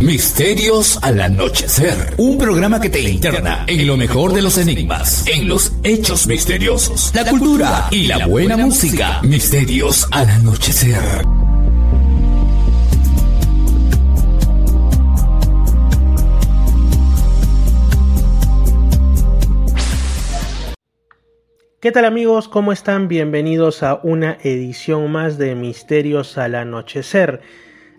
Misterios al anochecer. Un programa que te interna en lo mejor de los enigmas, en los hechos misteriosos, la cultura y la buena música. Misterios al anochecer. ¿Qué tal amigos? ¿Cómo están? Bienvenidos a una edición más de Misterios al Anochecer.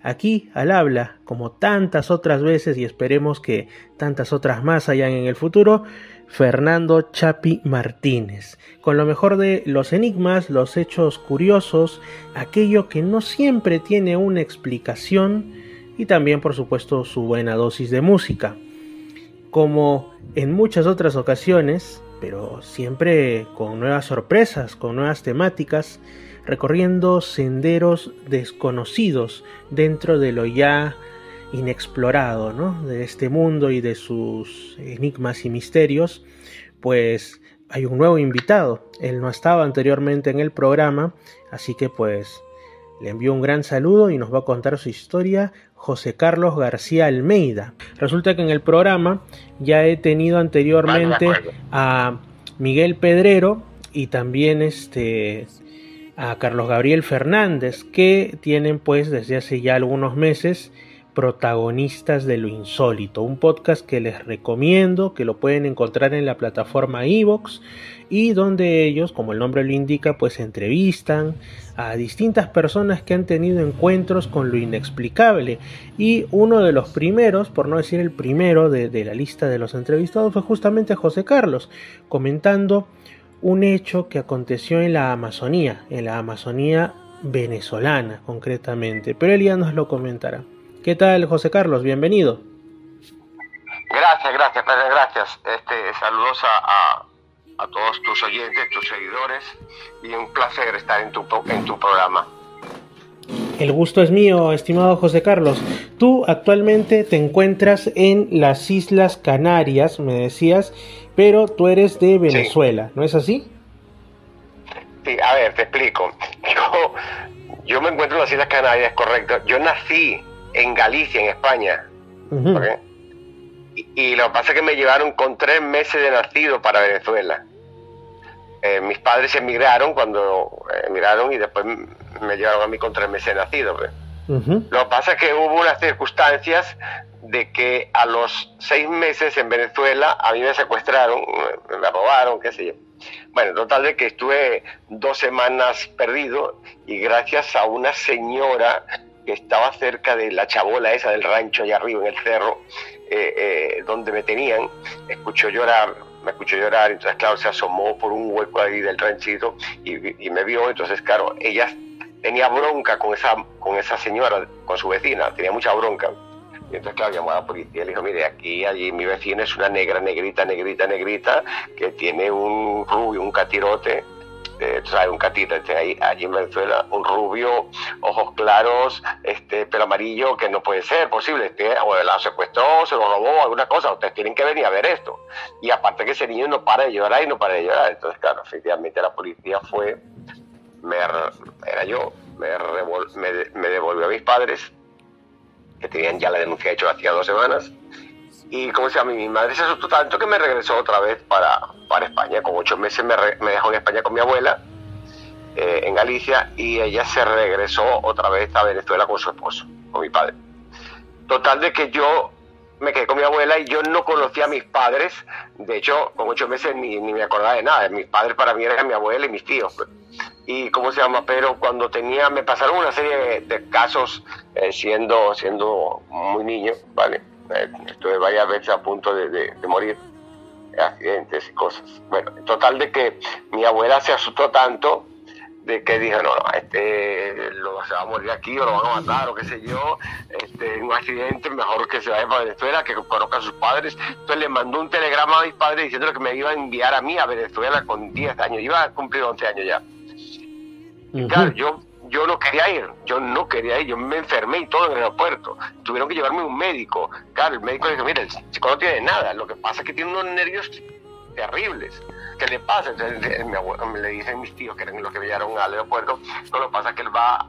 Aquí al habla, como tantas otras veces y esperemos que tantas otras más hayan en el futuro, Fernando Chapi Martínez, con lo mejor de los enigmas, los hechos curiosos, aquello que no siempre tiene una explicación y también por supuesto su buena dosis de música. Como en muchas otras ocasiones, pero siempre con nuevas sorpresas, con nuevas temáticas, recorriendo senderos desconocidos dentro de lo ya inexplorado, ¿no? De este mundo y de sus enigmas y misterios, pues hay un nuevo invitado. Él no estaba anteriormente en el programa, así que pues le envío un gran saludo y nos va a contar su historia José Carlos García Almeida. Resulta que en el programa ya he tenido anteriormente a Miguel Pedrero y también este a Carlos Gabriel Fernández, que tienen pues desde hace ya algunos meses protagonistas de lo insólito, un podcast que les recomiendo, que lo pueden encontrar en la plataforma Evox y donde ellos, como el nombre lo indica, pues entrevistan a distintas personas que han tenido encuentros con lo inexplicable. Y uno de los primeros, por no decir el primero de, de la lista de los entrevistados fue justamente José Carlos, comentando un hecho que aconteció en la Amazonía, en la Amazonía venezolana concretamente, pero ya nos lo comentará. ¿Qué tal, José Carlos? Bienvenido. Gracias, gracias, Pedro, gracias. Este, saludos a, a, todos tus oyentes, tus seguidores, y un placer estar en tu, en tu programa. El gusto es mío, estimado José Carlos. Tú actualmente te encuentras en las Islas Canarias, me decías, pero tú eres de Venezuela, ¿no es así? Sí, a ver, te explico. Yo, yo me encuentro en las Islas Canarias, correcto. Yo nací en Galicia, en España. y, lo que pasa es que me llevaron con tres meses de nacido para Venezuela. Eh, mis padres emigraron cuando emigraron y después me llevaron a mí con tres meses de nacido. Pues. Lo que pasa es que hubo unas circunstancias de que a los seis meses en Venezuela a mí me secuestraron, me robaron, qué sé yo. Bueno, total de que estuve dos semanas perdido y gracias a una señora que estaba cerca de la chabola esa del rancho allá arriba en el cerro, eh, eh, donde me tenían, escuchó llorar, me escuchó llorar, entonces claro, se asomó por un hueco ahí del ranchito y, y me vio, entonces claro, ella tenía bronca con esa, con esa señora, con su vecina, tenía mucha bronca. Y entonces, claro, llamó a la policía y le dijo, mire, aquí, allí, mi vecina es una negra, negrita, negrita, negrita, que tiene un rubio, un catirote, eh, sabes, un catirote ahí, allí en Venezuela, un rubio, ojos claros, este, pelo amarillo, que no puede ser posible, este, o la secuestró, se lo robó, alguna cosa, ustedes tienen que venir a ver esto. Y aparte que ese niño no para de llorar y no para de llorar, entonces, claro, efectivamente la policía fue, me, era yo, me, me devolvió a mis padres, que tenían ya la denuncia hecha hacía dos semanas. Y como llama, mi madre se asustó tanto que me regresó otra vez para, para España. Con ocho meses me, me dejó en España con mi abuela, eh, en Galicia, y ella se regresó otra vez a Venezuela con su esposo, con mi padre. Total de que yo me quedé con mi abuela y yo no conocía a mis padres. De hecho, con ocho meses ni, ni me acordaba de nada. Mis padres para mí eran mi abuela y mis tíos. Y cómo se llama, pero cuando tenía, me pasaron una serie de, casos eh, siendo, siendo muy niño, ¿vale? Eh, estuve varias veces a punto de, de, de morir, accidentes y cosas. Bueno, en total de que mi abuela se asustó tanto de que dijo, no, no, este lo, se va a morir aquí o lo van a matar o qué sé yo, este, en un accidente, mejor que se vaya para Venezuela, que conozca a sus padres. Entonces le mandó un telegrama a mis padres diciendo que me iba a enviar a mí a Venezuela con 10 años, iba a cumplir 11 años ya. Y claro, yo, yo no quería ir, yo no quería ir, yo me enfermé y todo en el aeropuerto. Tuvieron que llevarme un médico. Claro, el médico dijo, mira, el chico no tiene nada, lo que pasa es que tiene unos nervios terribles. ¿Qué le pasa? Entonces, mi abuelo, le dicen mis tíos, que eran los que me al aeropuerto, no lo pasa que él va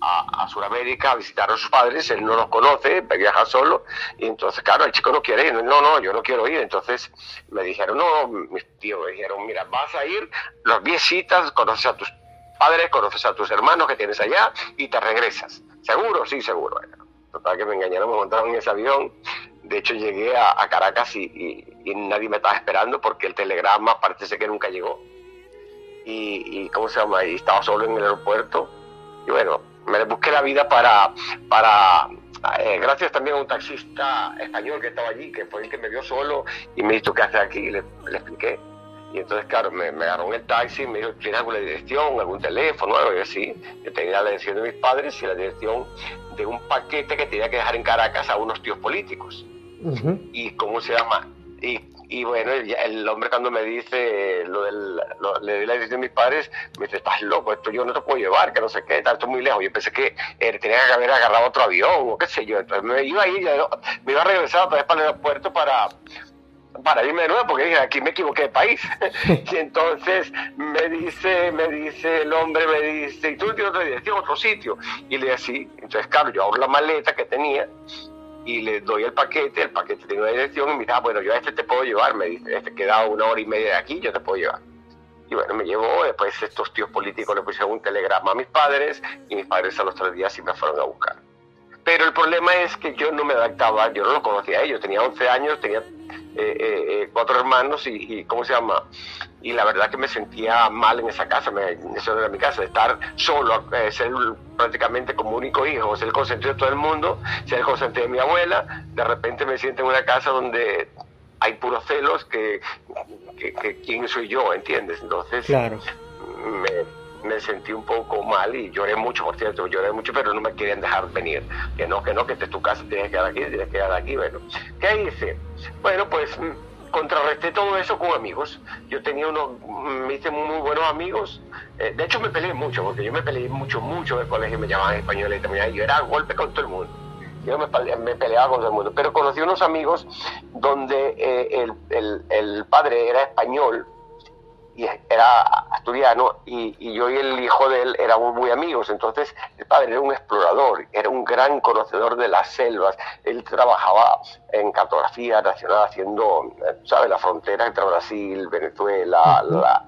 a, Sudamérica a visitar a sus padres, él no los conoce, viaja solo, y entonces, claro, el chico no quiere ir, no, no, yo no quiero ir, entonces me dijeron, no, mis tíos me dijeron, mira, vas a ir, los visitas, conoces a tus padres, conoces a tus hermanos que tienes allá y te regresas. ¿Seguro? Sí, seguro. total que me engañaron, me montaron en ese avión. De hecho, llegué a, Caracas y, nadie me estaba esperando porque el telegrama parece que nunca llegó. Y, ¿cómo se llama? Y estaba solo en el aeropuerto. Y bueno, me busqué la vida para, para eh, gracias también a un taxista español que estaba allí, que fue el que me vio solo y me dijo, ¿qué haces aquí? Y le, expliqué y entonces, claro, me, me agarró en el taxi, me dijo, ¿tienes alguna dirección, algún teléfono? Algo? Y yo, sí, yo tenía la dirección de mis padres y la dirección de un paquete que tenía que dejar en Caracas a unos tíos políticos. ¿Y cómo se llama? Y, bueno, el, hombre cuando me dice lo del, le di la dirección de mis padres, me dice, estás loco, esto yo no te puedo llevar, que no sé qué, tal, esto es muy lejos. Yo pensé que eh, tenía que haber agarrado otro avión o qué sé yo. Entonces me iba a ir, me iba a regresar otra vez para el aeropuerto para, para irme de nuevo porque dije aquí me equivoqué de país y entonces me dice me dice el hombre me dice y tú tienes otra dirección otro sitio y le decía sí entonces claro yo abro la maleta que tenía y le doy el paquete el paquete tiene una dirección y me dice ah bueno yo a este te puedo llevar me dice este queda una hora y media de aquí yo te puedo llevar y bueno, me llevó, después estos tíos políticos le pusieron un telegrama a mis padres y mis padres a los tres días sí me fueron a buscar. Pero el problema es que yo no me adaptaba, yo no lo conocía a ellos, tenía 11 años, tenía eh, eh, eh, cuatro hermanos y, ¿cómo se llama? Y la verdad que me sentía mal en esa casa, me, eso era mi casa, de estar solo, ser prácticamente como único hijo, ser el consentido de todo el mundo, ser el consentido de mi abuela, de repente me siento en una casa donde hay puros celos que, que, quién soy yo, ¿entiendes? Entonces claro. me, me sentí un poco mal y lloré mucho, por cierto, lloré mucho, pero no me querían dejar venir. Que no, que no, que este es tu casa, tienes que quedar aquí, tienes que quedar aquí. Bueno, ¿qué hice? Bueno, pues contrarresté todo eso con amigos. Yo tenía unos, mm, me hice muy, buenos amigos. Eh, de hecho, me peleé mucho, porque yo me peleé mucho, mucho en colegio, me llamaban español y yo era golpe con todo el mundo. Yo me, me, peleaba con todo el mundo. Pero conocí unos amigos donde eh, el, el padre era español y era asturiano y, yo y el hijo de él éramos muy amigos. Entonces el padre era un explorador, era un gran conocedor de las selvas. Él trabajaba en cartografía nacional haciendo, ¿sabes?, la frontera entre Brasil, Venezuela, la,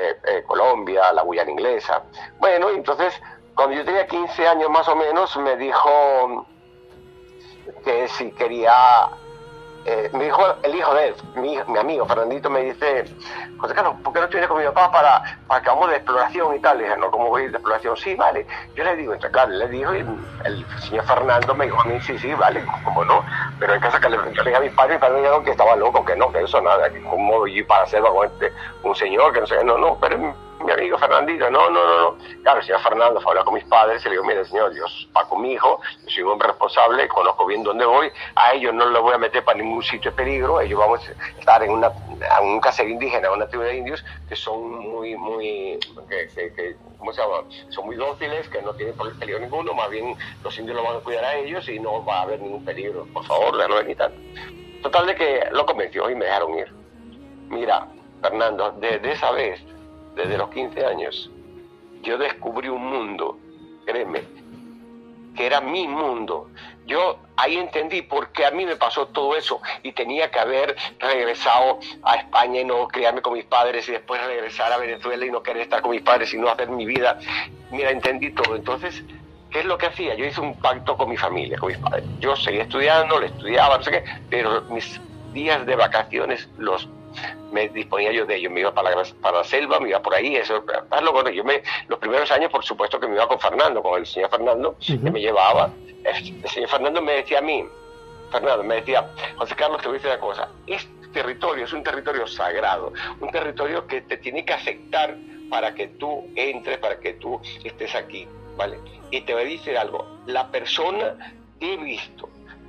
eh, eh, Colombia, la Guyana inglesa. Bueno, entonces cuando yo tenía 15 años más o menos me dijo que si quería eh, mi hijo, el hijo de él, mi, amigo Fernandito, me dice, José Carlos, ¿por qué no vienes con mi papá para, para que hagamos de exploración y tal? Le dije, no, ¿cómo voy a ir de exploración? Sí, vale. Yo le digo, entre claro, le dijo, y el señor Fernando me dijo a mí, sí, sí, vale, ¿cómo no? Pero en casa que le, dije a mis padres, y padres me dijeron que estaba loco, que no, que eso nada, que cómo ir para hacer con este, un señor, que no sé, no, no, pero mi amigo Fernandito, no, no, no, no. Claro, el señor Fernando fue a hablar con mis padres y le digo, mire, señor, va con mi hijo, yo soy un hombre responsable, conozco bien dónde voy, a ellos no los voy a meter para ningún sitio de peligro, ellos vamos a estar en, una, un caserío indígena, una tribu de indios que son muy, muy, que, ¿cómo se llama? Son muy dóciles, que no tienen peligro ninguno, más bien los indios lo van a cuidar a ellos y no va a haber ningún peligro. Por favor, no venir tanto. Total de que lo convenció y me dejaron ir. Mira, Fernando, desde esa vez desde los 15 años, yo descubrí un mundo, créeme, que era mi mundo. Yo ahí entendí por qué a mí me pasó todo eso y tenía que haber regresado a España y no criarme con mis padres y después regresar a Venezuela y no querer estar con mis padres y no hacer mi vida. Mira, entendí todo. Entonces, ¿qué es lo que hacía? Yo hice un pacto con mi familia, con mis padres. Yo seguía estudiando, le estudiaba, no sé qué, pero mis días de vacaciones los me disponía yo de ello. Me iba para la, para la selva, me iba por ahí. Eso, yo me, los primeros años, por supuesto, que me iba con Fernando, con el señor Fernando, que me llevaba. El, señor Fernando me decía a mí, Fernando, me decía, José Carlos, te voy a decir una cosa. Este territorio es un territorio sagrado, un territorio que te tiene que aceptar para que tú entres, para que tú estés aquí, ¿vale? Y te voy a decir algo, la persona que he visto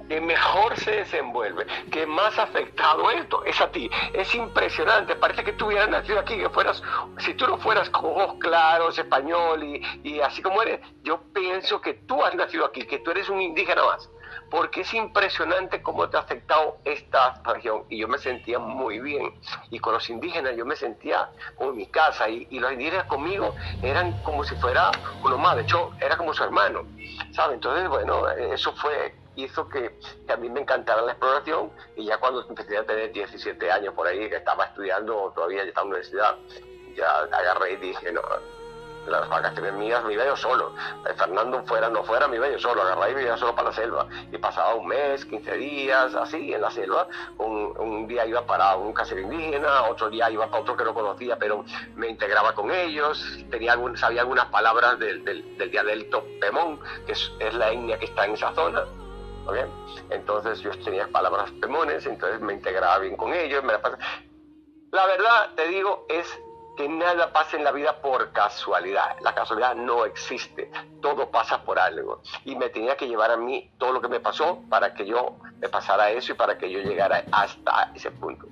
que mejor se desenvuelve, que más afectado esto es a ti. Es impresionante, parece que tú hubieras nacido aquí, que fueras, si tú no fueras con ojos claros, español y, y así como eres, yo pienso que tú has nacido aquí, que tú eres un indígena más porque es impresionante cómo te ha afectado esta región. Y yo me sentía muy bien. Y con los indígenas yo me sentía como en mi casa. Y, los indígenas conmigo eran como si fuera uno más. De hecho, era como su hermano. ¿Sabes? Entonces, bueno, eso fue hizo que, que, a mí me encantara la exploración y ya cuando empecé a tener 17 años por ahí, que estaba estudiando todavía en la universidad, ya agarré y dije, no, las vacaciones mías me iba yo solo. Eh, Fernando fuera, no fuera, me iba yo solo. Agarraba y me iba solo para la selva. Y pasaba un mes, 15 días, así, en la selva. Un, un día iba para un casero indígena, otro día iba para otro que no conocía, pero me integraba con ellos. Tenía algún, sabía algunas palabras del, del, del dialecto Pemón, que es, es, la etnia que está en esa zona. ¿Okay? Entonces yo tenía palabras pemones, entonces me integraba bien con ellos. Me la, la verdad, te digo, es que nada pasa en la vida por casualidad. La casualidad no existe. Todo pasa por algo. Y me tenía que llevar a mí todo lo que me pasó para que yo me pasara eso y para que yo llegara hasta ese punto.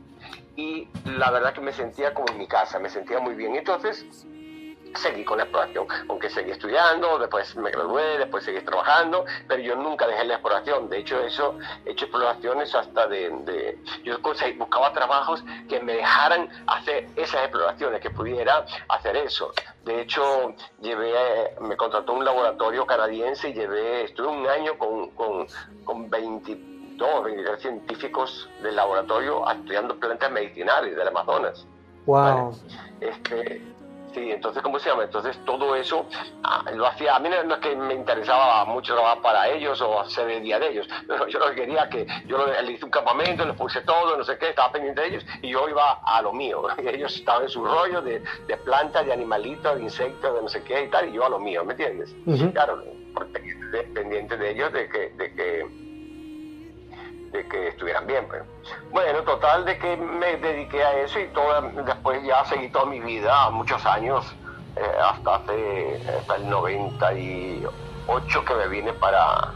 Y la verdad que me sentía como en mi casa, me sentía muy bien. Entonces, seguí con la exploración, aunque seguí estudiando, después me gradué, después seguí trabajando, pero yo nunca dejé la exploración. De hecho, eso, he hecho exploraciones hasta de, de yo buscaba trabajos que me dejaran hacer esas exploraciones, que pudiera hacer eso. De hecho, llevé, me contrató un laboratorio canadiense y llevé, estuve un año con, con, con 22, 23 científicos del laboratorio estudiando plantas medicinales del Amazonas. Wow. Este, Sí, entonces, ¿cómo se llama? Entonces, todo eso ah, lo hacía. A mí no, es que me interesaba mucho trabajar para ellos o hacer el día de ellos. yo lo que quería que yo le hice un campamento, le puse todo, no sé qué, estaba pendiente de ellos y yo iba a lo mío. Y ellos estaban en su rollo de, de plantas, de animalitos, de insectos, de no sé qué y tal, y yo a lo mío, ¿me entiendes? Claro, porque pendiente de ellos de que, de que de que estuvieran bien. Pues. Bueno, total de que me dediqué a eso y todo, después ya seguí toda mi vida, muchos años, eh, hasta hace hasta el 98 que me vine para,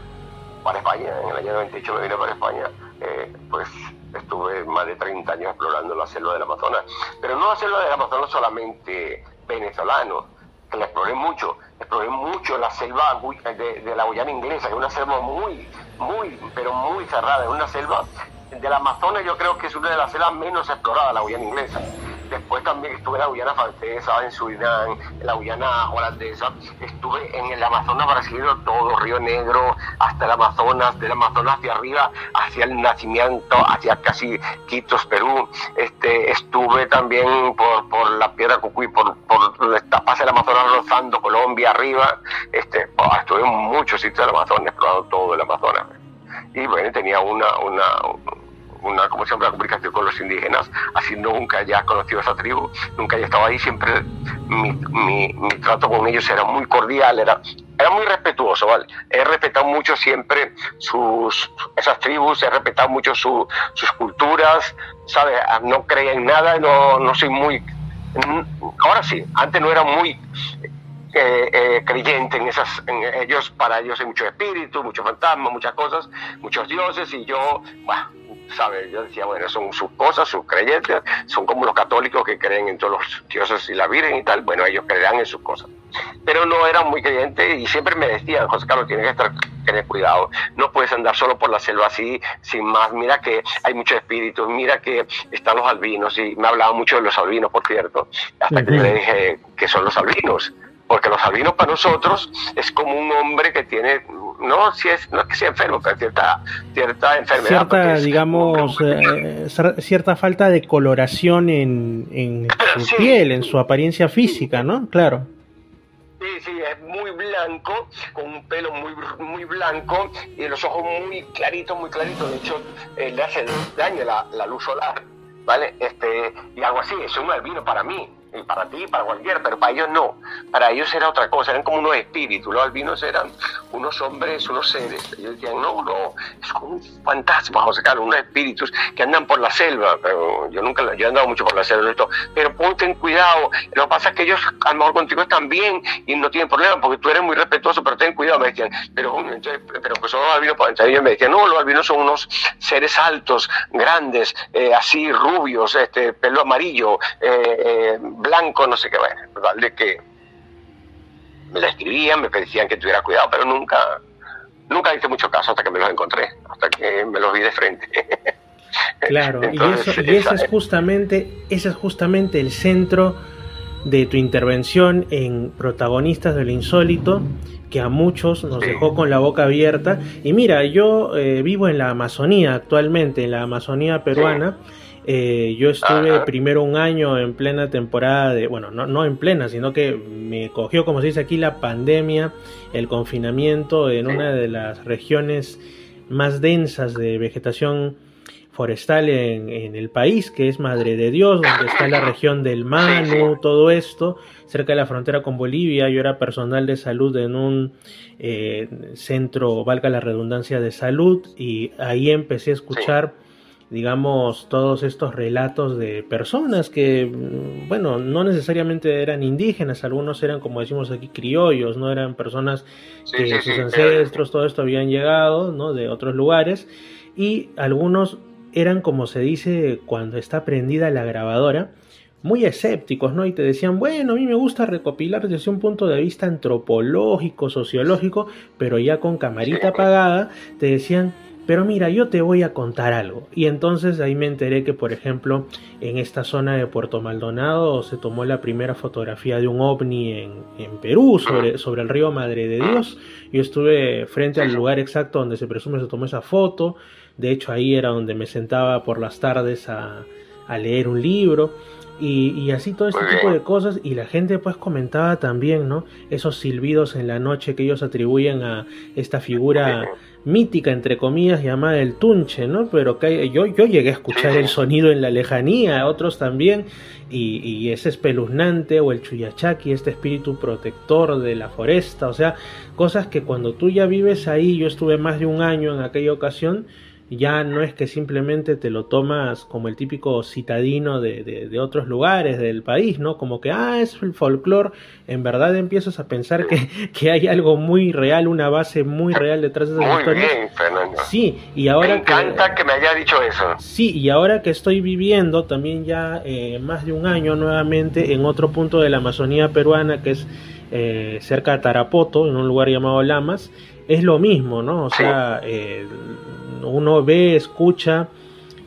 para España, en el año 98 me vine para España, eh, pues estuve más de 30 años explorando la selva del Amazonas, pero no la selva del Amazonas solamente venezolano, que la exploré mucho, exploré mucho la selva de, de la Guyana inglesa, que es una selva muy muy, pero muy cerrada, es una selva del Amazonas yo creo que es una de las selvas menos exploradas, la Guyana inglesa. Después también estuve en la Guyana francesa, en Surinam, en la Guyana holandesa. Estuve en el Amazonas brasileño todo, Río Negro, hasta el Amazonas, del Amazonas hacia arriba, hacia el nacimiento, hacia casi Quitos, Perú. Este, estuve también por, por la Piedra Cucuy, por, por donde está, pasa el Amazonas rozando Colombia arriba. Este, oh, estuve en muchos sitios del Amazonas, explorando todo el Amazonas. Y bueno, tenía una, una, como siempre, comunicación con los indígenas, así nunca haya conocido esa tribu, nunca haya estado ahí, siempre mi, trato con ellos era muy cordial, era, era muy respetuoso, ¿vale? He respetado mucho siempre sus, esas tribus, he respetado mucho su, sus culturas, ¿sabes? No creía en nada, no, soy muy... Ahora sí, antes no era muy eh, eh, creyente en esas, en ellos, para ellos hay muchos espíritus, muchos fantasmas, muchas cosas, muchos dioses, y yo, ¿sabes? Yo decía, bueno, son sus cosas, sus creencias, son como los católicos que creen en todos los dioses y la Virgen y tal, bueno, ellos creerán en sus cosas. Pero no eran muy creyentes y siempre me decían, José Carlos, tienes que estar, tener cuidado, no puedes andar solo por la selva así, sin más, mira que hay muchos espíritus, mira que están los albinos, y me hablaba mucho de los albinos, por cierto, hasta que yo le dije que son los albinos porque los albinos para nosotros es como un hombre que tiene no si es no es que sea enfermo pero cierta cierta enfermedad cierta digamos eh, cierta falta de coloración en, en su sí. piel en su apariencia física no claro Sí, sí, es muy blanco, con un pelo muy, muy blanco y los ojos muy claritos, muy claritos. De hecho, eh, le hace daño la, la luz solar, ¿vale? Este, y algo así, es un albino para mí para ti, para cualquiera, pero para ellos no. Para ellos era otra cosa, eran como unos espíritus. Los albinos eran unos hombres, unos seres. Ellos decían, no, no, es como un fantasma, José Carlos, unos espíritus que andan por la selva. Pero yo nunca, yo he andado mucho por la selva, esto, pero ponte en cuidado. Lo que pasa es que ellos a lo mejor contigo están bien y no tienen problema porque tú eres muy respetuoso, pero ten cuidado, me decían. Pero, pero pues son los albinos, pues, ellos me decían, no, los albinos son unos seres altos, grandes, eh, así rubios, este, pelo amarillo, eh, eh, blanco, no sé qué, bueno, total, de que me la escribían, me decían que tuviera cuidado, pero nunca, nunca hice mucho caso hasta que me los encontré, hasta que me los vi de frente. Claro, y, eso, y ese es justamente, ese es justamente el centro de tu intervención en Protagonistas del Insólito, que a muchos nos dejó con la boca abierta. Y mira, yo eh, vivo en la Amazonía actualmente, en la Amazonía peruana. Eh, yo estuve primero un año en plena temporada de, bueno, no, no en plena, sino que me cogió, como se dice aquí, la pandemia, el confinamiento en una de las regiones más densas de vegetación forestal en, el país, que es Madre de Dios, donde está la región del Manu, todo esto, cerca de la frontera con Bolivia. Yo era personal de salud en un eh, centro, valga la redundancia, de salud, y ahí empecé a escuchar digamos, todos estos relatos de personas que, mm, bueno, no necesariamente eran indígenas, algunos eran, como decimos aquí, criollos, no eran personas que sus ancestros, todo esto habían llegado, ¿no? De otros lugares, y algunos eran, como se dice cuando está prendida la grabadora, muy escépticos, ¿no? Y te decían, bueno, a mí me gusta recopilar desde un punto de vista antropológico, sociológico, pero ya con camarita apagada, te decían, pero mira, yo te voy a contar algo. Y entonces ahí me enteré que, por ejemplo, en esta zona de Puerto Maldonado se tomó la primera fotografía de un ovni en, en Perú, sobre, sobre el río Madre de Dios. Yo estuve frente al lugar exacto donde se presume se tomó esa foto. De hecho, ahí era donde me sentaba por las tardes a, a leer un libro. Y, y, así todo este tipo de cosas. Y la gente pues comentaba también no esos silbidos en la noche que ellos atribuyen a esta figura mítica, entre comillas, llamada el tunche, ¿no? Pero que yo, yo llegué a escuchar el sonido en la lejanía, otros también, y, y es espeluznante, o el chuyachaki, este espíritu protector de la foresta, o sea, cosas que cuando tú ya vives ahí, yo estuve más de un año en aquella ocasión, ya no es que simplemente te lo tomas como el típico citadino de, de, otros lugares del país, ¿no? Como que, ah, es el folclore, en verdad empiezas a pensar que, que, hay algo muy real, una base muy real detrás de esas muy Bien, Fernando. Sí, y ahora... Me encanta que, me haya dicho eso. Sí, y ahora que estoy viviendo también ya eh, más de un año nuevamente en otro punto de la Amazonía peruana, que es eh, cerca de Tarapoto, en un lugar llamado Lamas, es lo mismo, ¿no? O sea, eh, uno ve, escucha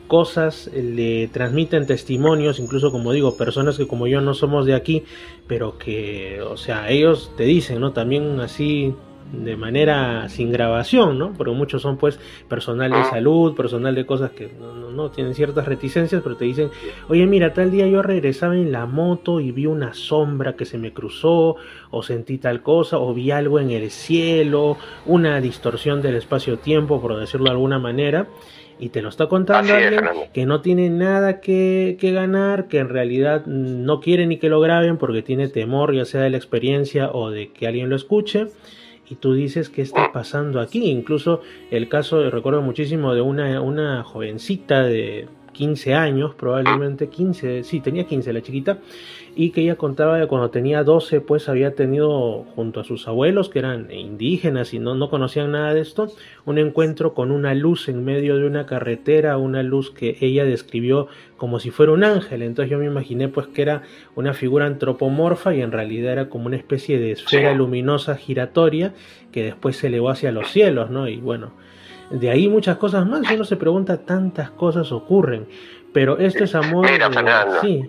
cosas, le transmiten testimonios, incluso como digo, personas que como yo no somos de aquí, pero que, o sea, ellos te dicen, ¿no? También así de manera sin grabación, ¿no? Porque muchos son pues personal de salud, personal de cosas que no, no, tienen ciertas reticencias, pero te dicen, oye mira, tal día yo regresaba en la moto y vi una sombra que se me cruzó, o sentí tal cosa, o vi algo en el cielo, una distorsión del espacio-tiempo, por decirlo de alguna manera, y te lo está contando alguien que no tiene nada que, que, ganar, que en realidad no quiere ni que lo graben porque tiene temor ya sea de la experiencia o de que alguien lo escuche y tú dices qué está pasando aquí. Incluso el caso, recuerdo muchísimo de una, una jovencita de 15 años, probablemente 15, sí, tenía 15 la chiquita, y que ella contaba que cuando tenía 12 pues había tenido junto a sus abuelos que eran indígenas y no, no conocían nada de esto, un encuentro con una luz en medio de una carretera, una luz que ella describió como si fuera un ángel, entonces yo me imaginé pues que era una figura antropomorfa y en realidad era como una especie de esfera luminosa giratoria que después se elevó hacia los cielos, ¿no? Y bueno, de ahí muchas cosas más, uno se pregunta tantas cosas ocurren, pero esto es amor. Mira, Fernando, sí,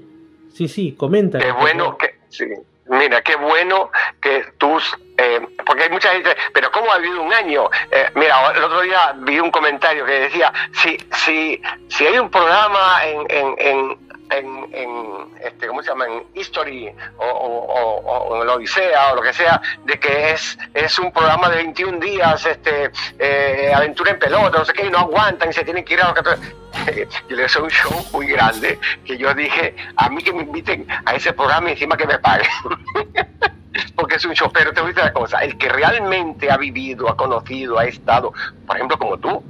Sí, sí, comenta. Qué bueno que, sí. Mira, qué bueno que tus, eh, porque hay mucha gente, pero ¿cómo ha habido un año? Eh, mira, el otro día vi un comentario que decía, si, si, si hay un programa en, en, en, este, ¿cómo se llama? En History o, en la Odisea o lo que sea, de que es, es un programa de 21 días, este, eh, aventura en pelota, no sé qué, y no aguantan y se tienen que ir a los Yo le un show muy grande que yo dije, a mí que me inviten a ese programa y encima que me paguen. Porque es un show, pero te voy a decir una cosa, el que realmente ha vivido, ha conocido, ha estado, por ejemplo, como tú,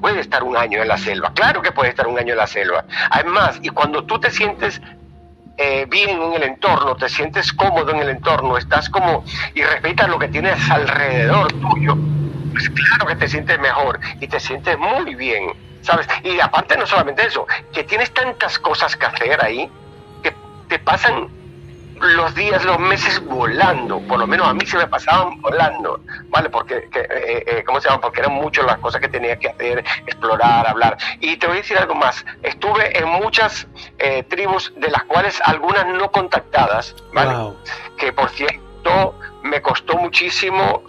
Puede estar un año en la selva, claro que puede estar un año en la selva. Además, y cuando tú te sientes eh, bien en el entorno, te sientes cómodo en el entorno, estás como y respetas lo que tienes alrededor tuyo, pues claro que te sientes mejor y te sientes muy bien, ¿sabes? Y aparte no solamente eso, que tienes tantas cosas que hacer ahí que te pasan los días, los meses volando, por lo menos a mí se me pasaban volando, ¿vale? Porque, eh, eh, ¿cómo se llama? Porque eran muchas las cosas que tenía que hacer, explorar, hablar. Y te voy a decir algo más, estuve en muchas eh, tribus, de las cuales algunas no contactadas, ¿vale? Que por cierto me costó muchísimo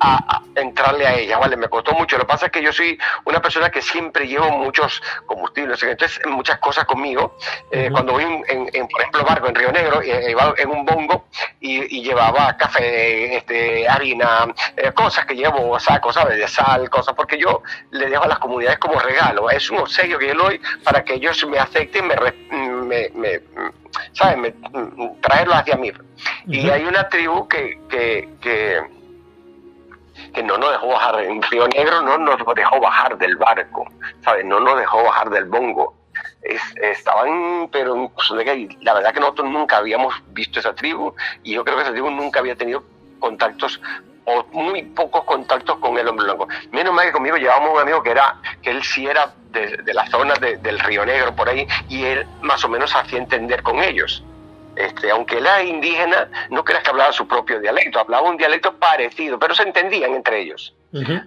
a, entrarle a ella, ¿vale? Me costó mucho. Lo que pasa es que yo soy una persona que siempre llevo muchos combustibles, entonces muchas cosas conmigo. Eh, cuando voy, en, por ejemplo, barco en Río Negro, eh, iba en un bongo y, llevaba café, este, harina, eh, cosas que llevo, sacos, ¿sabes? De sal, cosas, porque yo le dejo a las comunidades como regalo. Es un sello que yo le doy para que ellos me acepten, me, me, me ¿sabes? Me, traerlo hacia mí. Y hay una tribu que, que, que que no nos dejó bajar en Río Negro, no nos dejó bajar del barco, ¿sabes? No nos dejó bajar del bongo. estaban, pero la verdad que nosotros nunca habíamos visto esa tribu y yo creo que esa tribu nunca había tenido contactos o muy pocos contactos con el hombre blanco. Menos mal que conmigo llevábamos un amigo que era, que él sí era de, de la zona del Río Negro por ahí y él más o menos hacía entender con ellos. Este, aunque él era indígena, no creas que hablaba su propio dialecto, hablaba un dialecto parecido, pero se entendían entre ellos.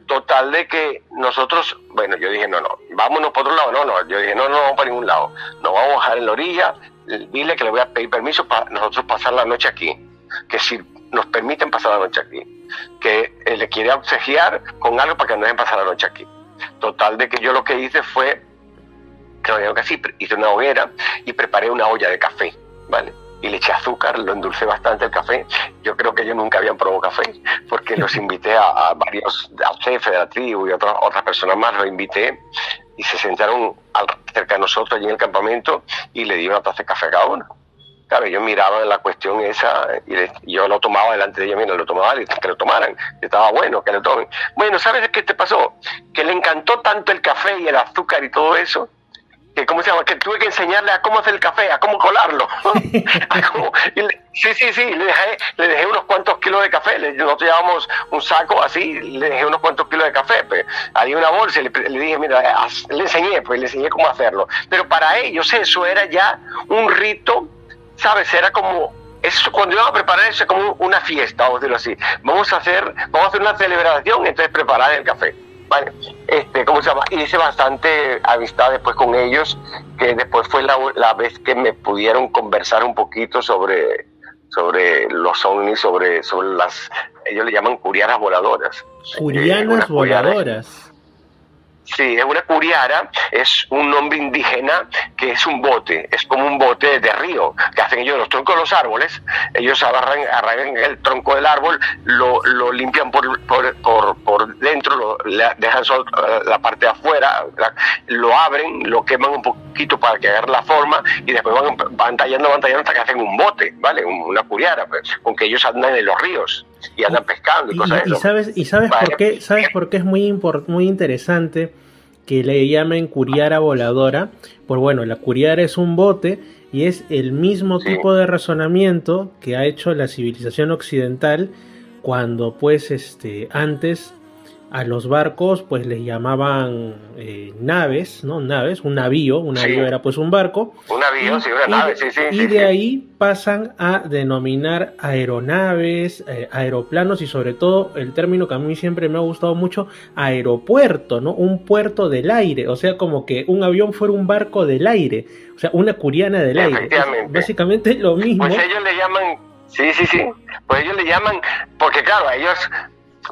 Total de que nosotros, bueno, yo dije, no, no, vámonos por otro lado, no, no, yo dije, no, no vamos para ningún lado, nos vamos a bajar en la orilla, dile que le voy a pedir permiso para nosotros pasar la noche aquí, que si nos permiten pasar la noche aquí, que él le quiere obsequiar con algo para que nos dejen pasar la noche aquí. Total de que yo lo que hice fue, creo que sí, hice una hoguera y preparé una olla de café, ¿vale? Y le eché azúcar, lo endulcé bastante el café. Yo creo que ellos nunca habían probado café, porque los invité a, varios, al jefe de la tribu y otras otras personas más, los invité y se sentaron cerca de nosotros allí en el campamento y le di una taza de café a cada uno. Claro, ellos miraban la cuestión esa y yo lo tomaba delante de ellos, mira, lo tomaba y que lo tomaran, que estaba bueno, que lo tomen. Bueno, ¿sabes qué te pasó? Que le encantó tanto el café y el azúcar y todo eso, que cómo se llama que tuve que enseñarle a cómo hacer el café a cómo colarlo. Sí sí sí le dejé le dejé unos cuantos kilos de café. Nosotros llevamos un saco así le dejé unos cuantos kilos de café pues, había una bolsa y le, dije mira le enseñé pues le enseñé cómo hacerlo. Pero para ellos eso era ya un rito sabes era como eso cuando iban a preparar eso es como una fiesta vamos a decirlo así. Vamos a hacer vamos a hacer una celebración entonces preparar el café Vale, este, ¿cómo se llama? Hice bastante amistad después con ellos, que después fue la, la vez que me pudieron conversar un poquito sobre, sobre los ovnis, sobre, sobre las, ellos le llaman curiaras voladoras. Curianas eh, voladoras. Sí, es una curiara, es un nombre indígena que es un bote, es como un bote de río, que hacen ellos los troncos de los árboles, ellos agarran, agarran el tronco del árbol, lo, lo limpian por, por, por, dentro, lo, dejan solo la parte de afuera, lo abren, lo queman un poquito para que agarre la forma y después van, van tallando, van tallando hasta que hacen un bote, ¿vale? Una curiara, pues, con que ellos andan en los ríos y andan pescando y, cosas y, sabes y sabes por qué sabes por qué es muy muy interesante que le llamen curiara voladora pues bueno la curiara es un bote y es el mismo tipo de razonamiento que ha hecho la civilización occidental cuando pues este antes a los barcos pues les llamaban eh, naves, ¿no? Naves, un navío, un navío era pues un barco. Un navío, sí, una nave, sí, sí. Y de ahí pasan a denominar aeronaves, eh, aeroplanos y sobre todo el término que a mí siempre me ha gustado mucho, aeropuerto, ¿no? Un puerto del aire, o sea, como que un avión fuera un barco del aire, o sea, una curiana del aire. básicamente lo mismo. Pues ellos le llaman, sí, sí, sí, pues ellos le llaman, porque claro, ellos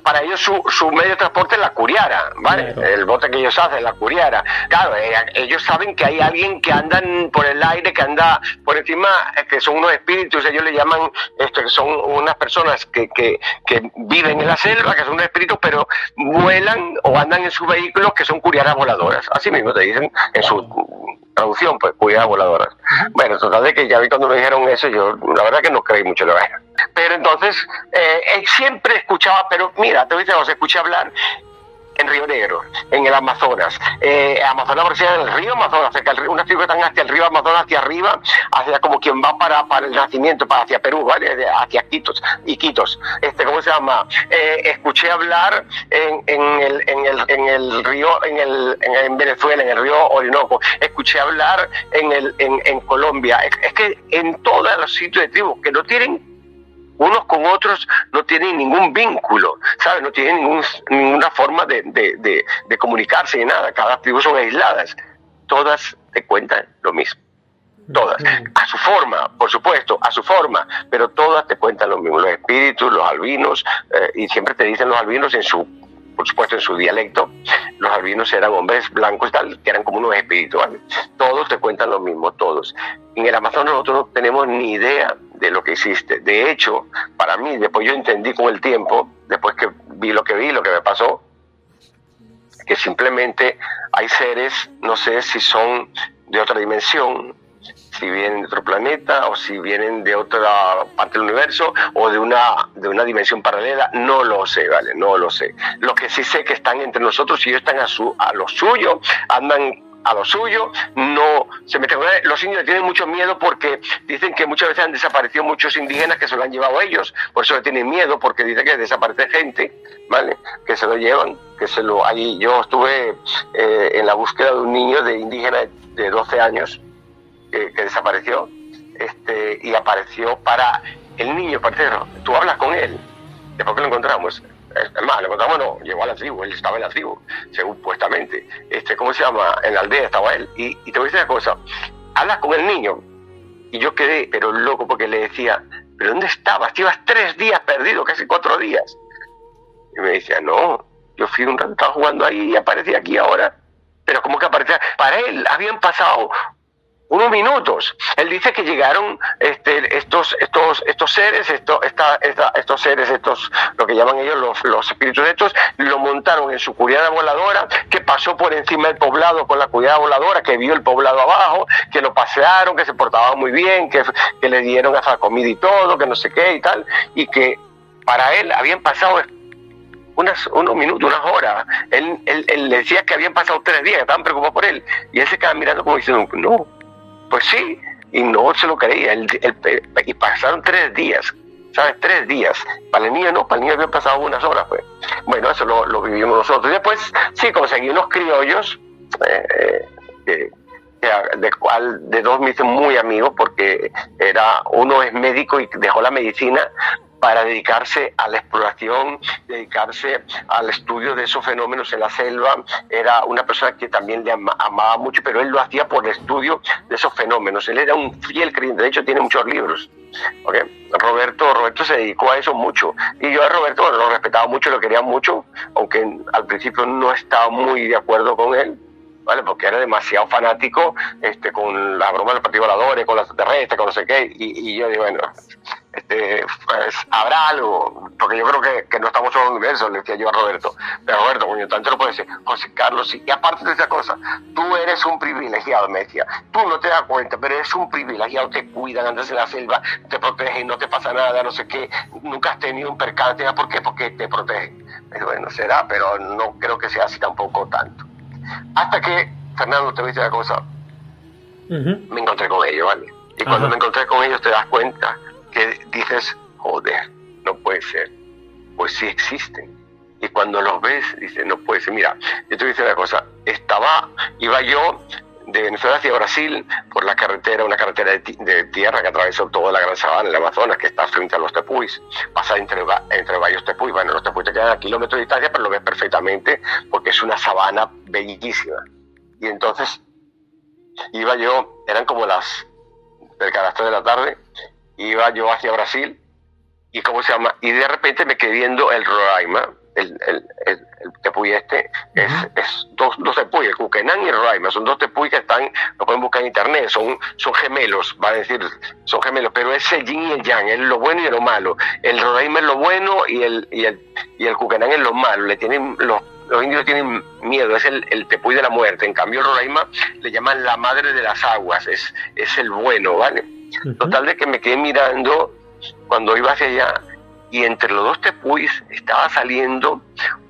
para ellos su, su, medio de transporte es la curiara, ¿vale? El bote que ellos hacen, la curiara. Claro, eh, ellos saben que hay alguien que andan por el aire, que anda por encima, que son unos espíritus, ellos le llaman, esto, que son unas personas que, que, que viven en la selva, que son unos espíritus, pero vuelan o andan en sus vehículos, que son curiaras voladoras. Así mismo te dicen en su traducción, pues, curiaras voladoras. Bueno, total de que ya vi cuando me dijeron eso, yo la verdad que no creí mucho lo que pero entonces, eh, siempre escuchaba, pero mira, te voy a decir, escuché hablar en Río Negro, en el Amazonas. Eh, Amazonas parecía el río Amazonas, cerca del río, unas tribus están hacia el río Amazonas, hacia arriba, hacia como quien va para, para el nacimiento, para hacia Perú, ¿vale? Hacia Quitos, y Quitos. Este, ¿Cómo se llama? Eh, escuché hablar en, en, el, en, el, en el río, en, el, en, Venezuela, en el río Orinoco. Escuché hablar en, el, en, en Colombia. Es, es que en todos los sitios de tribus que no tienen unos con otros no tienen ningún vínculo, ¿sabes? No tienen ningún, ninguna forma de, de, de, comunicarse ni nada, cada tribu son aisladas. Todas te cuentan lo mismo. Todas. A su forma, por supuesto, a su forma, pero todas te cuentan lo mismo. Los espíritus, los albinos, eh, y siempre te dicen los albinos en su por supuesto en su dialecto, los albinos eran hombres blancos y tal, que eran como unos espirituales. Todos te cuentan lo mismo, todos. En el Amazonas nosotros no tenemos ni idea de lo que existe. De hecho, para mí, después yo entendí con el tiempo, después que vi lo que vi, lo que me pasó, que simplemente hay seres, no sé si son de otra dimensión, si vienen de otro planeta o si vienen de otra parte del universo o de una, de una dimensión paralela, no lo sé, ¿vale? No lo sé. Lo que sí sé que están entre nosotros y ellos están a, su, a lo suyo, andan a lo suyo, no se meten Los indios tienen mucho miedo porque dicen que muchas veces han desaparecido muchos indígenas que se lo han llevado ellos, por eso tienen miedo, porque dicen que desaparece gente, ¿vale? Que se lo llevan, que se lo... Allí yo estuve eh, en la búsqueda de un niño de indígena de 12 años que, desapareció este, y apareció para el niño, parcero. Tú hablas con él, después que lo encontramos, más, lo encontramos, no, llegó a la tribu, él estaba en la tribu, supuestamente. Este, ¿Cómo se llama? En la aldea estaba él. Y, te voy a decir una cosa, hablas con el niño. Y yo quedé, pero loco, porque le decía, ¿pero dónde estabas? Llevas tres días perdido, casi cuatro días. Y me decía, no, yo fui un rato, estaba jugando ahí y aparecía aquí ahora. Pero como que aparecía, para él habían pasado unos minutos. Él dice que llegaron este, estos, estos, estos seres, esto, esta, estos seres, estos, lo que llaman ellos los, los espíritus estos, lo montaron en su curiada voladora, que pasó por encima del poblado con la curiada voladora, que vio el poblado abajo, que lo pasearon, que se portaban muy bien, que, que le dieron hasta comida y todo, que no sé qué y tal, y que para él habían pasado unas, unos minutos, unas horas. Él, él, él, decía que habían pasado tres días, estaban preocupados por él. Y él se quedaba mirando como diciendo, no, pues sí, y no se lo creía. y pasaron tres días, ¿sabes? Tres días. Para el niño no, para el niño habían pasado unas horas, pues. Bueno, eso lo, vivimos nosotros. Y después, sí, conseguí unos criollos, eh, eh, de cual de dos me hice muy amigos porque era uno es médico y dejó la medicina para dedicarse a la exploración, dedicarse al estudio de esos fenómenos en la selva. Era una persona que también le amaba mucho, pero él lo hacía por el estudio de esos fenómenos. Él era un fiel creyente, de hecho tiene muchos libros. Roberto, Roberto se dedicó a eso mucho. Y yo a Roberto lo respetaba mucho, lo quería mucho, aunque al principio no estaba muy de acuerdo con él. ¿vale? Porque era demasiado fanático este, con la broma de los partidos voladores, con los extraterrestres, con no sé qué, y, y yo digo, bueno, este, pues habrá algo, porque yo creo que, que no estamos en el universo, le decía yo a Roberto. Pero Roberto, coño, tanto lo puede decir, José Carlos, y aparte de esa cosa, tú eres un privilegiado, me decía. Tú no te das cuenta, pero eres un privilegiado, te cuidan, andas en la selva, te protegen, no te pasa nada, no sé qué, nunca has tenido un percance, ¿por qué? Porque te protegen. Pero bueno, será, pero no creo que sea así tampoco tanto. Hasta que, Fernando, te voy a decir una cosa, me encontré con ellos, ¿vale? Y cuando me encontré con ellos te das cuenta que dices, joder, no puede ser. Pues sí existen. Y cuando los ves, dices, no puede ser. Mira, yo te voy una cosa. Estaba, iba yo de Venezuela hacia Brasil por la carretera, una carretera de, tierra que atravesó toda la gran sabana, el Amazonas, que está frente a los tepuis, pasa entre, entre varios tepuis. Bueno, los tepuis te quedan a kilómetros de distancia, pero lo ves perfectamente porque es una sabana bellísima. Y entonces iba yo, eran como las del carácter de la tarde, iba yo hacia Brasil y cómo se llama y de repente me quedé viendo el Roraima el, el, el, tepuy este es, es dos, dos tepuy, el Kukenan y el Roraima, son dos tepuy que están, lo pueden buscar en internet, son, son gemelos, va a decir, son gemelos, pero es el yin y el yang, es lo bueno y lo malo. El Roraima es lo bueno y el, y el, y el Kukenan es lo malo, le tienen los los indios tienen miedo, es el, el tepuy de la muerte. En cambio, el Roraima le llaman la madre de las aguas, es, es el bueno, ¿vale? Total de que me quedé mirando cuando iba hacia allá y entre los dos tepuis estaba saliendo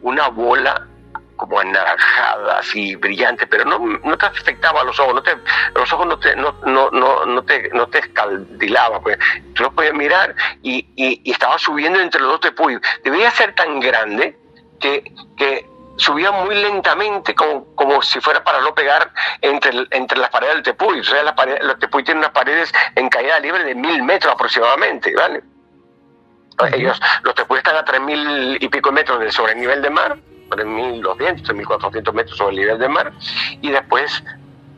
una bola como anaranjada, así brillante, pero no, no te afectaba los ojos, no te, los ojos no te, no, no, no, no te, no te escaldilaba, pues tú lo podías mirar y, y, estaba subiendo entre los dos tepuis. Debía ser tan grande que, que subía muy lentamente, como, como si fuera para no pegar entre, entre las paredes del tepuy. O sea, la pared, el tepuy tiene unas paredes en caída libre de mil metros aproximadamente, ¿vale? Ellos, los tepuy están a tres mil y pico metros de sobre el nivel de mar, 3.200, 3.400 metros sobre el nivel de mar, y después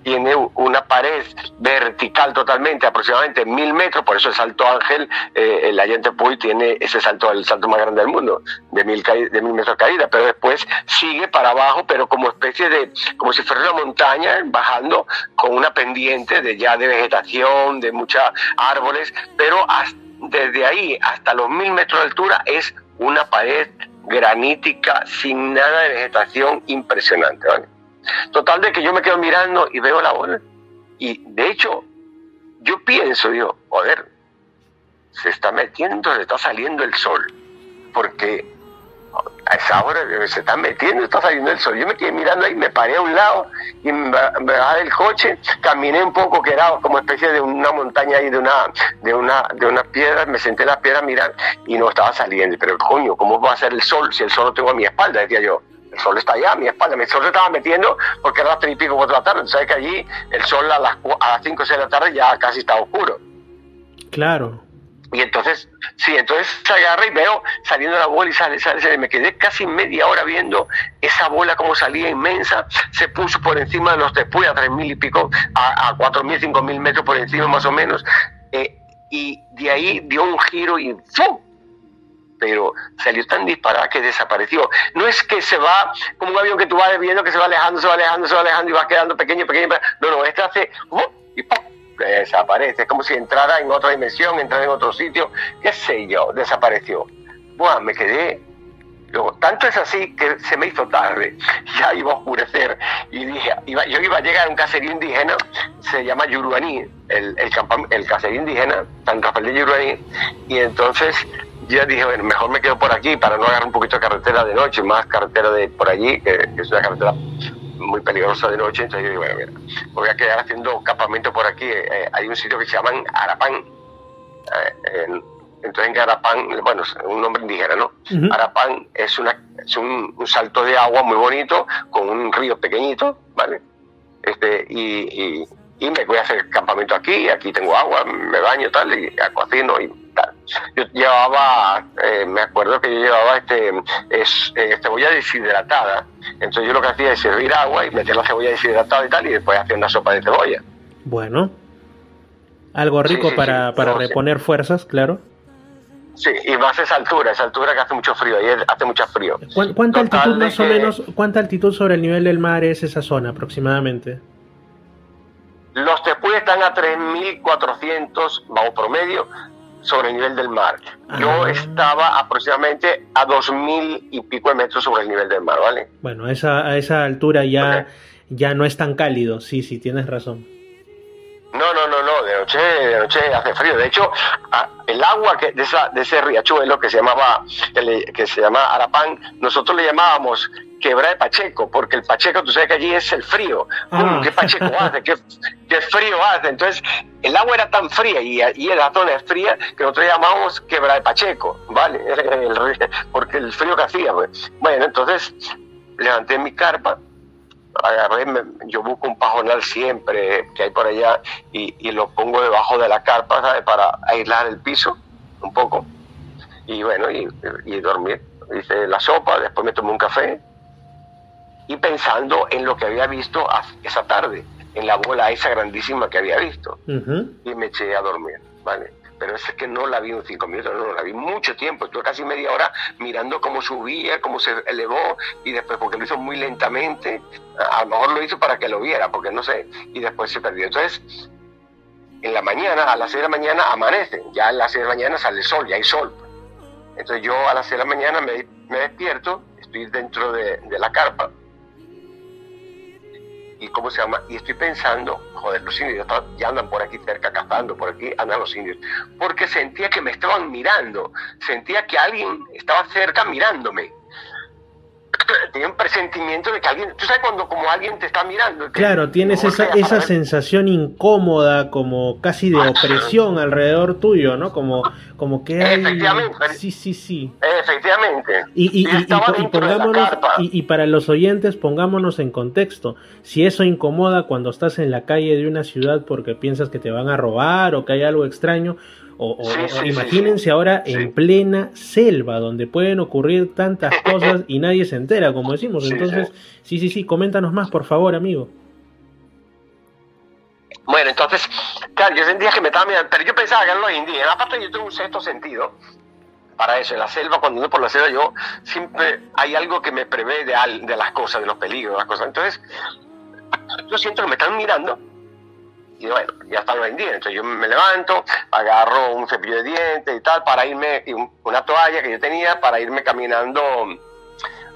tiene una pared vertical totalmente, aproximadamente mil metros, por eso el Salto Ángel, eh, el Allende Puy tiene ese salto, el salto más grande del mundo, de mil, de mil metros de caída, pero después sigue para abajo, pero como especie de, como si fuera una montaña, bajando con una pendiente de ya de vegetación, de muchos árboles, pero desde ahí hasta los mil metros de altura es una pared granítica sin nada de vegetación impresionante, ¿vale? Total de que yo me quedo mirando y veo la bola. Y de hecho, yo pienso, digo, joder, se está metiendo, se está saliendo el sol. Porque a esa hora se está metiendo, está saliendo el sol. Yo me quedé mirando ahí, me paré a un lado y me, bajé del coche, caminé un poco, que era como especie de una montaña ahí, de una, de una, de me senté en la piedra a mirar y no estaba saliendo. Pero coño, ¿cómo va a ser el sol si el sol lo tengo a mi espalda? Decía yo el sol está allá a mi espalda, el sol se estaba metiendo porque era las tres y pico, cuatro de la tarde, sabes que allí el sol a las, a las cinco o seis de la tarde ya casi está oscuro. Claro. Y entonces, sí, entonces se agarra y veo saliendo la bola y sale, sale, sale. Me quedé casi media hora viendo esa bola como salía inmensa. Se puso por encima de los después a tres mil y pico, a, a cuatro mil, cinco mil metros por encima más o menos. Eh, y de ahí dio un giro y ¡fum! Pero salió tan disparada que desapareció. No es que se va como un avión que tú vas viendo que se va alejando, se va alejando, se va alejando y va quedando pequeño, pequeño. No, no, este hace ¡uh! y ¡pum! desaparece. Es como si entrara en otra dimensión, entrara en otro sitio, qué sé yo, desapareció. Buah, me quedé tanto es así que se me hizo tarde, ya iba a oscurecer y dije, yo iba a llegar a un caserío indígena, se llama Yuruaní, el, el, el caserío indígena, San Rafael de Yuruaní, y entonces yo dije, bueno, mejor me quedo por aquí para no agarrar un poquito de carretera de noche, más carretera de por allí, que, es una carretera muy peligrosa de noche. Entonces yo digo, bueno, mira, voy a quedar haciendo campamento por aquí. Eh, hay un sitio que se llama Arapán. Eh, entonces en Arapán, bueno, es un nombre indígena, ¿no? Arapán es, una, es un, salto de agua muy bonito, con un río pequeñito, ¿vale? Este, y, y, me voy a hacer campamento aquí, aquí tengo agua, me baño tal, y cocino y yo llevaba, eh, me acuerdo que yo llevaba este, es, eh, cebolla deshidratada. Entonces yo lo que hacía es servir agua y meter la cebolla deshidratada y tal, y después hacía una sopa de cebolla. Bueno, algo rico para, para reponer fuerzas, claro. Sí, y más esa altura, esa altura que hace mucho frío, ahí hace mucho frío. ¿Cuánta altitud más o menos, cuánta altitud sobre el nivel del mar es esa zona aproximadamente? Los tepuy están a 3.400 bajo promedio, sobre el nivel del mar. Yo ah. estaba aproximadamente a dos mil y pico de metros sobre el nivel del mar, ¿vale? Bueno, a esa, a esa altura ya, ya no es tan cálido, sí, sí, tienes razón. No, no, no, no, de noche, de noche hace frío. De hecho, el agua que de, esa, de ese riachuelo que se llamaba, que se llama Arapán, nosotros le llamábamos quebra de Pacheco, porque el Pacheco, tú sabes que allí es el frío. Ah. ¿Qué Pacheco hace? ¿Qué, frío hace? Entonces, el agua era tan fría y, y la zona es fría que nosotros llamamos quebra de Pacheco, ¿vale? porque el frío que hacía, pues. Bueno, entonces levanté mi carpa, agarré, yo busco un pajonal siempre que hay por allá y, y lo pongo debajo de la carpa, ¿sabes? Para aislar el piso un poco. Y bueno, y, y dormir. Hice la sopa, después me tomé un café y pensando en lo que había visto esa tarde, en la bola esa grandísima que había visto. Y me eché a dormir, ¿vale? pero es que no la vi en cinco minutos, no, la vi mucho tiempo, estuve casi media hora mirando cómo subía, cómo se elevó, y después, porque lo hizo muy lentamente, a lo mejor lo hizo para que lo viera, porque no sé, y después se perdió. Entonces, en la mañana, a las seis de la mañana amanece, ya a las seis de la mañana sale el sol, ya hay sol. Entonces yo a las seis de la mañana me, me despierto, estoy dentro de, de la carpa, y cómo se llama, y estoy pensando, joder, los indios ya andan por aquí cerca cazando, por aquí andan los indios, porque sentía que me estaban mirando, sentía que alguien estaba cerca mirándome tenía un presentimiento de que alguien, tú sabes cuando como alguien te está mirando. Claro, tienes esa, esa sensación incómoda, como casi de opresión alrededor tuyo, ¿no? Como, como que hay... Efectivamente. Sí, sí, sí. Efectivamente. Y, y, y, y, para los oyentes, pongámonos en contexto. Si eso incomoda cuando estás en la calle de una ciudad porque piensas que te van a robar o que hay algo extraño, o, imagínense ahora en plena selva, donde pueden ocurrir tantas cosas y nadie se entera, como decimos. Entonces, sí, sí, sí, coméntanos más, por favor, amigo. Bueno, entonces, claro, yo sentía que me estaba mirando, pero yo pensaba que eran los indígenas. Aparte, yo tengo un sexto sentido para eso. En la selva, cuando ando por la selva, yo siempre hay algo que me prevé de, de las cosas, de los peligros, de las cosas. Entonces, yo siento que me están mirando y bueno, ya están los. Entonces yo me levanto, agarro un cepillo de dientes y tal, para irme, y una toalla que yo tenía para irme caminando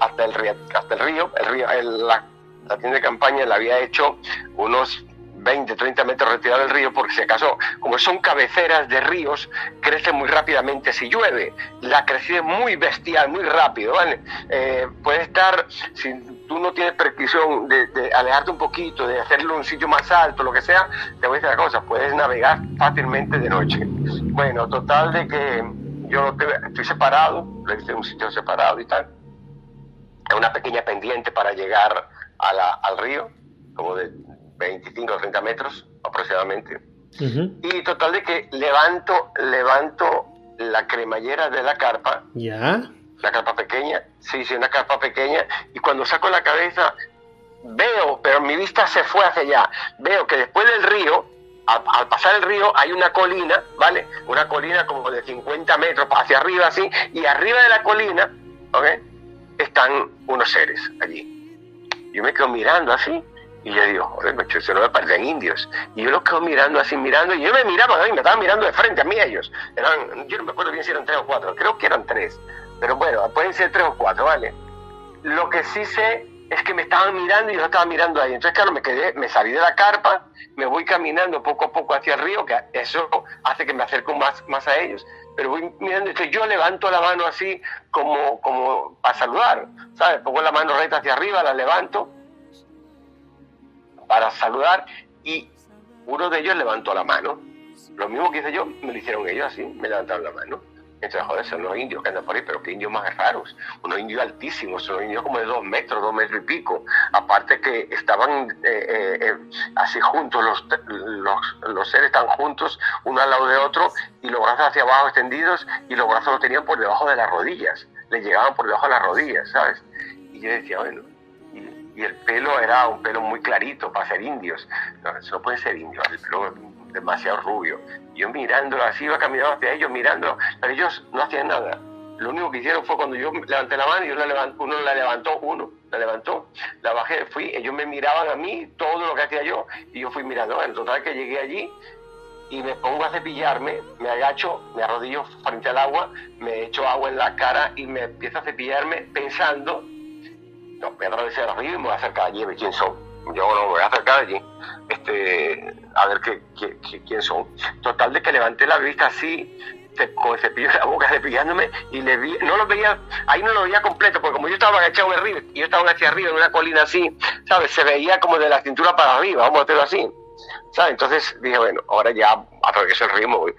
hasta el río. Hasta el río, el río la, la tienda de campaña la había hecho unos 20, 30 metros retirado del río, porque si acaso, como son cabeceras de ríos, crece muy rápidamente si llueve. La crecida es muy bestial, muy rápido, ¿vale? Eh, puede estar, si tú no tienes precisión de, alejarte un poquito, de hacerlo un sitio más alto, lo que sea, te voy a decir la cosa, puedes navegar fácilmente de noche. Bueno, total de que yo estoy separado, lo hice en un sitio separado y tal. Es una pequeña pendiente para llegar a al río, como de 25 o 30 metros aproximadamente. Y total de que levanto, levanto la cremallera de la carpa. Ya. La carpa pequeña, sí, sí, una carpa pequeña. Y cuando saco la cabeza, veo, pero mi vista se fue hacia allá. Veo que después del río, al, pasar el río, hay una colina, ¿vale? Una colina como de 50 metros hacia arriba, así. Y arriba de la colina, ¿ok? Están unos seres allí. Yo me quedo mirando así y yo digo, joder, macho, eso no me parecen indios. Y yo los quedo mirando así, mirando, y yo me miraba, y me estaban mirando de frente a mí ellos. Eran, yo no me acuerdo bien si eran tres o cuatro, creo que eran tres. Pero bueno, pueden ser tres o cuatro, ¿vale? Lo que sí sé es que me estaban mirando y yo estaba mirando ahí. Entonces, claro, me quedé, me salí de la carpa, me voy caminando poco a poco hacia el río, que eso hace que me acerco más, más a ellos. Pero voy mirando, entonces yo levanto la mano así como, como para saludar, ¿sabes? Pongo la mano recta hacia arriba, la levanto para saludar y uno de ellos levantó la mano. Lo mismo que hice yo, me lo hicieron ellos así, me levantaron la mano. Entonces, joder, son los indios que andan por ahí, pero qué indios más raros. Unos indios altísimos, son indios como de dos metros, dos metros y pico. Aparte que estaban eh, eh, eh, así juntos, los, los, los, seres están juntos, uno al lado de otro, y los brazos hacia abajo extendidos, y los brazos los tenían por debajo de las rodillas. Le llegaban por debajo de las rodillas, ¿sabes? Y yo decía, bueno, y el pelo era un pelo muy clarito para ser indios. No, eso puede ser indio, el pelo demasiado rubio. Yo mirándolo así, iba caminando hacia ellos, mirando, pero ellos no hacían nada. Lo único que hicieron fue cuando yo levanté la mano, y la uno la levantó, uno la levantó, la bajé, fui, ellos me miraban a mí, todo lo que hacía yo, y yo fui mirando. En total que llegué allí y me pongo a cepillarme, me agacho, me arrodillo frente al agua, me echo agua en la cara y me empiezo a cepillarme pensando no, voy a atravesar el río y me voy a acercar allí a ver quién son. Yo no voy a acercar allí este, a ver qué, quién son. Total de que levanté la vista así, con el cepillo de la boca cepillándome y le vi, no lo veía, ahí no lo veía completo, porque como yo estaba agachado río y yo estaba hacia arriba en una colina así, ¿sabes? Se veía como de la cintura para arriba, vamos a hacerlo así, ¿sabes? Entonces dije, bueno, ahora ya atravieso el río me voy.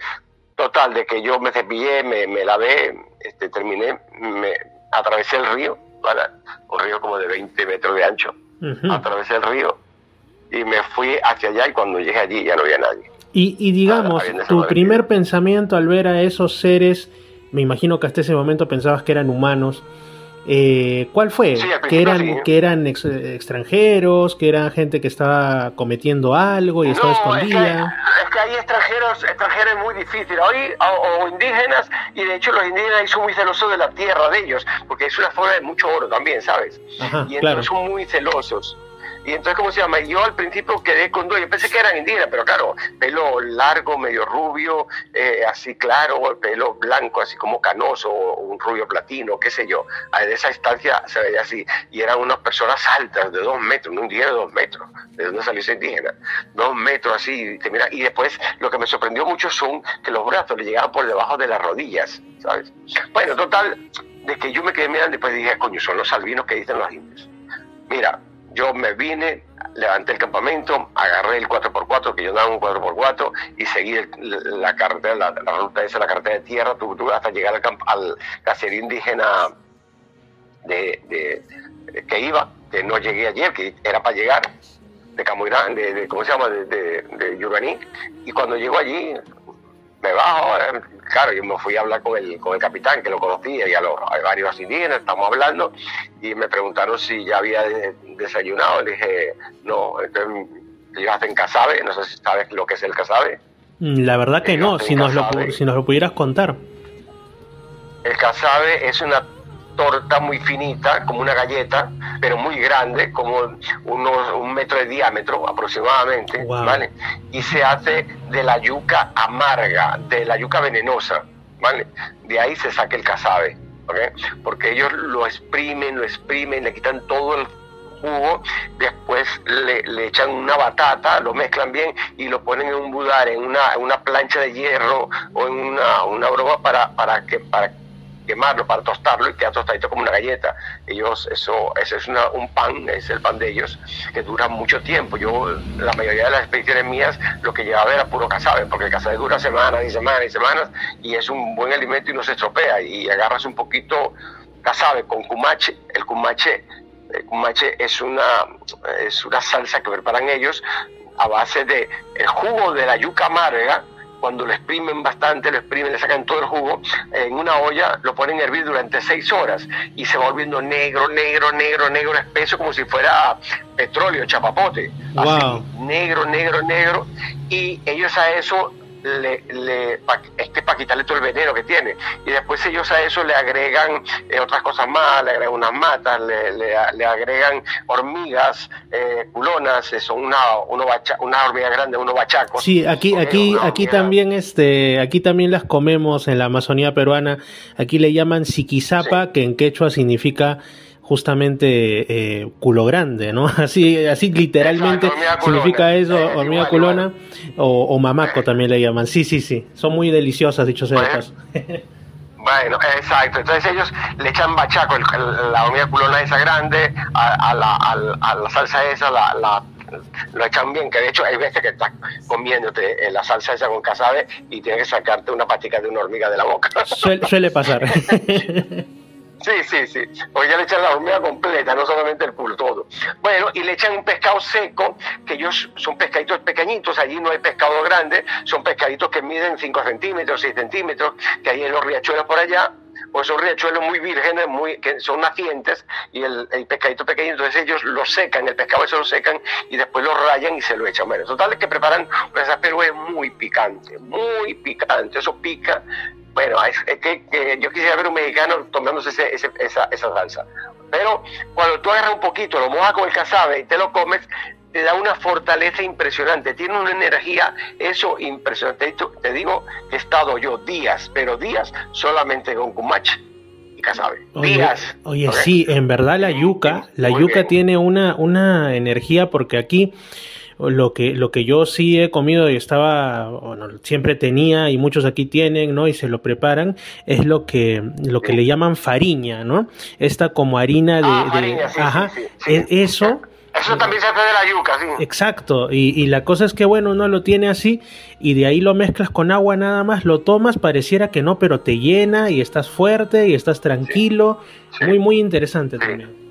Total, de que yo me cepillé, me, me lavé, este, terminé, me atravesé el río un río como de 20 metros de ancho. Atravesé el río y me fui hacia allá y cuando llegué allí ya no había nadie. Y, digamos, tu primer pensamiento al ver a esos seres, me imagino que hasta ese momento pensabas que eran humanos, Eh, ¿Cuál fue? que eran, que eran extranjeros, que eran gente que estaba cometiendo algo y estaba escondida. Es que, hay extranjeros, extranjeros muy difícil, hoy o, indígenas, y de hecho los indígenas son muy celosos de la tierra de ellos, porque es una forma de mucho oro también, ¿sabes? y entonces son muy celosos. Y entonces, ¿cómo se llama? Yo al principio quedé con dos, yo pensé que eran indígenas, pero claro, pelo largo, medio rubio, eh, así claro, pelo blanco, así como canoso, un rubio platino, qué sé yo. De esa instancia se veía así. Y eran unas personas altas, de dos metros, un indígena de dos metros, de donde salió ese indígena, dos metros así. Te mira, y después lo que me sorprendió mucho son que los brazos le llegaban por debajo de las rodillas, ¿sabes? Bueno, total, de que yo me quedé mirando y después dije, coño, son los albinos que dicen los indios. Mira, yo me vine, levanté el campamento, agarré el 4x4, que yo daba un 4x4, y seguí la carretera, la, ruta esa, la carretera de tierra, hasta llegar al, al caserío indígena de, que iba, que no llegué ayer, que era para llegar, de Camuirán, de, ¿cómo se llama?, de, de, de y cuando llego allí, me bajo, eh, claro, yo me fui a hablar con el, con el capitán, que lo conocía, y a, los, varios indígenas, estamos hablando, y me preguntaron si ya había desayunado, le dije, no, entonces ellos hacen casabe, no sé si sabes lo que es el casabe. Mm, la verdad que no, si nos, lo, si nos lo pudieras contar. El casabe es una torta muy finita, como una galleta, pero muy grande, como unos, un metro de diámetro aproximadamente, ¿vale? Y se hace de la yuca amarga, de la yuca venenosa, ¿vale? De ahí se saca el casabe, Porque ellos lo exprimen, lo exprimen, le quitan todo el jugo, después le, echan una batata, lo mezclan bien y lo ponen en un budar, en una, una plancha de hierro o en una, una broma para, para que para quemarlo, para tostarlo y queda tostadito como una galleta. Ellos, eso, ese es un pan, es el pan de ellos, que dura mucho tiempo. Yo, la mayoría de las expediciones mías, lo que llevaba era puro cazabe, porque el cazabe dura semanas y semanas y semanas, y es un buen alimento y no se estropea. Y agarras un poquito cazabe con cumache, el cumache, el cumache es una, es una salsa que preparan ellos a base de el jugo de la yuca amarga, cuando lo exprimen bastante, lo exprimen, le sacan todo el jugo, en una olla lo ponen a hervir durante seis horas y se va volviendo negro, negro, negro, negro, espeso, como si fuera petróleo, chapapote. Así, negro, negro, negro. Y ellos a eso le, le este para quitarle todo el veneno que tiene. Y después ellos a eso le agregan eh, otras cosas más, le agregan unas matas, le, le, agregan hormigas, eh, culonas, son una, uno bacha, una hormiga grande, uno bachaco. Sí, aquí, aquí, aquí también este, aquí también las comemos en la Amazonía peruana, aquí le llaman siquizapa, que en quechua significa justamente eh, culo grande, ¿no? Así, así literalmente significa eso, hormiga culona o, mamaco también le llaman. Sí, sí, sí, son muy deliciosas, dicho sea de paso. Bueno, exacto. Entonces ellos le echan bachaco, la hormiga culona esa grande, a, la, a, la, salsa esa, la, lo echan bien, que de hecho hay veces que estás comiéndote eh, la salsa esa con casabe y tienes que sacarte una patica de una hormiga de la boca. suele pasar. Sí, sí, sí. Porque ya le echan la hormiga completa, no solamente el culo, todo. Bueno, y le echan un pescado seco, que ellos son pescaditos pequeñitos, allí no hay pescado grande, son pescaditos que miden 5 centímetros, 6 centímetros, que hay en los riachuelos por allá, pues son riachuelos muy vírgenes, muy, que son nacientes, y el, pescadito pequeño, entonces ellos lo secan, el pescado eso lo secan, y después lo rayan y se lo echan. Bueno, total es que preparan una pero es muy picante, muy picante, eso pica, bueno, es, que, yo quisiera ver un mexicano tomándose esa, esa salsa. Pero cuando tú agarras un poquito, lo mojas con el casabe y te lo comes, te da una fortaleza impresionante, tiene una energía, eso impresionante. Te digo que he estado yo días, pero días solamente con cumache y casabe. días. Oye, sí, en verdad la yuca, la yuca tiene una, una energía porque aquí lo que, lo que yo sí he comido y estaba, bueno, siempre tenía y muchos aquí tienen, ¿no? Y se lo preparan, es lo que, lo que le llaman fariña, ¿no? Esta como harina de, ah, ajá, e, eso. Eso también se hace de la yuca, sí. Exacto, y, y, la cosa es que, bueno, uno lo tiene así y de ahí lo mezclas con agua nada más, lo tomas, pareciera que no, pero te llena y estás fuerte y estás tranquilo. Muy, muy interesante también.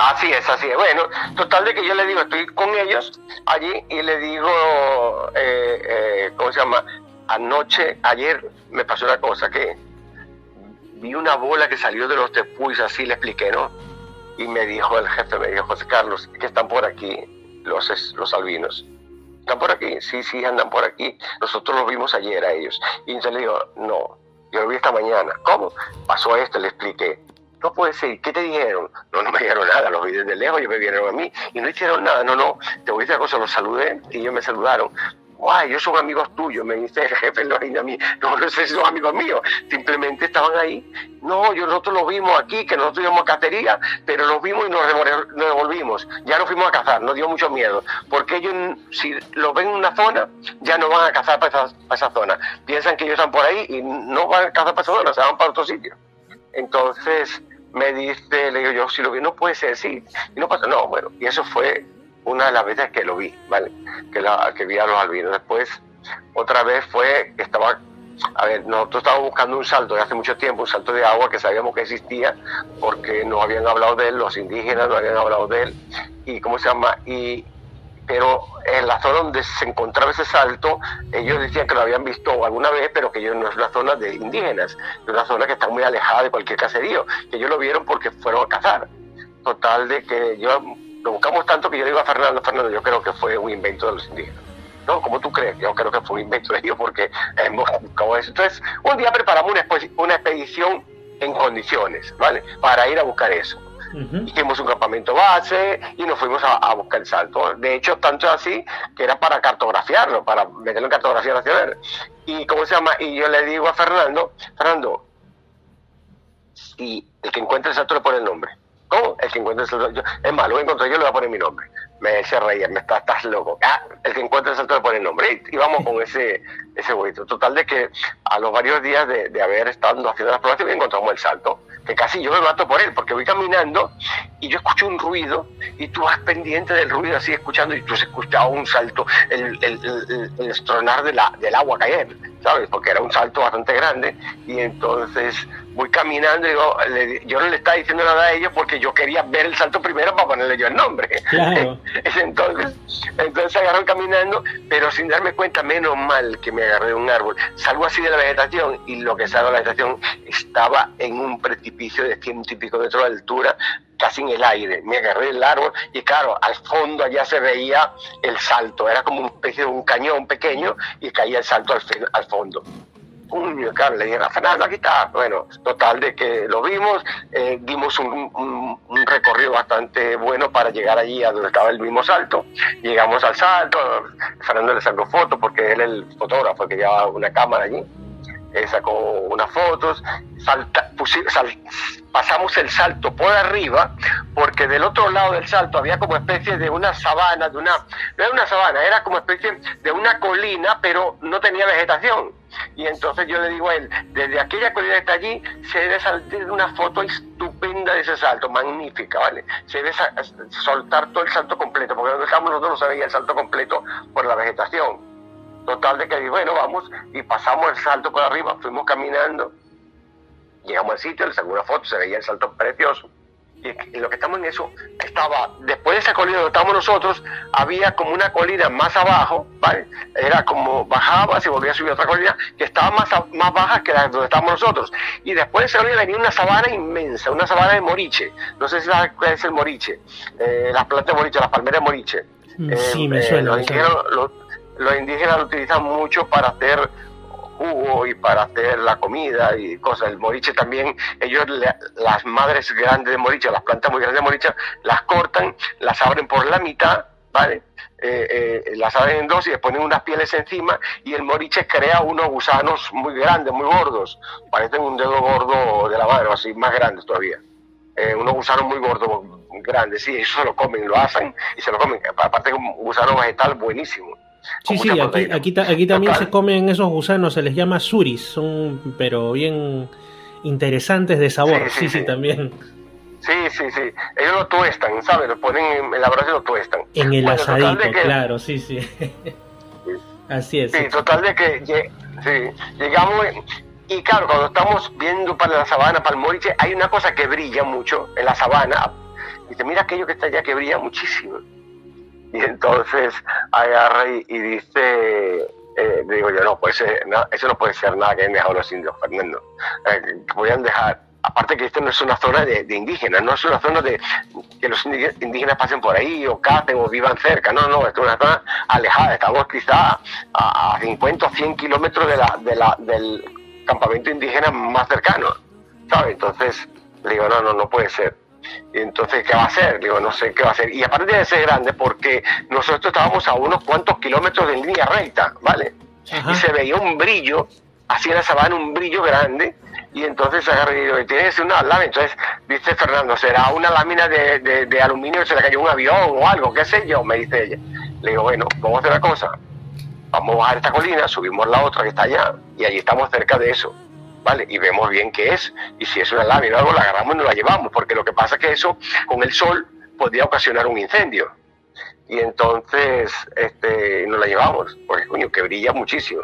Así es, así es. Bueno, total de que yo le digo, estoy con ellos allí y le digo, eh, eh, ¿cómo se llama? Anoche, ayer me pasó una cosa que vi una bola que salió de los tepuis, así le expliqué, ¿no? Y me dijo el jefe, me dijo, José Carlos, que están por aquí los, los albinos. ¿Están por aquí? Sí, sí, andan por aquí. Nosotros los vimos ayer a ellos. Y yo le digo, no, yo lo vi esta mañana. ¿Cómo? Pasó esto, le expliqué. No puede ser. ¿Qué te dijeron? No, no me dijeron nada. Los vi desde lejos, ellos me vieron a mí y no hicieron nada. No, no. Te voy a decir una cosa, los saludé y ellos me saludaron guay, ellos son amigos tuyos, me dice el jefe a mí, no, no sé si son amigos míos, simplemente estaban ahí. No, yo, nosotros los vimos aquí, que nosotros íbamos a cacería, pero los vimos y nos, devolvimos. Ya nos fuimos a cazar, nos dio mucho miedo, porque ellos, si los ven en una zona, ya no van a cazar para esa, para esa zona. Piensan que ellos están por ahí y no van a cazar para esa zona, se van para otro sitio. Entonces me dice, le digo yo, si lo vi, no puede ser, sí. Y no pasa, no, bueno, y eso fue una de las veces que lo vi, ¿vale? Que, la, que vi a los albinos. Después, otra vez fue que estaba, a ver, nosotros estábamos buscando un salto de hace mucho tiempo, un salto de agua que sabíamos que existía, porque no habían hablado de él, los indígenas no habían hablado de él, y ¿cómo se llama? Y, pero en la zona donde se encontraba ese salto, ellos decían que lo habían visto alguna vez, pero que ellos no es una zona de indígenas, es una zona que está muy alejada de cualquier caserío, que ellos lo vieron porque fueron a cazar. Total de que yo lo buscamos tanto que yo le digo a Fernando, Fernando, yo creo que fue un invento de los indígenas. ¿No? ¿Cómo tú crees? Yo creo que fue un invento de ellos porque hemos buscado eso. Entonces, un día preparamos una, una expedición en condiciones, ¿vale? Para ir a buscar eso. Hicimos un campamento base y nos fuimos a, buscar el salto. De hecho, tanto así que era para cartografiarlo, para meterlo en cartografía nacional. Y, ¿cómo se llama? Y yo le digo a Fernando, Fernando, si el que encuentre el salto le pone el nombre. ¿Cómo? El que encuentre el salto. es más, lo encontrar yo, le voy a poner mi nombre. Me se reía, me está, estás loco. Ah, el que encuentre el salto le pone el nombre. Y, vamos con ese, ese huevito. Total de que a los varios días de, de haber estado haciendo las pruebas, encontramos el salto. Que casi yo me mato por él, porque voy caminando y yo escucho un ruido y tú vas pendiente del ruido así escuchando y tú has escuchado un salto, el, el, el, el estronar de la, del agua caer, ¿sabes? Porque era un salto bastante grande y entonces voy caminando y digo, yo no le estaba diciendo nada a ellos porque yo quería ver el salto primero para ponerle yo el nombre. entonces, entonces agarró caminando, pero sin darme cuenta, menos mal que me agarré un árbol. Salgo así de la vegetación y lo que salgo de la vegetación estaba en un precipicio de ciento y pico metros de altura, casi en el aire. Me agarré del árbol y claro, al fondo allá se veía el salto. Era como una especie de un cañón pequeño y caía el salto al, al fondo puño, claro, le dije a Fernando, aquí está. Bueno, total de que lo vimos, eh, dimos un, recorrido bastante bueno para llegar allí a donde estaba el mismo salto. Llegamos al salto, Fernando le sacó fotos porque él es el fotógrafo que llevaba una cámara allí. Eh, sacó unas fotos, pasamos el salto por arriba, porque del otro lado del salto había como especie de una sabana, de una, no era una sabana, era como especie de una colina, pero no tenía vegetación y entonces yo le digo a él, desde aquella colina que está allí, se debe salir una foto estupenda de ese salto, magnífica, ¿vale? Se debe soltar todo el salto completo, porque donde estamos nosotros no se veía el salto completo por la vegetación. Total de que, bueno, vamos y pasamos el salto por arriba, fuimos caminando, llegamos al sitio, le saco una foto, se veía el salto precioso y, lo que estamos en eso, estaba, después de esa colina donde estábamos nosotros, había como una colina más abajo, ¿vale? Era como bajaba, se volvía a subir otra colina, que estaba más, más baja que la donde estábamos nosotros. Y después de esa colina venía una sabana inmensa, una sabana de moriche. No sé si sabes cuál es el moriche, eh, las plantas de moriche, las palmeras de moriche. Sí, me eh, suena. los indígenas lo utilizan mucho para hacer jugo y para hacer la comida y cosas. El moriche también, ellos, las madres grandes de moriche, las plantas muy grandes de moriche, las cortan, las abren por la mitad, ¿vale? Eh, eh, las abren en dos y les ponen unas pieles encima y el moriche crea unos gusanos muy grandes, muy gordos, parecen un dedo gordo de la mano, así más grandes todavía. Eh, unos gusanos muy gordos, grandes, sí, eso se lo comen, lo hacen y se lo comen. Aparte, un gusano vegetal buenísimo. Sí, sí, aquí, aquí, también se comen esos gusanos, se les llama suris, son pero bien interesantes de sabor, sí, sí, también. Sí, sí, sí, ellos lo tuestan, ¿sabes? Lo ponen en la brasa y lo tuestan. En el asadito, claro, sí, sí. Así es. Sí, total de que sí, llegamos y claro, cuando estamos viendo para la sabana, para el moriche, hay una cosa que brilla mucho en la sabana. Dice, mira aquello que está allá que brilla muchísimo. Y entonces agarra y, dice, eh, digo yo, no, pues eso no puede ser nada que hayan dejado los indios, Fernando. Eh, que podían dejar, aparte que esto no es una zona de, indígenas, no es una zona de que los indígenas pasen por ahí o cacen o vivan cerca, no, no, esto es una zona alejada, estamos quizá a, 50 o 100 kilómetros de la, de la, del campamento indígena más cercano, ¿sabes? Entonces, digo, no, no, no puede ser. Y entonces, ¿qué va a hacer? Digo, no sé qué va a hacer. Y aparte de ser grande, porque nosotros estábamos a unos cuantos kilómetros de línea recta, ¿vale? Y se veía un brillo, así en la sabana, un brillo grande. Y entonces agarré y tienes una lámina. Entonces dice Fernando, será una lámina de, de, aluminio que se le cayó un avión o algo, qué sé yo, me dice ella. Le digo, bueno, vamos a hacer una cosa. Vamos a bajar esta colina, subimos la otra que está allá, y allí estamos cerca de eso ¿vale? Y vemos bien qué es, y si es una lámina o algo, la agarramos y nos la llevamos, porque lo que pasa es que eso, con el sol, podría ocasionar un incendio. Y entonces, este, nos la llevamos, porque coño, que brilla muchísimo.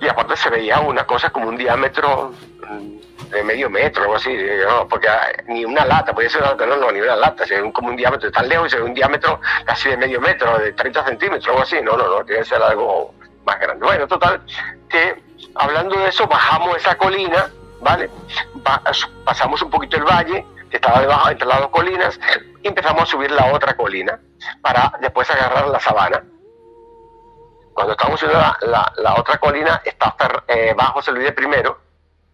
Y aparte se veía una cosa como un diámetro mm, de medio metro, algo así, porque ah, ni una lata, podía ser una lata, no, no, ni una lata, se ve como un diámetro tan lejos y se ve un diámetro casi de medio metro, de 30 centímetros, algo así, no, no, no, tiene que ser algo más grande. Bueno, total, que hablando de eso, bajamos esa colina, ¿vale? pasamos un poquito el valle, que estaba debajo entre las dos colinas, y empezamos a subir la otra colina para después agarrar la sabana. Cuando estábamos subiendo la, otra colina, está eh, bajo José Luis de primero,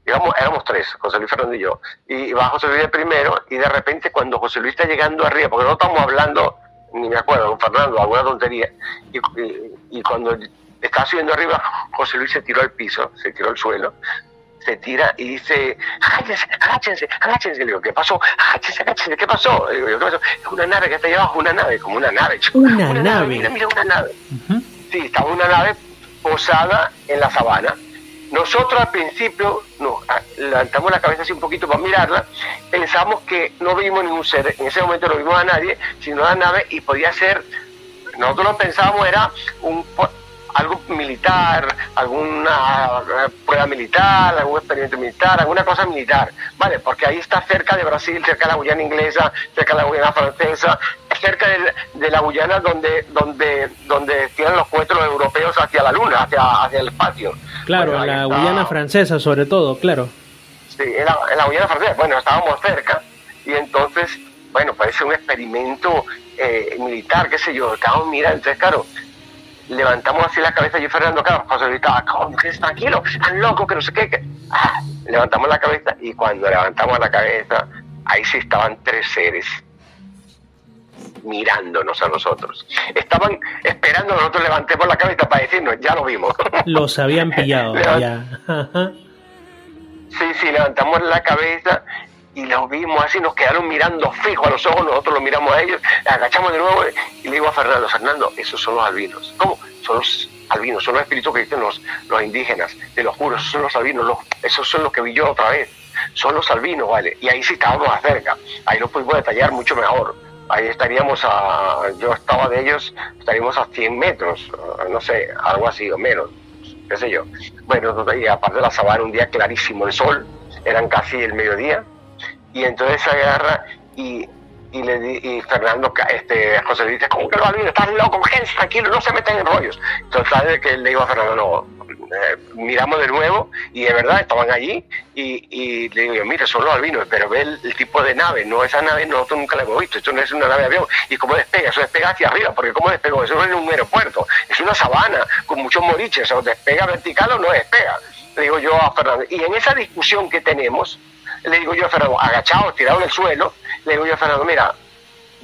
digamos, éramos tres, José Luis Fernando y yo, y bajo José Luis de primero, y de repente cuando José Luis está llegando arriba, porque no estamos hablando, ni me acuerdo, con Fernando, alguna tontería, y, y cuando estaba subiendo arriba, José Luis se tiró al piso, se tiró al suelo, se tira y dice, agáchense, agáchense, agáchense. Le digo, ¿qué pasó? Agáchense, agáchense, ¿qué pasó? Le digo, ¿qué pasó? Es una nave que está ahí abajo, una nave, como una nave. Una, nave. Mira, mira, una nave. Sí, estaba una nave posada en la sabana. Nosotros al principio nos levantamos la cabeza así un poquito para mirarla, pensamos que no vimos ningún ser, en ese momento no vimos a nadie, sino la nave y podía ser, nosotros lo pensábamos era un algo militar, alguna eh, prueba militar, algún experimento militar, alguna cosa militar, ¿vale? Porque ahí está cerca de Brasil, cerca de la Guyana inglesa, cerca de la Guyana francesa, cerca de, la Guyana donde, donde, donde tienen los cohetes europeos hacia la Luna, hacia, hacia el espacio. Claro, en la Guyana francesa sobre todo, claro. Sí, en la, Guyana francesa, bueno, estábamos cerca y entonces, bueno, parece un experimento eh, militar, qué sé yo, estábamos mirando, entonces claro, levantamos así la cabeza, yo Fernando, claro, José Luis estaba, tranquilo, tan loco, que no sé qué, ah, levantamos la cabeza y cuando levantamos la cabeza, ahí sí estaban tres seres mirándonos a nosotros. Estaban esperando que nosotros levantemos la cabeza para decirnos, ya lo vimos. Los habían pillado, ya. sí, sí, levantamos la cabeza y los vimos así, nos quedaron mirando fijo a los ojos, nosotros los miramos a ellos, agachamos de nuevo y le digo a Fernando, Fernando, esos son los albinos. ¿Cómo? Son los albinos, son los espíritus que dicen los, los indígenas, te lo juro, esos son los albinos, los, esos son los que vi yo otra vez, son los albinos, ¿vale? Y ahí sí estábamos más cerca, ahí lo pudimos detallar mucho mejor. Ahí estaríamos a, yo estaba de ellos, estaríamos a 100 metros, no sé, algo así o menos, qué sé yo. Bueno, y aparte de la sabana, un día clarísimo, el sol, eran casi el mediodía, y entonces se agarra y, y, le, y Fernando, este, José dice, ¿cómo que lo albinos? Estás loco, gente, tranquilo, no se meten en rollos. Entonces, que le digo a Fernando, no, eh, miramos de nuevo y de verdad estaban allí y, y le digo, mira, son los albinos, pero ve el, tipo de nave, no esa nave nosotros nunca la hemos visto, esto no es una nave de avión. ¿Y cómo despega? Eso despega hacia arriba, porque ¿cómo despegó? Eso no es un aeropuerto, es una sabana con muchos moriches, o despega vertical o no despega. Le digo yo a Fernando, y en esa discusión que tenemos, le digo yo a Fernando, agachado, tirado en el suelo, le digo yo a Fernando, mira,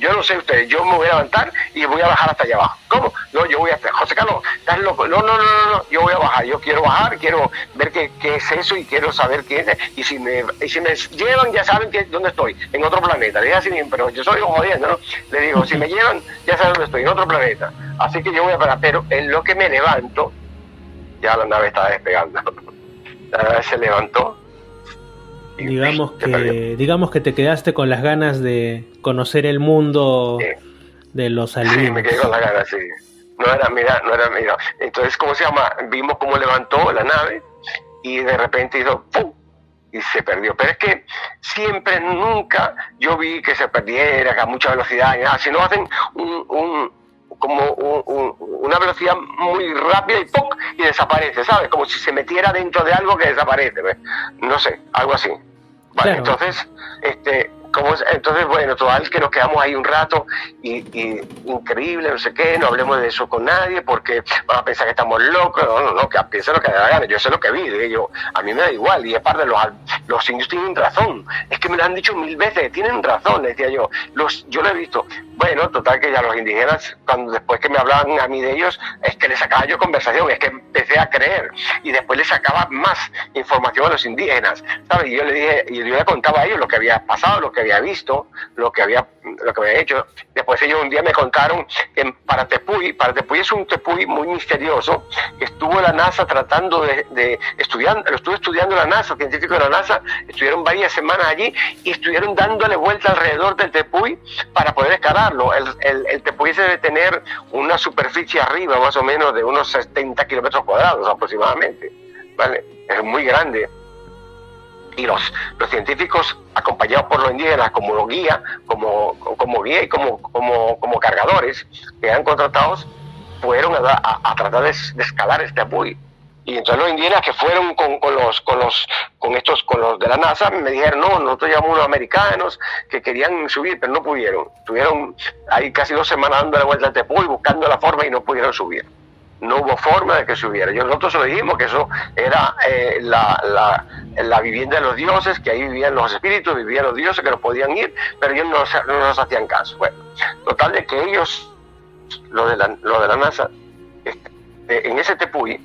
yo no sé ustedes, yo me voy a levantar y voy a bajar hasta allá abajo. ¿Cómo? No, yo voy a José Carlos, estás loco. No, no, no, no, no, yo voy a bajar, yo quiero bajar, quiero ver qué, qué es eso y quiero saber qué es. Y si me, y si me llevan, ya saben dónde estoy, en otro planeta. Le digo así, pero yo soy jodiendo, ¿no? Le digo, si me llevan, ya saben dónde estoy, en otro planeta. Así que yo voy a parar, pero en lo que me levanto, ya la nave está despegando. La nave se levantó digamos que digamos que te quedaste con las ganas de conocer el mundo de los albinos. Sí, me quedé con las ganas, sí. No era, mira, no era, mira. Entonces, ¿cómo se llama? Vimos cómo levantó la nave y de repente hizo ¡pum! y se perdió. Pero es que siempre, nunca yo vi que se perdiera, que a mucha velocidad, nada. Si no hacen un, un como una velocidad muy rápida y ¡pum! y desaparece, ¿sabes? Como si se metiera dentro de algo que desaparece, no sé, algo así. Vale, entonces, este, entonces, bueno, total que nos quedamos ahí un rato y, increíble, no sé qué, no hablemos de eso con nadie porque van a pensar que estamos locos, no, no, no, que piensen lo que da gana, yo sé lo que vi, de ellos, a mí me da igual y es parte de los, los indios tienen razón, es que me lo han dicho mil veces, tienen razón, decía yo, los, yo lo he visto, bueno, total que ya los indígenas, cuando después que me hablaban a mí de ellos, es que les sacaba yo conversación, es que empecé a creer y después les sacaba más información a los indígenas, ¿sabes? Y yo le dije, y yo le contaba a ellos lo que había pasado, lo que había visto, lo que había, lo que había hecho. Después ellos un día me contaron que para Tepuy, para Tepuy es un Tepuy muy misterioso, que estuvo la NASA tratando de, de estudiar, lo estuvo estudiando la NASA, científicos de la NASA, estuvieron varias semanas allí y estuvieron dándole vuelta alrededor del Tepuy para poder escalarlo. El, el, el Tepuy debe tener una superficie arriba, más o menos, de unos 70 kilómetros cuadrados aproximadamente. ¿vale? Es muy grande y los, los científicos acompañados por los indígenas como guía, como, como guía y como, como, como cargadores que han contratados, fueron a, tratar de, escalar este apoyo. Y entonces los indígenas que fueron con, con, los con los con estos con los de la NASA me dijeron, "No, nosotros llamamos unos americanos que querían subir, pero no pudieron. Tuvieron ahí casi dos semanas dando la vuelta al Tepuy buscando la forma y no pudieron subir." No hubo forma de que subiera. Yo nosotros lo dijimos que eso era eh, la, la, vivienda de los dioses, que ahí vivían los espíritus, vivían los dioses que no podían ir, pero ellos no, nos hacían caso. Bueno, total de que ellos, lo de la, lo de la NASA, este, en ese Tepuy,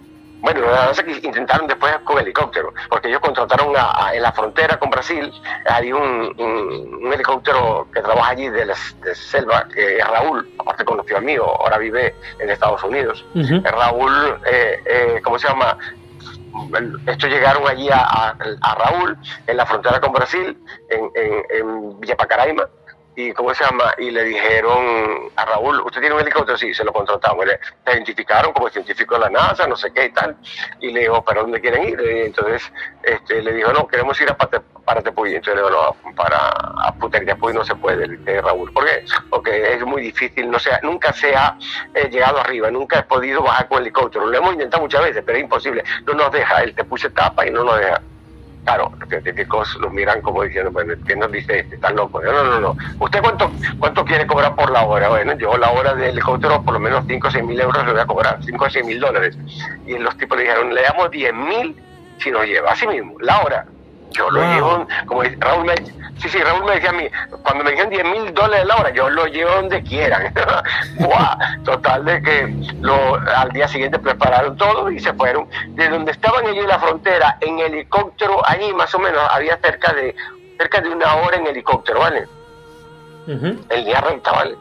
bueno, que intentaron después con helicóptero, porque ellos contrataron en la frontera con Brasil, hay un, helicóptero que trabaja allí de, selva, que es Raúl, aparte conoció a mí, ahora vive en Estados Unidos. Raúl, eh, eh, ¿cómo se llama? Estos llegaron allí a, Raúl, en la frontera con Brasil, en, en, en Villa Pacaraima, y ¿cómo se llama? Y le dijeron a Raúl, ¿usted tiene un helicóptero? Sí, se lo contratamos. Le, identificaron como científico de la NASA, no sé qué y tal. Y le dijo, ¿para dónde quieren ir? Entonces este, le dijo, no, queremos ir a para Tepuy. Entonces le dijo, no, para a Tepuy no se puede, Raúl. ¿Por qué? Porque es muy difícil, no sea, nunca se ha eh, llegado arriba, nunca he podido bajar con el helicóptero. Lo hemos intentado muchas veces, pero es imposible. No nos deja, el Tepuy se tapa y no nos deja. Claro, los científicos los miran como diciendo, bueno, ¿qué nos dice este? Están locos. No, no, no. ¿Usted cuánto, cuánto quiere cobrar por la hora? Bueno, yo la hora del helicóptero por lo menos 5 o 6 mil euros le voy a cobrar, 5 o 6 mil dólares. Y los tipos le dijeron, le damos 10 mil si nos lleva. Así mismo, la hora. Yo lo llevo, como Raúl me, sí, sí, Raúl me decía a mí, cuando me dijeron 10 mil dólares la hora, yo lo llevo donde quieran. Total de que lo, al día siguiente prepararon todo y se fueron. De donde estaban ellos en la frontera, en helicóptero, allí más o menos había cerca de cerca de una hora en helicóptero, ¿vale? El día recta, ¿vale?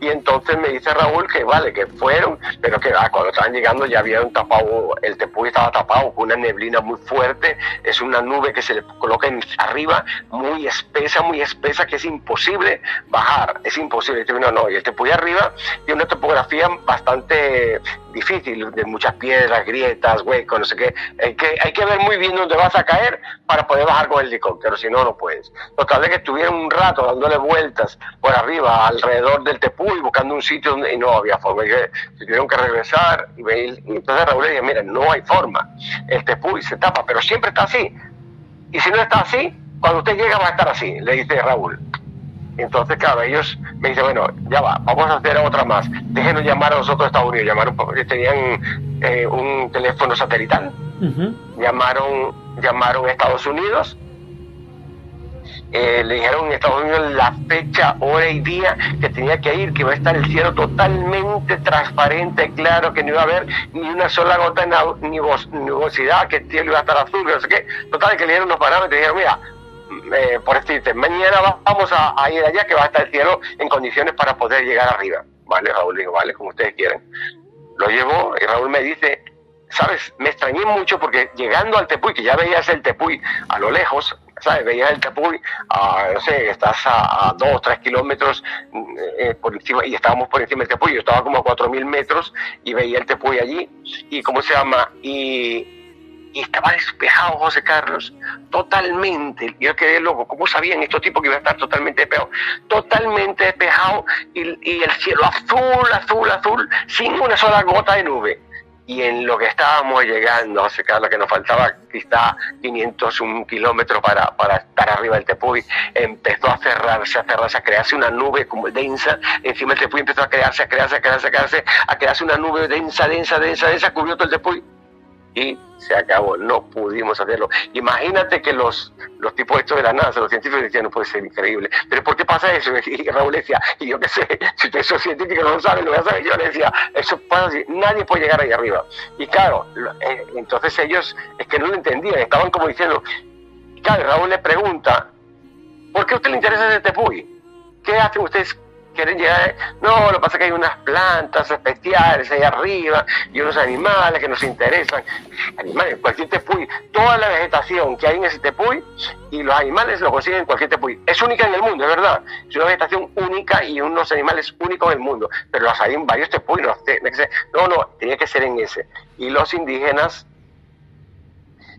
Y entonces me dice Raúl que vale, que fueron, pero que ah, cuando estaban llegando ya habían tapado, el Tepuy estaba tapado con una neblina muy fuerte, es una nube que se le coloca arriba, muy espesa, muy espesa, que es imposible bajar, es imposible. No, no, y el Tepuy arriba tiene una topografía bastante difícil, de muchas piedras, grietas, huecos, no sé qué. Hay que, hay que ver muy bien dónde vas a caer para poder bajar con el helicóptero, si no, no puedes. Total de que estuvieron un rato dándole vueltas por arriba, alrededor del Tepuy, buscando un sitio donde y no había forma. Y se tuvieron que regresar y, y entonces Raúl le dije, mira, no hay forma. El Tepuy se tapa, pero siempre está así. Y si no está así, cuando usted llega va a estar así, le dice Raúl. Entonces, claro, ellos me dicen, bueno, ya va, vamos a hacer otra más. Déjenos llamar a nosotros a Estados Unidos. Llamaron, tenían eh, un teléfono satelital. Llamaron, llamaron a Estados Unidos. Eh, le dijeron en Estados Unidos la fecha, hora y día que tenía que ir, que iba a estar el cielo totalmente transparente, claro, que no iba a haber ni una sola gota de nubosidad, que el cielo iba a estar azul, no sé qué. Total, que le dieron los parámetros y dijeron, mira, eh, por este mañana vamos a, ir allá que va a estar el cielo en condiciones para poder llegar arriba. Vale, Raúl, digo, vale, como ustedes quieren. Lo llevo y Raúl me dice, sabes, me extrañé mucho porque llegando al Tepuy, que ya veías el Tepuy a lo lejos, ¿sabes? Veías el Tepuy, a, no sé, estás a, dos o tres kilómetros eh, por encima, y estábamos por encima del Tepuy, yo estaba como a cuatro mil metros y veía el Tepuy allí, y ¿cómo se llama? Y, estaba despejado José Carlos, totalmente. Yo quedé loco, ¿cómo sabían estos tipos que iba a estar totalmente despejado? Totalmente despejado y el cielo azul, azul, azul, sin una sola gota de nube y en lo que estábamos llegando, José Carlos, que nos faltaba quizá 500, un kilómetro para, para estar arriba del Tepuy, empezó a cerrarse, a cerrarse, a crearse una nube como densa, encima del Tepuy empezó a crearse, a crearse, a crearse, a crearse, a crearse una nube densa, densa, densa, densa, cubrió todo el Tepuy y se acabó, no pudimos hacerlo. Imagínate que los, los tipos estos de la NASA, los científicos decían, no puede ser increíble, pero ¿por qué pasa eso? Y Raúl decía, y yo qué sé, si ustedes son científicos no lo saben, lo voy a saber, yo le decía, eso pasa así, nadie puede llegar ahí arriba. Y claro, eh, entonces ellos es que no lo entendían, estaban como diciendo, claro, Raúl le pregunta, ¿por qué usted le interesa ese Tepuy? ¿Qué hacen ustedes quieren llegar. No, lo que pasa es que hay unas plantas especiales ahí arriba y unos animales que nos interesan. Animales, cualquier tepuy, toda la vegetación que hay en ese tepuy y los animales lo consiguen en cualquier tepuy. Es única en el mundo, es verdad. Es una vegetación única y unos animales únicos en el mundo. Pero los hay en varios tepuy. No, no, no, tenía que ser en ese. Y los indígenas,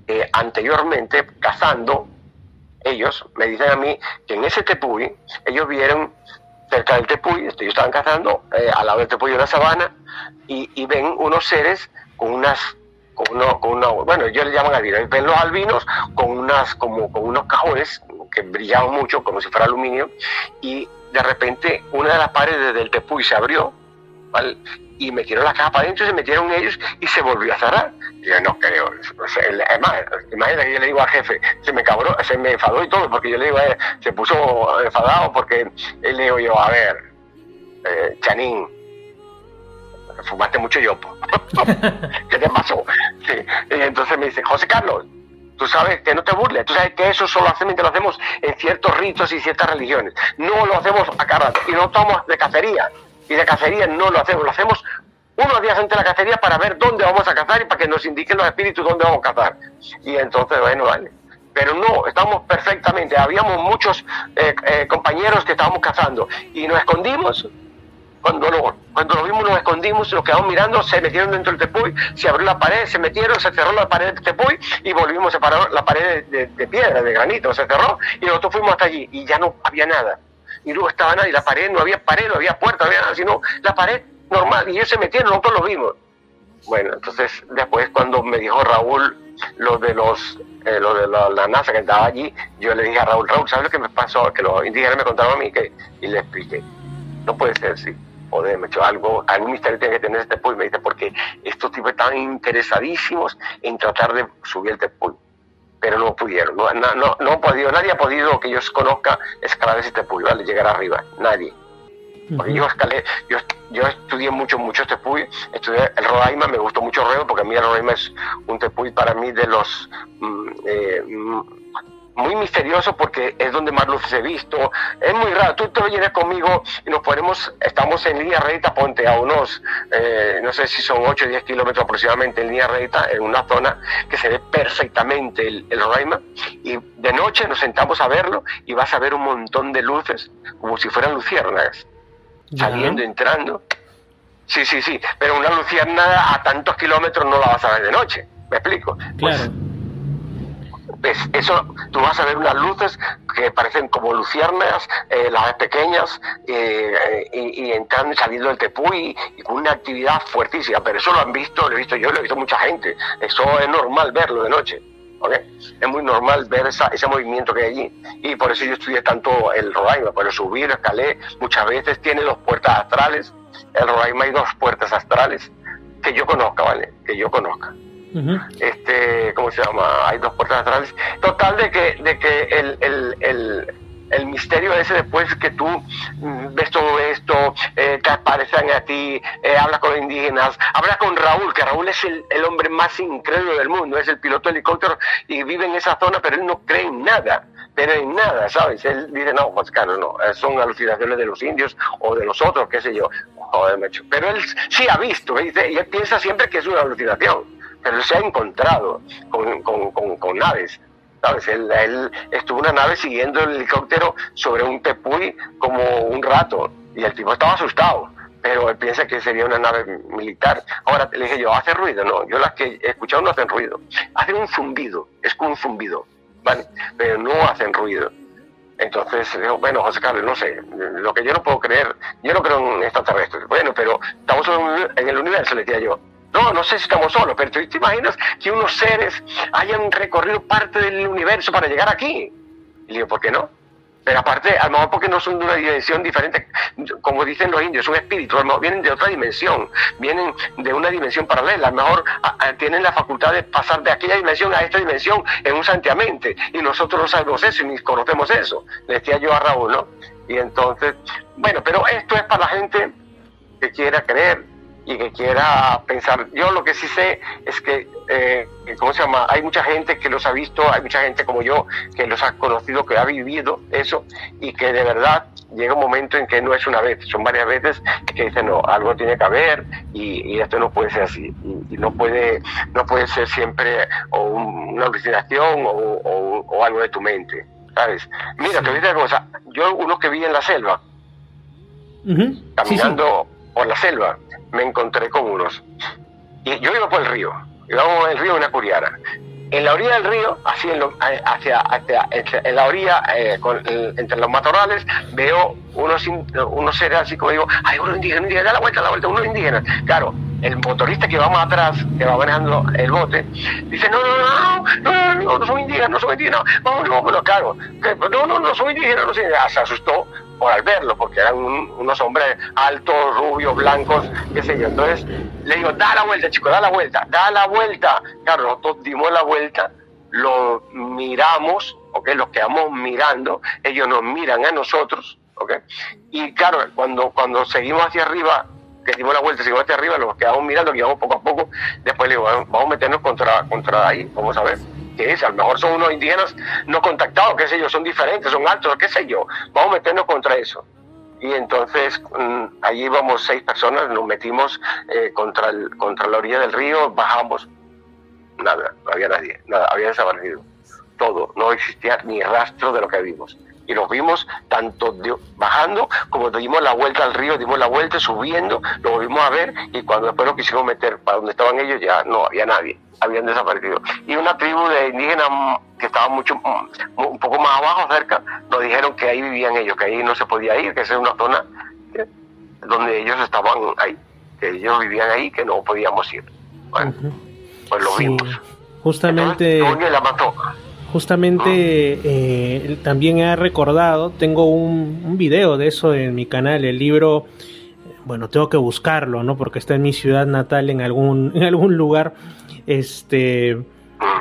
eh, anteriormente, cazando, ellos me dicen a mí que en ese tepuy ellos vieron cerca del Tepuy, ellos estaban cazando eh, al lado del Tepuy la sabana y, ven unos seres con unas con uno, con uno, bueno, ellos le llaman albinos, ven los albinos con unas como con unos cajones que brillaban mucho como si fuera aluminio y de repente una de las paredes del Tepuy se abrió ¿vale? y metieron la caja para adentro, se metieron ellos y se volvió a cerrar. Yo no creo. Es más, imagínate que yo le digo al jefe, se me cabró, se me enfadó y todo, porque yo le digo él, se puso enfadado porque él le digo yo, a ver, eh, Chanín, fumaste mucho yopo. ¿Qué te pasó? Y entonces me dice, José Carlos, tú sabes que no te burles, tú sabes que eso solo hacemos, lo hacemos en ciertos ritos y ciertas religiones. No lo hacemos a cada rato y no estamos de cacería y de cacería no lo hacemos, lo hacemos unos días antes de la cacería para ver dónde vamos a cazar y para que nos indiquen los espíritus dónde vamos a cazar. Y entonces, bueno, vale. Pero no, estamos perfectamente. Habíamos muchos eh, eh, compañeros que estábamos cazando y nos escondimos. Cuando lo, cuando lo vimos, nos escondimos, nos quedamos mirando, se metieron dentro del tepuy, se abrió la pared, se metieron, se cerró la pared del tepuy y volvimos a parar la pared de piedra, de granito, se cerró y nosotros fuimos hasta allí y ya no había nada y luego estaba nadie, la pared, no había pared, no había puerta, no había nada, sino la pared normal, y ellos se metieron, nosotros lo vimos. Bueno, entonces después cuando me dijo Raúl lo de los eh, de la, NASA que estaba allí, yo le dije a Raúl, Raúl, ¿sabes lo que me pasó? Que los indígenas me contaron a mí que, y le expliqué. No puede ser, sí. Joder, me echó algo, algún misterio tiene que tener este tepuy. Me dice, porque estos tipos están interesadísimos en tratar de subir el tepuy pero no pudieron, no, no, no, podido, nadie ha podido que yo conozca escalar ese tepuy, ¿vale? llegar arriba, nadie. Porque yo escalé, yo, yo estudié mucho, mucho tepuy, estudié el Roraima, me gustó mucho el porque a mí el Roraima es un tepuy para mí de los mm, eh, muy misterioso porque es donde más luces he visto. Es muy raro. Tú te vienes conmigo y nos ponemos, estamos en línea recta, ponte a unos, eh, no sé si son 8 o 10 kilómetros aproximadamente en línea recta, en una zona que se ve perfectamente el, el Roraima. Y de noche nos sentamos a verlo y vas a ver un montón de luces, como si fueran luciérnagas, saliendo, entrando. Sí, sí, sí. Pero una luciérnaga a tantos kilómetros no la vas a ver de noche. ¿Me explico? Claro. Pues, eso tú vas a ver unas luces que parecen como luciernas, eh, las pequeñas, eh, y, entrando y saliendo del tepuy y, con una actividad fuertísima. Pero eso lo han visto, lo he visto yo, lo he visto mucha gente. Eso es normal verlo de noche. Es muy normal ver ese movimiento que hay allí. Y por eso yo estudié tanto el Roraima, por subí, lo escalé. Muchas veces tiene dos puertas astrales. El Roraima hay dos puertas astrales que yo conozca, ¿vale? Que yo conozca este, ¿cómo se llama? Hay dos puertas atrás. Total de que, de que el, el, el, el misterio ese después que tú ves todo esto, eh, te aparecen a ti, eh, hablas con indígenas, hablas con Raúl, que Raúl es el, el, hombre más incrédulo del mundo, es el piloto de helicóptero y vive en esa zona, pero él no cree en nada, pero en nada, ¿sabes? Él dice, no, pues claro, no, eh, son alucinaciones de los indios o de los otros, qué sé yo. Joder, mecho. Pero él sí ha visto, y él piensa siempre que es una alucinación pero se ha encontrado con, con, con, naves. ¿sabes? Él, él, estuvo una nave siguiendo el helicóptero sobre un tepuy como un rato y el tipo estaba asustado. pero él piensa que sería una nave militar. Ahora le dije yo, ¿hace ruido? No, yo las que he escuchado no hacen ruido. Hacen un zumbido, es como un zumbido, ¿vale? Pero no hacen ruido. Entonces, bueno, José Carlos, no sé, lo que yo no puedo creer, yo no creo en extraterrestres. Bueno, pero estamos en el universo, le decía yo. No, no sé si estamos solos, pero ¿te, imaginas que unos seres hayan recorrido parte del universo para llegar aquí? Y le digo, ¿por qué no? Pero aparte, a lo mejor porque no son de una dimensión diferente, como dicen los indios, son mejor vienen de otra dimensión, vienen de una dimensión paralela, a lo mejor tienen la facultad de pasar de aquella dimensión a esta dimensión en un santiamente, y nosotros no sabemos eso ni conocemos eso, le decía yo a Raúl, ¿no? Y entonces, bueno, pero esto es para la gente que quiera creer, y que quiera pensar. Yo lo que sí sé es que, eh, ¿cómo se llama? Hay mucha gente que los ha visto, hay mucha gente como yo que los ha conocido, que ha vivido eso y que de verdad llega un momento en que no es una vez, son varias veces que dicen, no, algo tiene que haber y, esto no puede ser así. Y, no, puede, no puede ser siempre o una alucinación o, algo de tu mente. ¿Sabes? Mira, te voy a decir una cosa. Yo, uno que vi en la selva, caminando por la selva, me encontré con unos. Y yo iba por el río, íbamos por el río una curiara. En la orilla del río, así en, hacia, hacia, en la orilla, eh, entre los matorrales, veo unos, unos seres así como digo, hay unos indígenas, indígenas, da la vuelta, da la vuelta, unos indígenas. Claro, el motorista que va más atrás, que va manejando el bote, dice, no, no, no, no, no, no, son indígenas, no son indígenas, vamos, no, pero claro, no, no, no son indígenas, no son indígenas, se asustó por al verlo, porque eran unos hombres altos, rubios, blancos, qué sé yo. Entonces le digo, da la vuelta, chico, da la vuelta, da la vuelta. Claro, nosotros dimos la vuelta, lo miramos, ¿ok? Los quedamos mirando, ellos nos miran a nosotros, ¿ok? Y claro, cuando, cuando seguimos hacia arriba, que dimos la vuelta, seguimos hacia arriba, nos quedamos mirando, que vamos poco a poco, después le digo, vamos a meternos contra, contra ahí, vamos a ver qué es, a lo mejor son unos indígenas no contactados, qué sé yo, son diferentes, son altos, qué sé yo, vamos a meternos contra eso. Y entonces mm, allí íbamos seis personas, nos metimos eh, contra, el, contra la orilla del río, bajamos, nada, no había nadie, nada, había desaparecido. Todo, no existía ni rastro de lo que vimos y los vimos tanto bajando como dimos la vuelta al río, dimos la vuelta subiendo, lo volvimos a ver y cuando después nos quisimos meter para donde estaban ellos ya no había nadie, habían desaparecido. Y una tribu de indígenas que estaba mucho, un poco más abajo cerca, nos dijeron que ahí vivían ellos, que ahí no se podía ir, que esa es una zona donde ellos estaban ahí, que ellos vivían ahí, que no podíamos ir. Bueno, pues lo vimos. Justamente... la mató justamente eh, también he recordado, tengo un, video de eso en mi canal, el libro, bueno, tengo que buscarlo, ¿no? Porque está en mi ciudad natal en algún, en algún lugar, este,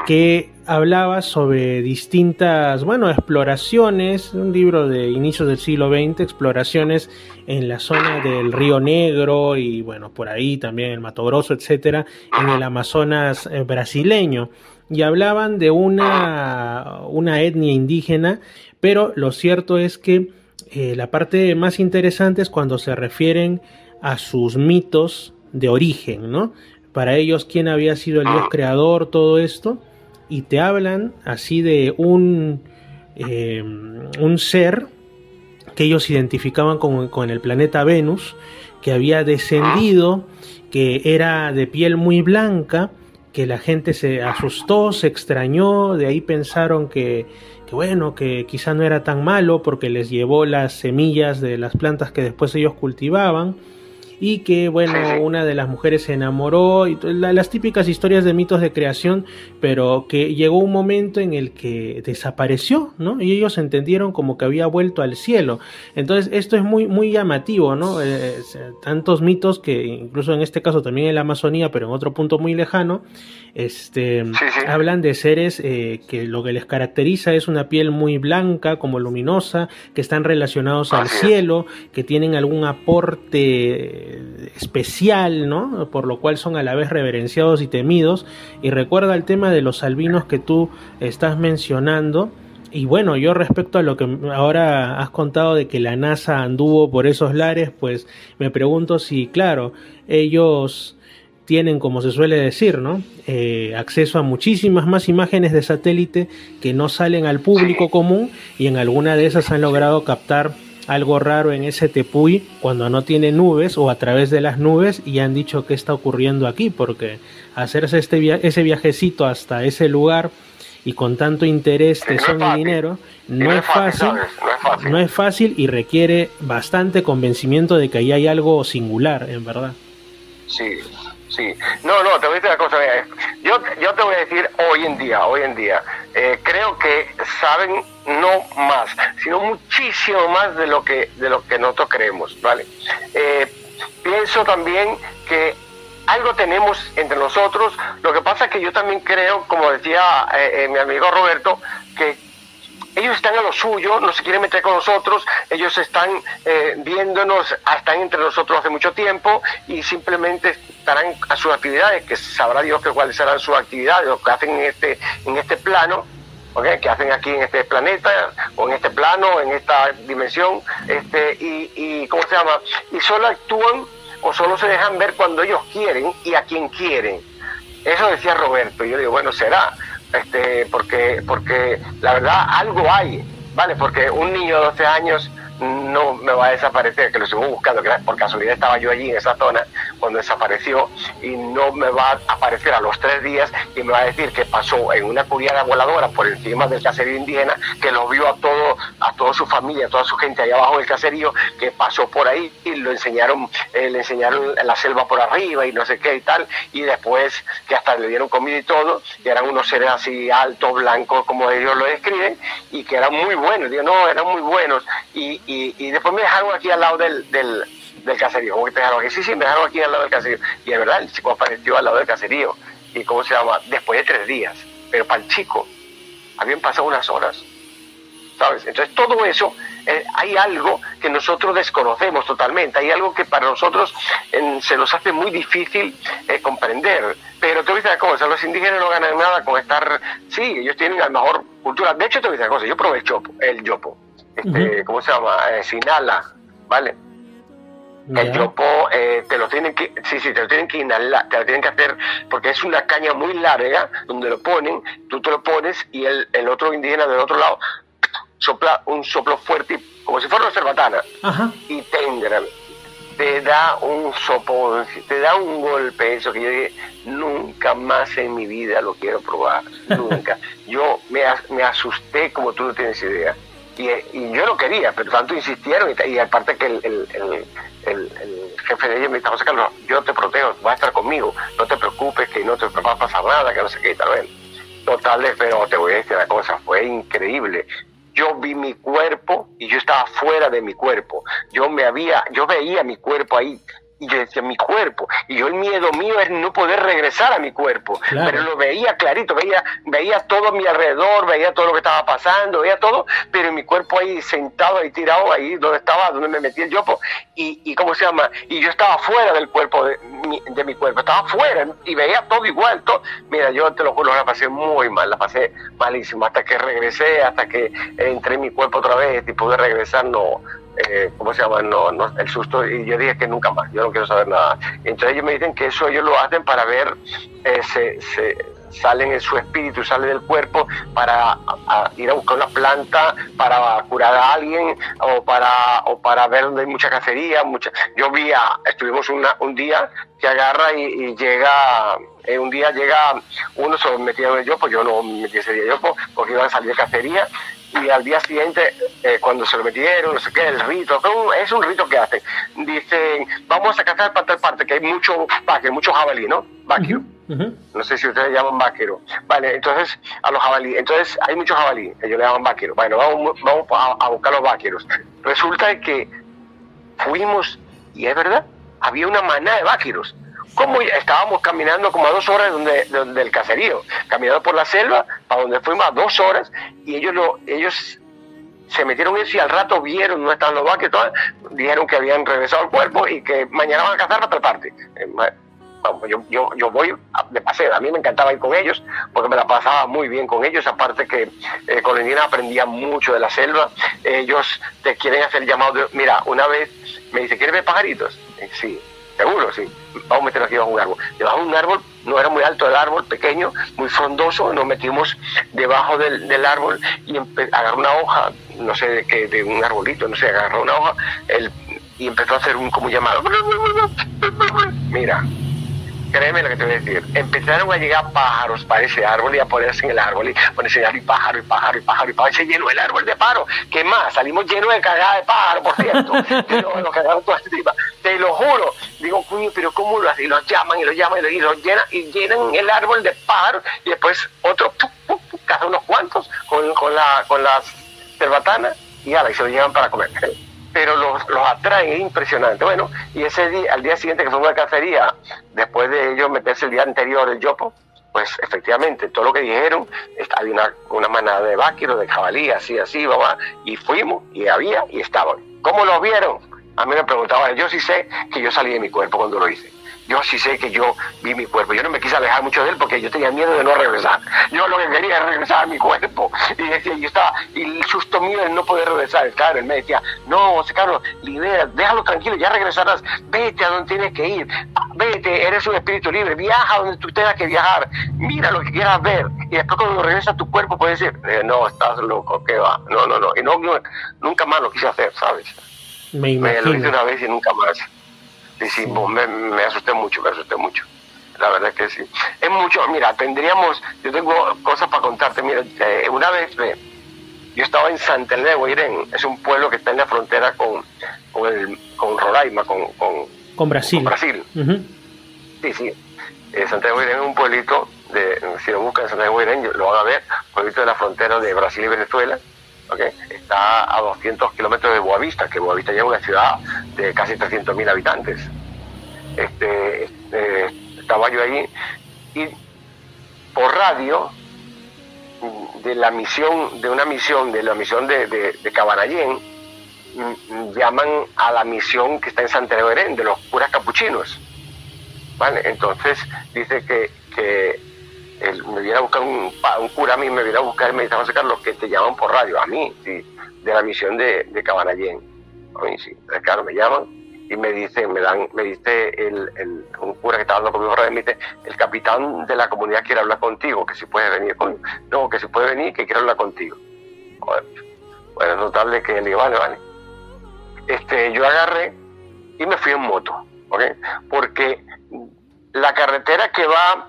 que hablaba sobre distintas, bueno, exploraciones, un libro de inicios del siglo XX, exploraciones en la zona del Río Negro y, bueno, por ahí también el Mato Grosso, etcétera, en el Amazonas eh, brasileño y hablaban de una, una etnia indígena, pero lo cierto es que eh, la parte más interesante es cuando se refieren a sus mitos de origen, ¿no? Para ellos, quién había sido el dios creador, todo esto, y te hablan así de un, eh, un ser que ellos identificaban con, con el planeta Venus, que había descendido, que era de piel muy blanca, que la gente se asustó, se extrañó, de ahí pensaron que, que bueno, que quizá no era tan malo porque les llevó las semillas de las plantas que después ellos cultivaban y que bueno, una de las mujeres se enamoró y las típicas historias de mitos de creación, pero que llegó un momento en el que desapareció, ¿no? Y ellos entendieron como que había vuelto al cielo. Entonces, esto es muy muy llamativo, ¿no? Eh, tantos mitos que incluso en este caso también en la Amazonía, pero en otro punto muy lejano, este hablan de seres eh, que lo que les caracteriza es una piel muy blanca, como luminosa, que están relacionados al cielo, que tienen algún aporte especial, ¿no? Por lo cual son a la vez reverenciados y temidos. Y recuerda el tema de los albinos que tú estás mencionando. Y bueno, yo respecto a lo que ahora has contado de que la NASA anduvo por esos lares, pues me pregunto si, claro, ellos tienen, como se suele decir, ¿no? Eh, acceso a muchísimas más imágenes de satélite que no salen al público común y en alguna de esas han logrado captar algo raro en ese tepuy cuando no tiene nubes o a través de las nubes y han dicho qué está ocurriendo aquí, porque hacerse este ese viajecito hasta ese lugar y con tanto interés, tesón y dinero, no, es fácil, no es fácil y requiere bastante convencimiento de que ahí hay algo singular, en verdad. Sí, sí. No, no, te voy a decir una cosa. Yo, yo te voy a decir hoy en día, hoy en día, eh, creo que saben no más, sino muchísimo más de lo que, de lo que nosotros creemos, ¿vale? Eh, pienso también que algo tenemos entre nosotros. Lo que pasa es que yo también creo, como decía eh, mi amigo Roberto, que ellos están a lo suyo, no se quieren meter con nosotros, ellos están eh, viéndonos, están entre nosotros hace mucho tiempo y simplemente estarán a sus actividades, que sabrá Dios que cuáles serán sus actividades, lo que hacen en este, en este plano, ¿okay? que hacen aquí en este planeta, o en este plano, en esta dimensión, este, y, y ¿cómo se llama? Y solo actúan o solo se dejan ver cuando ellos quieren y a quien quieren. Eso decía Roberto. Y yo digo, bueno, será, este, porque, porque la verdad algo hay, ¿vale? Porque un niño de 12 años no me va a desaparecer, que lo sigo buscando, que por casualidad estaba yo allí en esa zona cuando desapareció y no me va a aparecer a los tres días y me va a decir que pasó en una curiada voladora por encima del caserío indígena, que lo vio a todo, a toda su familia, a toda su gente allá abajo del caserío, que pasó por ahí y lo enseñaron, eh, le enseñaron la selva por arriba y no sé qué y tal, y después que hasta le dieron comida y todo, y eran unos seres así altos, blancos, como ellos lo describen, y que eran muy buenos, digo, no, eran muy buenos, y, y, después me dejaron aquí al lado del, del, del caserío. ¿Cómo que te dejaron aquí? Sí, sí, me dejaron aquí al lado del caserío. Y es verdad, el chico apareció al lado del caserío. ¿Y cómo se llama? Después de tres días. Pero para el chico, habían pasado unas horas. ¿Sabes? Entonces todo eso, eh, hay algo que nosotros desconocemos totalmente, hay algo que para nosotros se nos hace muy difícil eh, comprender. Pero te voy a decir una cosa, los indígenas no ganan nada con estar, sí, ellos tienen la mejor cultura. De hecho, te voy a decir una cosa, yo probé el chopo, el yopo este, ¿cómo se llama? Eh, Sinala, ¿vale? El yopo eh, te lo tienen que, sí, sí, te lo tienen que inhalar, te lo tienen que hacer, porque es una caña muy larga, donde lo ponen, tú te lo pones y el, el otro indígena del otro lado sopla un soplo fuerte, como si fuera una cerbatana, y te te da un sopón, te da un golpe, eso que yo dije, nunca más en mi vida lo quiero probar, nunca. Yo me, me asusté como tú no tienes idea. Y, yo no quería, pero tanto insistieron y, aparte que el, jefe de ellos me dijo, José yo te protejo, vas a estar conmigo, no te preocupes, que no te va a pasar nada, que no sé qué, tal vez. Total, pero te voy a decir una cosa, fue increíble. Yo vi mi cuerpo y yo estaba fuera de mi cuerpo. Yo me había, yo veía mi cuerpo ahí y yo decía mi cuerpo y yo el miedo mío es no poder regresar a mi cuerpo. Pero lo veía clarito veía veía todo a mi alrededor veía todo lo que estaba pasando veía todo pero mi cuerpo ahí sentado ahí tirado ahí donde estaba donde me metí el yopo y, y cómo se llama y yo estaba fuera del cuerpo de mi, de mi cuerpo estaba fuera y veía todo igual todo. Mira yo te lo juro la pasé muy mal la pasé malísimo hasta que regresé hasta que entré en mi cuerpo otra vez y pude regresar no eh, ¿cómo se llama? No, no, el susto, y yo dije que nunca más, yo no quiero saber nada. Entonces ellos me dicen que eso ellos lo hacen para ver, eh, se, se, salen en su espíritu, sale del cuerpo para ir a buscar una planta, para curar a alguien o para, o para ver donde hay mucha cacería. Mucha... Yo vi, a, estuvimos una, un día que agarra y, llega, eh, un día llega uno se metido en el yopo, yo no me metí ese día yopo porque iba a salir de cacería y al día siguiente, eh, cuando se lo metieron, no sé qué, el rito, es un rito que hacen. Dicen, vamos a cazar para tal parte, que hay mucho vaquero, mucho jabalí, ¿no? Vaquero. No sé si ustedes llaman vaquero. Vale, entonces, a los jabalí. Entonces, hay muchos jabalí, ellos le llaman vaquero. Bueno, vamos, vamos a, buscar los vaqueros. Resulta que fuimos, y es verdad, había una manada de vaqueros como estábamos caminando como a dos horas donde, donde el caserío, caminando por la selva, para donde fuimos a dos horas, y ellos lo, ellos se metieron eso y al rato vieron no estaban los vaques, dijeron que habían regresado al cuerpo y que mañana van a cazar para otra parte. Eh, yo, yo, yo, voy de paseo, a mí me encantaba ir con ellos porque me la pasaba muy bien con ellos, aparte que eh, con el aprendía mucho de la selva, ellos te quieren hacer el llamado mira, una vez me dice, ¿quieres ver pajaritos? Eh, sí, seguro, sí. Vamos a meternos aquí debajo de un árbol. Debajo de un árbol, no era muy alto el árbol, pequeño, muy frondoso, nos metimos debajo del, árbol y agarró una hoja, no sé de qué, de un arbolito, no sé, agarró una hoja el, y empezó a hacer un como llamado. Mira, créeme lo que te voy a decir, empezaron a llegar pájaros para ese árbol y a ponerse en el árbol y ponerse en el y pájaro y pájaro y pájaro y pájaro, y se llenó el árbol de paro. ¿Qué más? Salimos llenos de cagada de pájaro, por cierto. Te lo juro. Digo, coño, pero ¿cómo lo hacen? Y los llaman y los llaman y los, llenan y llenan el árbol de pájaros y después otro, cada unos cuantos con, con, la, con las cerbatanas y, ala, y se lo llevan para comer pero los, los atraen, es impresionante. Bueno, y ese día, al día siguiente que fue una cacería, después de ellos meterse el día anterior el yopo, pues efectivamente, todo lo que dijeron, había una, una manada de vaqueros, de jabalí, así, así, mamá, y fuimos, y había, y estaban. ¿Cómo lo vieron? A mí me preguntaban, yo sí sé que yo salí de mi cuerpo cuando lo hice yo sí sé que yo vi mi cuerpo. Yo no me quise alejar mucho de él porque yo tenía miedo de no regresar. Yo lo que quería era regresar a mi cuerpo. Y decía, yo estaba, y el susto mío de no poder regresar. Claro, él me decía, no, José Carlos, libera, déjalo tranquilo, ya regresarás, vete a donde tienes que ir, vete, eres un espíritu libre, viaja donde tú tengas que viajar, mira lo que quieras ver. Y después cuando regresas a tu cuerpo puedes decir, eh, no, estás loco, ¿qué va? No, no, no. Y no, nunca más lo quise hacer, ¿sabes? Me, me lo hice una vez y nunca más. Sí, sí, me, asusté mucho, me asusté mucho. La verdad es que sí. Es mucho, mira, tendríamos, yo tengo cosas para contarte. Mira, eh, una vez yo estaba en Santa de Guairén, es un pueblo que está en la frontera con, con, el, con Roraima, con, con, Brasil. Brasil. Sí, sí. Eh, Santa de Guairén es un pueblito, de, si lo buscan en Santa de Guairén, lo van a ver, pueblito de la frontera de Brasil y Venezuela está a 200 kilómetros de Boavista, que Boavista ya es una ciudad de casi 300.000 habitantes. Este, este, estaba yo ahí y por radio de la misión, de una misión, de la misión de, de, de Cabanallén, mm, llaman a la misión que está en Santiago de los curas capuchinos. ¿Vale? Entonces dice que, que me viene a buscar un, un, cura a mí, me viene a buscar, me dice, José Carlos, que te llaman por radio, a mí, sí, de la misión de, de Cabanallén. A mí sí, claro, me llaman y me dicen, me dan, me dice el, un cura que está hablando conmigo, me dice, el capitán de la comunidad quiere hablar contigo, que si puede venir conmigo. No, que si puede venir, que quiere hablar contigo. Bueno, total de que le digo, vale, vale. Este, yo agarré y me fui en moto, ¿ok? Porque la carretera que va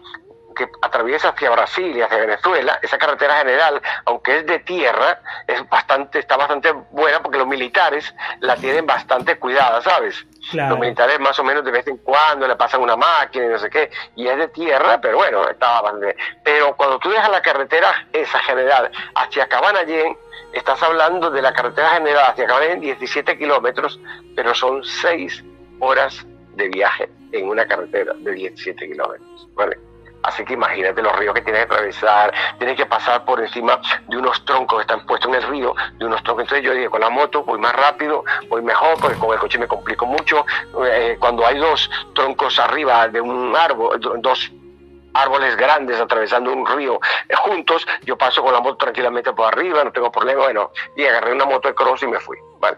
que atraviesa hacia Brasil y hacia Venezuela, esa carretera general, aunque es de tierra, es bastante, está bastante buena porque los militares la tienen bastante cuidada, ¿sabes? Los militares más o menos de vez en cuando le pasan una máquina y no sé qué, y es de tierra, pero bueno, estaba bastante. Pero cuando tú dejas la carretera esa general hacia Cabanallén, estás hablando de la carretera general hacia Cabanallén, 17 kilómetros, pero son 6 horas de viaje en una carretera de 17 kilómetros, ¿vale? Así que imagínate los ríos que tienes que atravesar, tienes que pasar por encima de unos troncos que están puestos en el río, de unos troncos. Entonces yo dije, con la moto voy más rápido, voy mejor, porque con el coche me complico mucho. Eh, cuando hay dos troncos arriba de un árbol, dos árboles grandes atravesando un río eh, juntos, yo paso con la moto tranquilamente por arriba, no tengo problema, bueno, y agarré una moto de cross y me fui, ¿vale?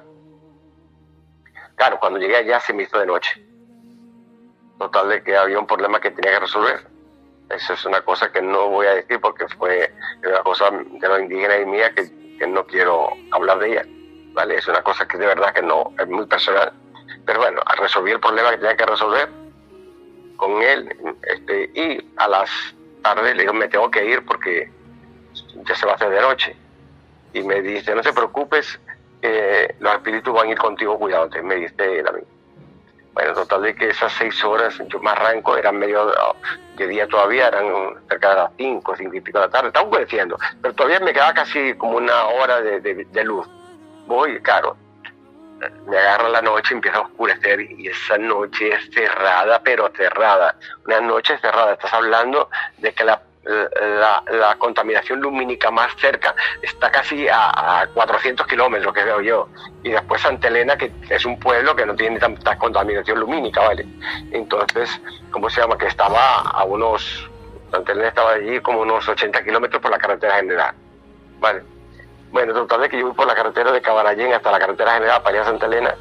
Claro, cuando llegué allá se me hizo de noche. Total de que había un problema que tenía que resolver eso es una cosa que no voy a decir porque fue una cosa de los indígenas y mía que, no quiero hablar de ella. ¿vale? Es una cosa que de verdad que no, es muy personal. Pero bueno, resolví el problema que tenía que resolver con él este, y a las tardes le digo, me tengo que ir porque ya se va a hacer de noche. Y me dice, no te preocupes, los espíritus van a ir contigo, cuidado, me dice él a mí. Bueno, total de que esas seis horas, yo me arranco, eran medio de día todavía, eran cerca de las cinco, cinco y pico de la tarde, estaba oscureciendo, pero todavía me quedaba casi como una hora de, de, luz. Voy, claro, me agarra la noche, empieza a oscurecer y esa noche es cerrada, pero cerrada. Una noche cerrada, estás hablando de que la la, contaminación lumínica más cerca está casi a, 400 kilómetros, que veo yo. Y después Santa Elena, que es un pueblo que no tiene tanta contaminación lumínica, ¿vale? Entonces, ¿cómo se llama? Que estaba a unos. Santa Elena estaba allí como unos 80 kilómetros por la carretera general, ¿vale? Bueno, total de que yo voy por la carretera de Cabarallén hasta la carretera general para ir a Santa Elena.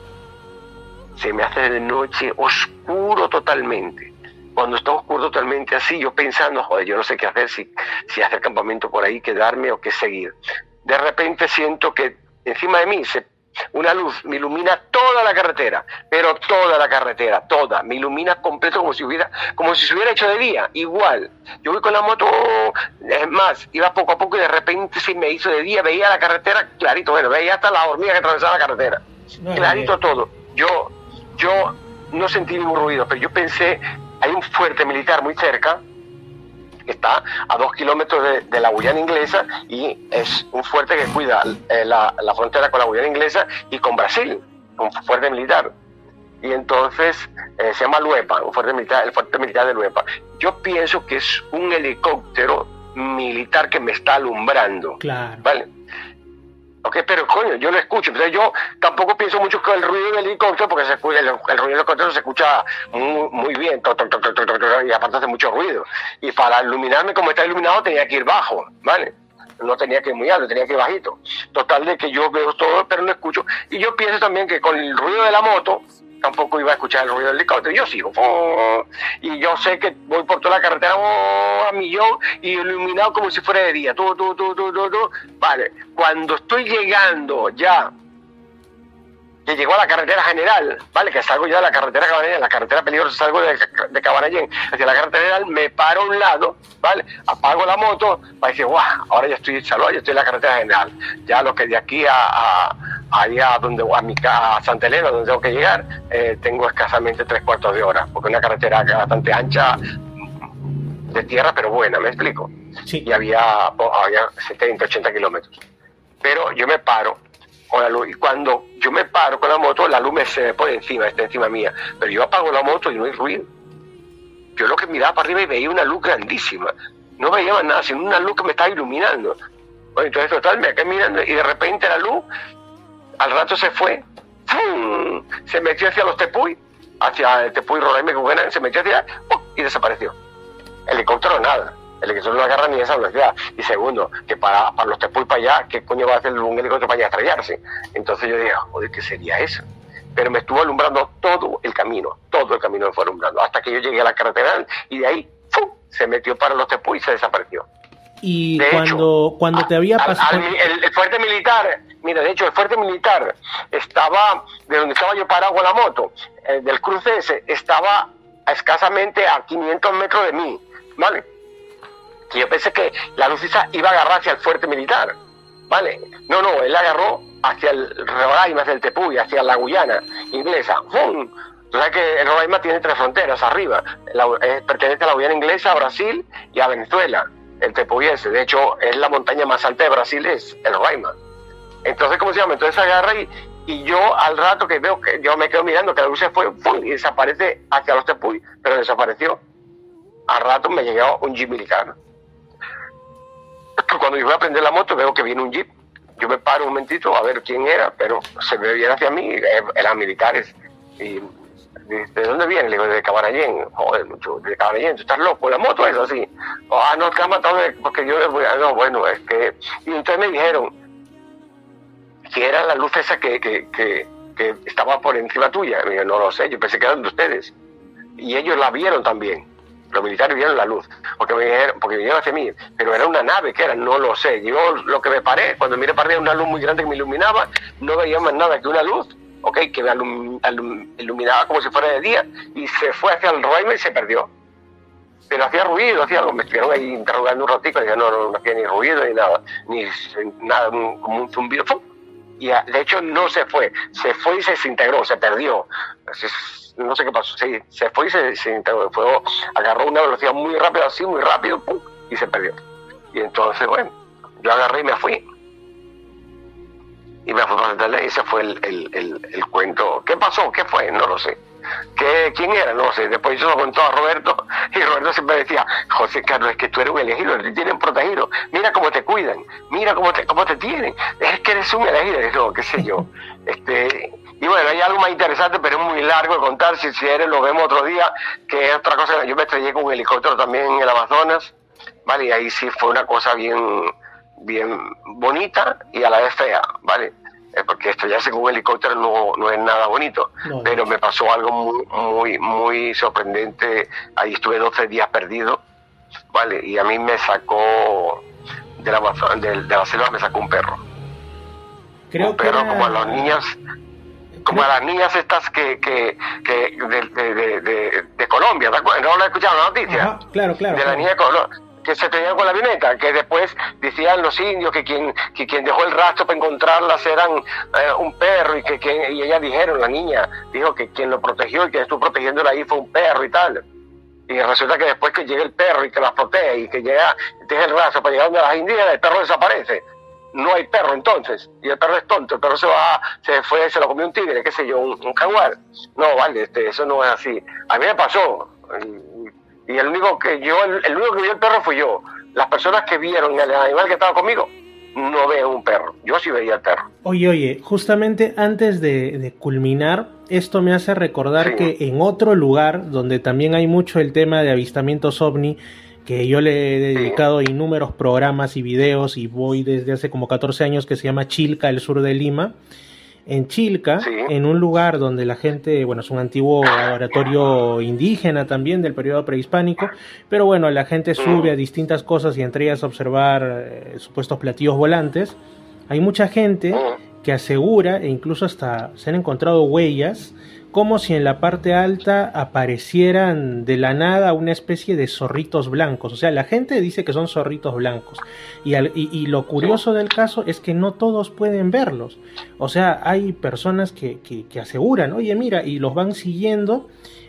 se me hace de noche oscuro totalmente. Cuando está oscuro totalmente así, yo pensando, joder, yo no sé qué hacer, si, si hacer campamento por ahí, quedarme o qué seguir. De repente siento que encima de mí se una luz me ilumina toda la carretera, pero toda la carretera, toda, me ilumina completo como si hubiera, como si se hubiera hecho de día, igual. Yo voy con la moto, es más, iba poco a poco y de repente se me hizo de día, veía la carretera clarito, bueno, veía hasta la hormiga que atravesaba la carretera, clarito todo. Yo, yo no sentí ningún ruido, pero yo pensé, hay un fuerte militar muy cerca, que está a dos kilómetros de, la Guyana inglesa y es un fuerte que cuida eh, la, frontera con la Guyana inglesa y con Brasil, un fuerte militar. Y entonces eh, se llama Luepa, un fuerte militar, el fuerte militar de Luepa. Yo pienso que es un helicóptero militar que me está alumbrando. Claro. ¿Vale? Ok, pero coño, yo lo escucho. Entonces yo tampoco pienso mucho con el ruido del helicóptero, porque se escucha, el, ruido del helicóptero se escucha muy, muy bien, y aparte hace mucho ruido. Y para iluminarme como está iluminado tenía que ir bajo, ¿vale? No tenía que ir muy alto, tenía que ir bajito. Total de que yo veo todo, pero no escucho. Y yo pienso también que con el ruido de la moto, tampoco iba a escuchar el ruido del helicóptero. Yo sigo. Y yo sé que voy por toda la carretera a millón y iluminado como si fuera de día. Tú, tú, tú, tú, tú, Vale. Cuando estoy llegando ya que llegó a la carretera general, ¿vale? Que salgo ya de la carretera Cabanallén, la carretera peligrosa, salgo de, de Cabanallén hacia la carretera general, me paro a un lado, ¿vale? Apago la moto para decir, guau, ahora ya estoy salvo, ya estoy en la carretera general. Ya lo que de aquí a, allá donde a mi a Santa Elena, donde tengo que llegar, eh, tengo escasamente tres cuartos de hora, porque es una carretera bastante ancha de tierra, pero buena, ¿me explico? Sí. Y había, había 70, 80 kilómetros. Pero yo me paro con la luz. Y cuando yo me paro con la moto, la luz me se me pone encima, está encima mía. Pero yo apago la moto y no hay ruido. Yo lo que miraba para arriba y veía una luz grandísima. No veía más nada, sino una luz que me estaba iluminando. Bueno, entonces, total, me quedé mirando y de repente la luz, al rato se fue, se metió hacia los Tepuy, hacia el Tepuy Roraima, se metió hacia y desapareció. Helicóptero nada el helicóptero no agarra ni esa velocidad. Y segundo, que para, para los tepuy para allá, ¿qué coño va a hacer un helicóptero para allá estrellarse? Entonces yo dije, joder, ¿qué sería eso? Pero me estuvo alumbrando todo el camino, todo el camino me fue alumbrando, hasta que yo llegué a la carretera y de ahí ¡fum! se metió para los tepuy y se desapareció. Y cuando, cuando te había pasado... el, fuerte militar, mira, de hecho el fuerte militar estaba, de donde estaba yo parado con la moto, eh, del cruce ese, estaba escasamente a 500 metros de mí, ¿vale? Que yo pensé que la luz iba a agarrar hacia el fuerte militar, ¿vale? No, no, él agarró hacia el Roraima, hacia el Tepuy, hacia la Guyana inglesa. ¡Fum! Tú sabes que el Roraima tiene tres fronteras arriba. pertenece a la Guyana inglesa, a Brasil y a Venezuela. El Tepuy ese. De hecho, es la montaña más alta de Brasil, es el Roraima. Entonces, ¿cómo se llama? Entonces agarra y, y yo al rato que veo que yo me quedo mirando que la luz se fue y desaparece hacia los Tepuy, pero desapareció. Al rato me llegó un jeep militar cuando yo voy a prender la moto veo que viene un jeep. Yo me paro un momentito a ver quién era, pero se me viene hacia mí, eh, eran militares. Y ¿de dónde viene? Le digo, de Cabanallén. Joder, mucho, de Cabanallén, tú estás loco, la moto es así. ah, no, te has matado porque yo voy a... No, bueno, es que... Y entonces me dijeron que era la luz esa que, que, que, que estaba por encima tuya. Y yo, no lo sé, yo pensé que eran de ustedes. Y ellos la vieron también. Los militares vieron la luz, porque, vinieron, porque vinieron hacia mí, pero era una nave que era, no lo sé. Yo lo que me paré, cuando miré para arriba una luz muy grande que me iluminaba, no veía más nada que una luz, ok, que me iluminaba como si fuera de día, y se fue hacia el Roraima y se perdió. Pero hacía ruido, hacía algo, me estuvieron ahí interrogando un ratito, y no, no, no hacía ni ruido ni nada, ni nada, como un zumbido, y de hecho no se fue, se fue y se desintegró, se perdió no sé qué pasó, sí, se fue y se, se fue, agarró una velocidad muy rápida, así, muy rápido, y se perdió. Y entonces, bueno, yo agarré y me fui. Y me fui para sentarle y ese fue el, el, el, cuento. ¿Qué pasó? ¿Qué fue? No lo sé. ¿Qué, ¿Quién era? No lo sé. Después yo lo contó a Roberto y Roberto siempre decía, José Carlos, es que tú eres un elegido, te tienen protegido. Mira cómo te cuidan, mira cómo te, cómo te tienen. Es que eres un elegido. Eso, qué sé yo. Este, y bueno, hay algo más interesante, pero es muy largo de contar. Si, si eres, lo vemos otro día, que es otra cosa. Yo me estrellé con un helicóptero también en el Amazonas, ¿vale? Y ahí sí fue una cosa bien, bien bonita y a la vez fea, ¿vale? eh, porque estrellarse con un helicóptero no, no es nada bonito, pero me pasó algo muy, muy, muy sorprendente. Ahí estuve 12 días perdido, ¿vale? Y a mí me sacó de la, de, de la selva, me sacó un perro. Creo un perro como a las niñas como a las niñas estas que, que, que de, de, de, de, Colombia, ¿no lo escuchado la noticia? claro, claro. De la niña Colombia que se tenían con la avioneta, que después decían los indios que quien, que quien dejó el rastro para encontrarlas eran eh, un perro y que, que y ellas dijeron, la niña dijo que quien lo protegió y que estuvo protegiéndola ahí fue un perro y tal. Y resulta que después que llega el perro y que las protege y que llega, deja el rastro para llegar donde las indígenas, el perro desaparece. No hay perro entonces, y el perro es tonto, el perro se va, se fue, se lo comió un tigre, qué sé yo, un, un jaguar. No, vale, este, eso no es así. A mí me pasó, y el único que yo, el, único que vio el perro fui yo. Las personas que vieron el animal que estaba conmigo no ven un perro. Yo sí veía el perro. Oye, oye, justamente antes de, culminar, esto me hace recordar que en otro lugar donde también hay mucho el tema de avistamientos ovni, que yo le he dedicado innumerables programas y videos y voy desde hace como 14 años que se llama Chilca, el sur de Lima. En Chilca, en un lugar donde la gente, bueno, es un antiguo laboratorio indígena también del periodo prehispánico, pero bueno, la gente sube a distintas cosas y entre ellas observar eh, supuestos platillos volantes. Hay mucha gente que asegura, e incluso hasta se han encontrado huellas, como si en la parte alta aparecieran de la nada una especie de zorritos blancos. O sea, la gente dice que son zorritos blancos. Y, lo curioso del caso es que no todos pueden verlos. O sea, hay personas que, que, aseguran, oye, mira, y los van siguiendo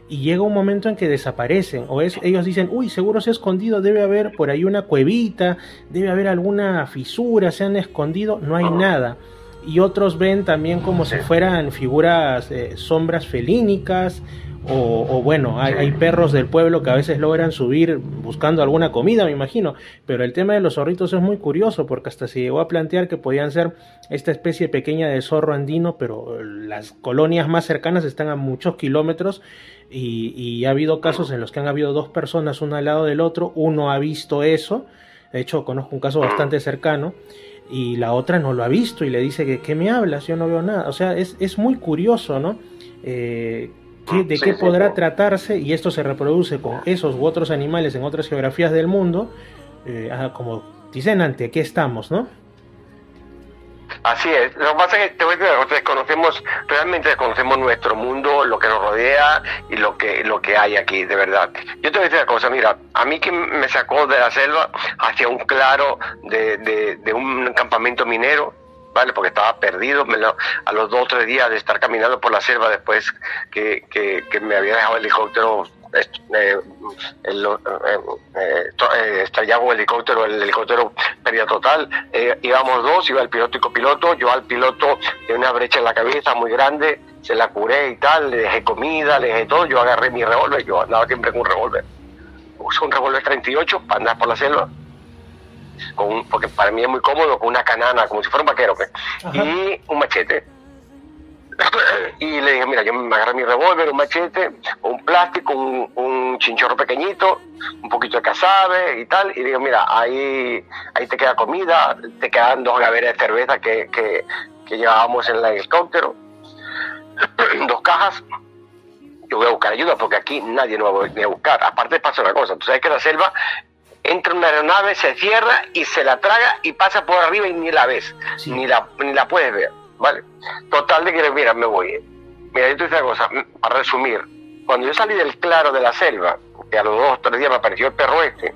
y llega un momento en que desaparecen. O es, ellos dicen, uy, seguro se ha escondido, debe haber por ahí una cuevita, debe haber alguna fisura, se han escondido, no hay nada y otros ven también como si fueran figuras, eh, sombras felínicas, o, bueno, hay, perros del pueblo que a veces logran subir buscando alguna comida, me imagino, pero el tema de los zorritos es muy curioso porque hasta se llegó a plantear que podían ser esta especie pequeña de zorro andino, pero las colonias más cercanas están a muchos kilómetros y, y ha habido casos en los que han habido dos personas uno al lado del otro, uno ha visto eso, de hecho conozco un caso bastante cercano, y la otra no lo ha visto y le dice que ¿qué me hablas? Yo no veo nada. O sea, es, es muy curioso, ¿no? Eh, ¿De qué podrá tratarse? Y esto se reproduce con esos u otros animales en otras geografías del mundo. Eh, como dicen ante qué estamos, ¿no? Así es. Lo que pasa es que desconocemos, realmente desconocemos nuestro mundo, lo que nos rodea y lo que, lo que hay aquí, de verdad. Yo te voy a decir una cosa, mira, a mí que me sacó de la selva hacia un claro de, de, un campamento minero, ¿vale? Porque estaba perdido a los dos o tres días de estar caminando por la selva después que, que, me había dejado el helicóptero el, estrellaba un helicóptero, el helicóptero pérdida total, íbamos dos, iba el piloto y copiloto, yo al piloto de una brecha en la cabeza muy grande, se la curé y tal, le dejé comida, le dejé todo, yo agarré mi revólver, yo andaba siempre con un revólver, uso un revólver 38 para andar por la selva, con porque para mí es muy cómodo, con una canana, como si fuera un vaquero, pues, y un machete y le dije, mira, yo me agarré mi revólver, un machete, un plástico, un, chinchorro pequeñito, un poquito de casabe y tal, y digo, mira, ahí, ahí te queda comida, te quedan dos gaveras de cerveza que, que, llevábamos en el helicóptero, dos cajas, yo voy a buscar ayuda porque aquí nadie nos va a venir a buscar. Aparte pasa una cosa, tú sabes que la selva entra una aeronave, se cierra y se la traga y pasa por arriba y ni la ves, ni, la, ni la puedes ver. ¿Vale? Total de que, mira, me voy. Mira, yo te una cosa, para resumir, cuando yo salí del claro de la selva, que a los dos o tres días me apareció el perro este,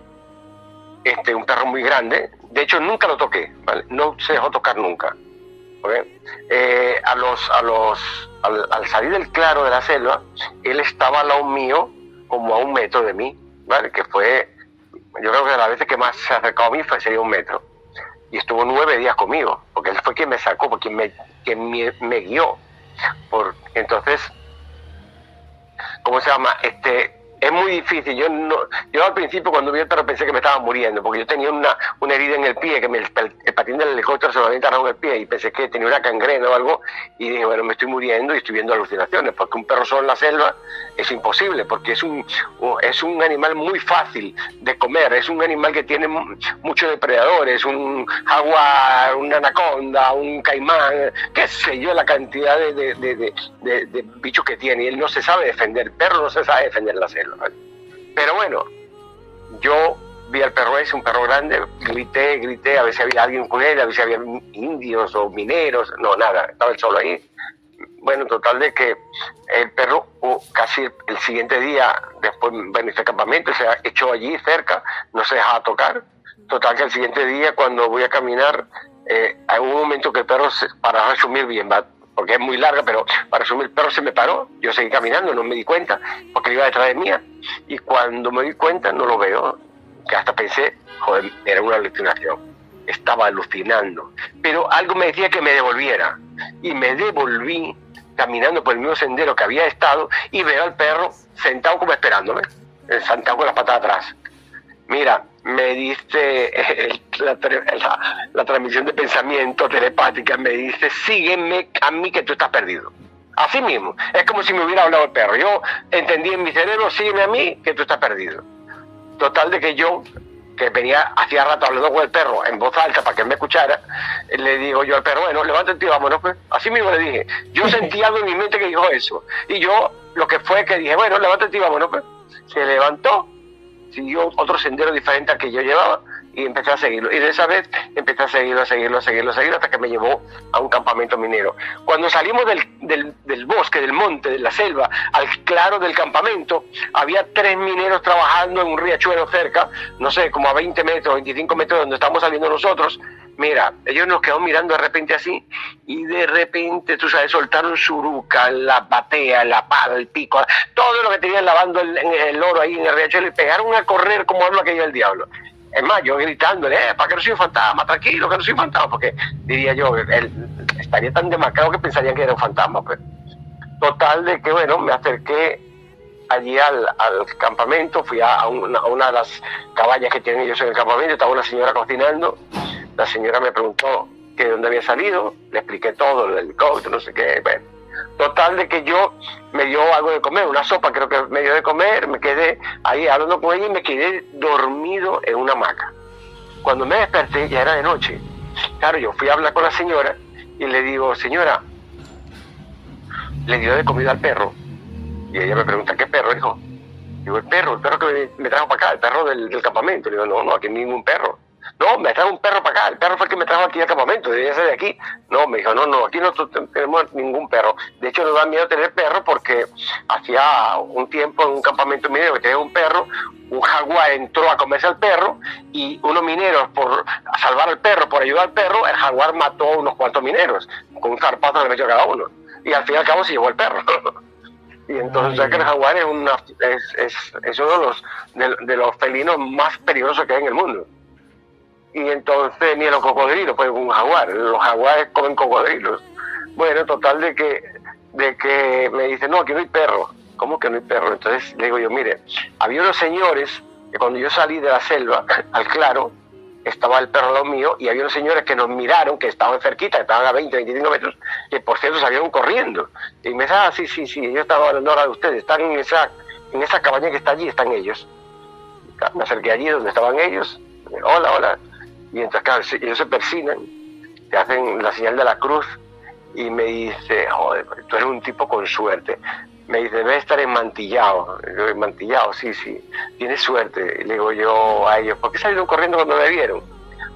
este, un perro muy grande, de hecho nunca lo toqué, ¿vale? No se dejó tocar nunca. Eh, a los, a los, al, salir del claro de la selva, él estaba al lado mío, como a un metro de mí, ¿vale? Que fue, yo creo que de las veces que más se acercó a mí fue sería un metro. Y estuvo nueve días conmigo, porque él fue quien me sacó, porque me que me, guió. Por, entonces, ¿cómo se llama? Este, es muy difícil. Yo no, yo al principio cuando vi el perro pensé que me estaba muriendo, porque yo tenía una, una herida en el pie, que me, el, patín del helicóptero se me había enterrado en el pie y pensé que tenía una cangrena o algo y dije, bueno, me estoy muriendo y estoy viendo alucinaciones, porque un perro solo en la selva es imposible, porque es un, es un animal muy fácil de comer, es un animal que tiene muchos depredadores, un jaguar, una anaconda, un caimán, qué sé yo, la cantidad de, de bichos que tiene y él no se sabe defender, el perro no se sabe defender la selva. Pero bueno, yo vi al perro ese, un perro grande, grité, grité, a si había alguien con él, a si había indios o mineros, no, nada, estaba él solo ahí. Bueno, total de que el perro casi el siguiente día, después, bueno, este campamento, se echó allí cerca, no se dejaba tocar. Total que el siguiente día, cuando voy a caminar, eh, hay un momento que el perro, se, para resumir bien, va porque es muy larga, pero para resumir, el perro se me paró, yo seguí caminando, no me di cuenta, porque iba detrás de mía, y cuando me di cuenta no lo veo, que hasta pensé, joder, era una alucinación, estaba alucinando, pero algo me decía que me devolviera, y me devolví caminando por el mismo sendero que había estado, y veo al perro sentado como esperándome, sentado con las patas atrás. Mira, me dice la, transmisión de pensamiento telepática, me dice, sígueme a mí que tú estás perdido. Así mismo, es como si me hubiera hablado el perro. Yo entendí en mi cerebro, sígueme a mí que tú estás perdido. Total de que yo, que venía hacía rato hablando con el perro en voz alta para que me escuchara, le digo yo al perro, bueno, levántate y vámonos. Pues. Así mismo le dije. Yo sentí algo en mi mente que dijo eso. Y yo lo que fue que dije, bueno, levántate y vámonos. Pues. Se levantó siguió otro sendero diferente al que yo llevaba y empecé a seguirlo. Y de esa vez empecé a seguirlo, a seguirlo, a seguirlo, a seguirlo, hasta que me llevó a un campamento minero. Cuando salimos del, del, bosque, del monte, de la selva, al claro del campamento, había tres mineros trabajando en un riachuelo cerca, no sé, como a 20 metros, 25 metros de donde estamos saliendo nosotros, Mira, ellos nos quedaron mirando de repente así y de repente, tú sabes, soltaron suruca, la batea, la pala, el pico, todo lo que tenían lavando el, el oro ahí en el riachuelo y pegaron a correr como habla aquello el diablo. Es más, yo gritándole, eh, para que no soy un fantasma, tranquilo, que no soy un fantasma, porque diría yo, él estaría tan demacrado que pensarían que era un fantasma. Pues. Total de que, bueno, me acerqué allí al, al campamento, fui a una, a una, de las caballas que tienen ellos en el campamento, estaba una señora cocinando la señora me preguntó que de dónde había salido, le expliqué todo, el helicóptero, no sé qué. Bueno, total de que yo me dio algo de comer, una sopa creo que me dio de comer, me quedé ahí hablando con ella y me quedé dormido en una hamaca. Cuando me desperté ya era de noche. Claro, yo fui a hablar con la señora y le digo, señora, le dio de comida al perro. Y ella me pregunta, ¿qué perro, hijo? Digo, el perro, el perro que me, trajo para acá, el perro del, del campamento. Le digo, no, no, aquí ningún perro. No, me trajo un perro para acá. El perro fue el que me trajo aquí al campamento. Debía ser de aquí. No, me dijo, no, no, aquí no tenemos ningún perro. De hecho, nos da miedo tener perro porque hacía un tiempo en un campamento minero que tenía un perro, un jaguar entró a comerse al perro y unos mineros, por salvar al perro, por ayudar al perro, el jaguar mató a unos cuantos mineros con un zarpazo le metió a cada uno. Y al fin y al cabo se llevó el perro. Y entonces, ya que el jaguar es, una, es, es, es uno de los, de los felinos más peligrosos que hay en el mundo y entonces ni los cocodrilos, pues un jaguar, los jaguares comen cocodrilos. Bueno, total de que, de que me dice, no, aquí no hay perro. ¿Cómo que no hay perro? Entonces le digo yo, mire, había unos señores que cuando yo salí de la selva, al claro, estaba el perro al lado mío y había unos señores que nos miraron, que estaban cerquita, que estaban a 20, 25 metros, que por cierto salieron corriendo. Y me dice, ah, sí, sí, sí, ellos estaban hablando ahora de ustedes, están en esa, en esa cabaña que está allí, están ellos. Me acerqué allí donde estaban ellos. Hola, hola y entonces, claro, ellos se persinan, te hacen la señal de la cruz y me dice, joder, tú eres un tipo con suerte. Me dice, debe estar enmantillado. Yo, enmantillado, sí, sí, tienes suerte. Y le digo yo a ellos, ¿por qué salieron corriendo cuando me vieron?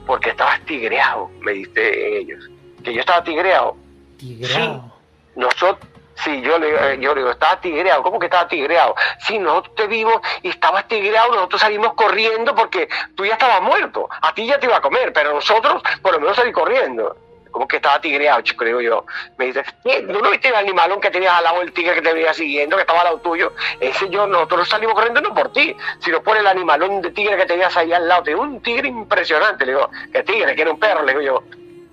Porque estabas tigreado, me dice ellos. Que yo estaba tigreado. ¿Tigreado? Sí, nosotros, Sí, yo le, yo le digo, estaba tigreado. ¿Cómo que estaba tigreado? Sí, nosotros te vimos y estabas tigreado, nosotros salimos corriendo porque tú ya estabas muerto. A ti ya te iba a comer, pero nosotros por lo menos salí corriendo. ¿Cómo que estaba tigreado, chico? Digo yo. Me dice, ¿tú no viste el animalón que tenías al lado del tigre que te venía siguiendo, que estaba al lado tuyo? Ese yo, nosotros salimos corriendo no por ti, sino por el animalón de tigre que tenías ahí al lado. Te un tigre impresionante. Le digo, ¿qué tigre? Que era un perro. Le digo yo,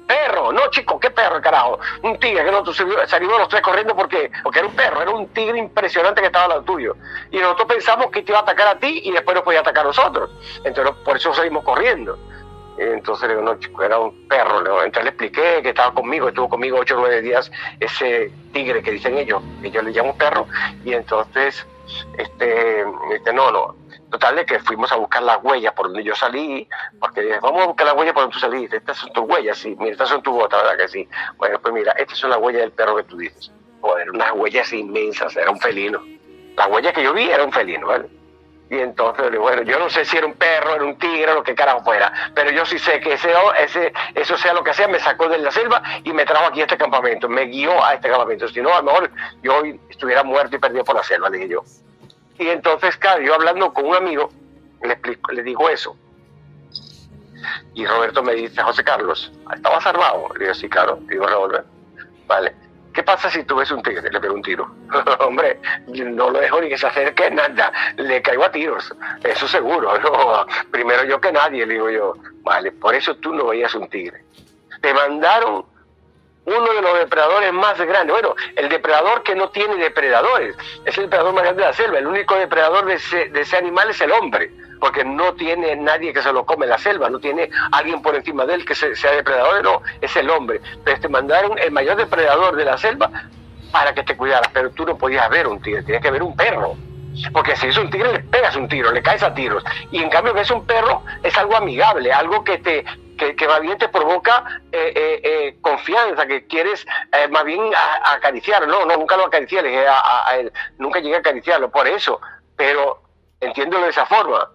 Perro, no chico, ¿qué perro, carajo? Un tigre que nosotros salimos los tres corriendo porque, porque era un perro, era un tigre impresionante que estaba al lado tuyo. Y nosotros pensamos que te iba a atacar a ti y después nos podía atacar a nosotros. Entonces por eso salimos corriendo. Entonces le digo, no, chico, era un perro. Entonces le expliqué que estaba conmigo, estuvo conmigo ocho o nueve días ese tigre que dicen ellos, que yo le llamo perro. Y entonces, este, este no, no, Total de que fuimos a buscar las huellas por donde yo salí, porque dije, vamos a buscar las huellas por donde tú saliste, estas son tus huellas, sí, mira, estas son tus botas, ¿verdad que sí? Bueno, pues mira, estas son las huellas del perro que tú dices. Joder, unas huellas inmensas, era un felino. Las huellas que yo vi era un felino, ¿vale? Y entonces, bueno, yo no sé si era un perro, era un tigre, lo que carajo fuera, pero yo sí sé que ese, ese, eso sea lo que sea, me sacó de la selva y me trajo aquí a este campamento, me guió a este campamento. Si no, a lo mejor yo estuviera muerto y perdido por la selva, dije yo. Y entonces, claro, yo hablando con un amigo, le, explico, le digo eso. Y Roberto me dice, José Carlos, ¿estabas armado? Le digo, sí, claro, digo, revólver. Vale. ¿Qué pasa si tú ves un tigre? Le pego un tiro. Hombre, no lo dejo ni que se acerque nada. Le caigo a tiros. Eso seguro. Primero yo que nadie, le digo yo. Vale, por eso tú no veías un tigre. Te mandaron uno de los depredadores más grandes. Bueno, el depredador que no tiene depredadores. Es el depredador más grande de la selva. El único depredador de ese, animal es el hombre, porque no tiene nadie que se lo come la selva, no tiene alguien por encima de él que sea depredador, no, es el hombre. Entonces te mandaron el mayor depredador de la selva para que te cuidaras, pero tú no podías ver un tigre, tenías que ver un perro. Porque si es un tigre, le pegas un tiro, le caes a tiros. Y en cambio, que es un perro, es algo amigable, algo que te, que, que más bien te provoca eh, eh, eh, confianza, que quieres más bien acariciarlo. No, no, nunca lo acaricié, a, nunca llegué a acariciarlo, por eso. Pero entiendo de esa forma.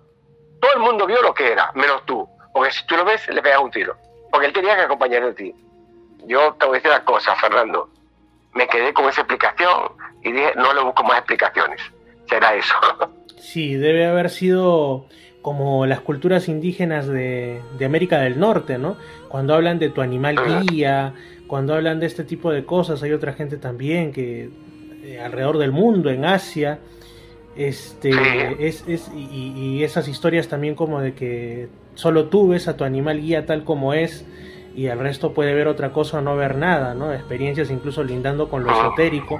Todo el mundo vio lo que era, menos tú. Porque si tú lo ves, le pegas un tiro. Porque él tenía que acompañar a ti. Yo te voy a decir una cosa, Fernando. Me quedé con esa explicación y dije, no le busco más explicaciones. Será eso. Sí, debe haber sido como las culturas indígenas de, América del Norte, ¿no? Cuando hablan de tu animal guía, cuando hablan de este tipo de cosas, hay otra gente también que eh, alrededor del mundo, en Asia, este, es, es y, esas historias también como de que solo tú ves a tu animal guía tal como es y el resto puede ver otra cosa o no ver nada, ¿no? Experiencias incluso lindando con lo esotérico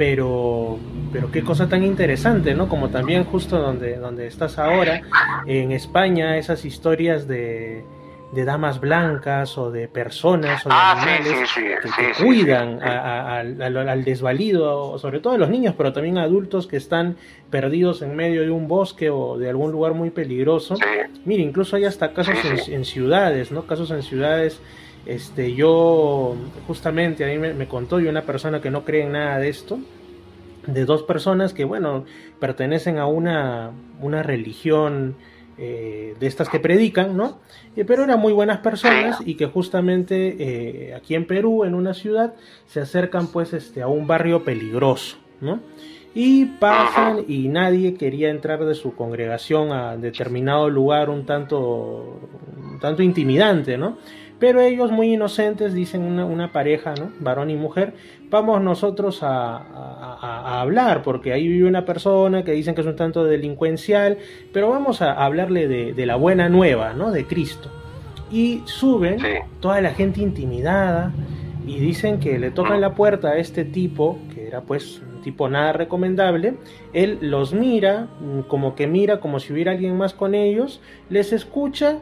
pero pero qué cosa tan interesante, ¿no? Como también justo donde, donde estás ahora, en España, esas historias de, de damas blancas o de personas o de ah, animales que, cuidan al, desvalido, sobre todo a los niños, pero también a adultos que están perdidos en medio de un bosque o de algún lugar muy peligroso. Mire, incluso hay hasta casos en, en, ciudades, ¿no? Casos en ciudades este, yo, justamente, a mí me, contó y una persona que no cree en nada de esto, de dos personas que, bueno, pertenecen a una, una religión eh, de estas que predican, ¿no? Eh, pero eran muy buenas personas y que justamente eh, aquí en Perú, en una ciudad, se acercan pues este, a un barrio peligroso, ¿no? Y pasan y nadie quería entrar de su congregación a determinado lugar un tanto, un tanto intimidante, ¿no? Pero ellos muy inocentes dicen una, pareja, ¿no? Varón y mujer, vamos nosotros a, hablar, porque ahí vive una persona que dicen que es un tanto delincuencial, pero vamos a hablarle de, la buena nueva, ¿no? De Cristo. Y suben toda la gente intimidada y dicen que le tocan la puerta a este tipo, que era pues un tipo nada recomendable, él los mira, como que mira como si hubiera alguien más con ellos, les escucha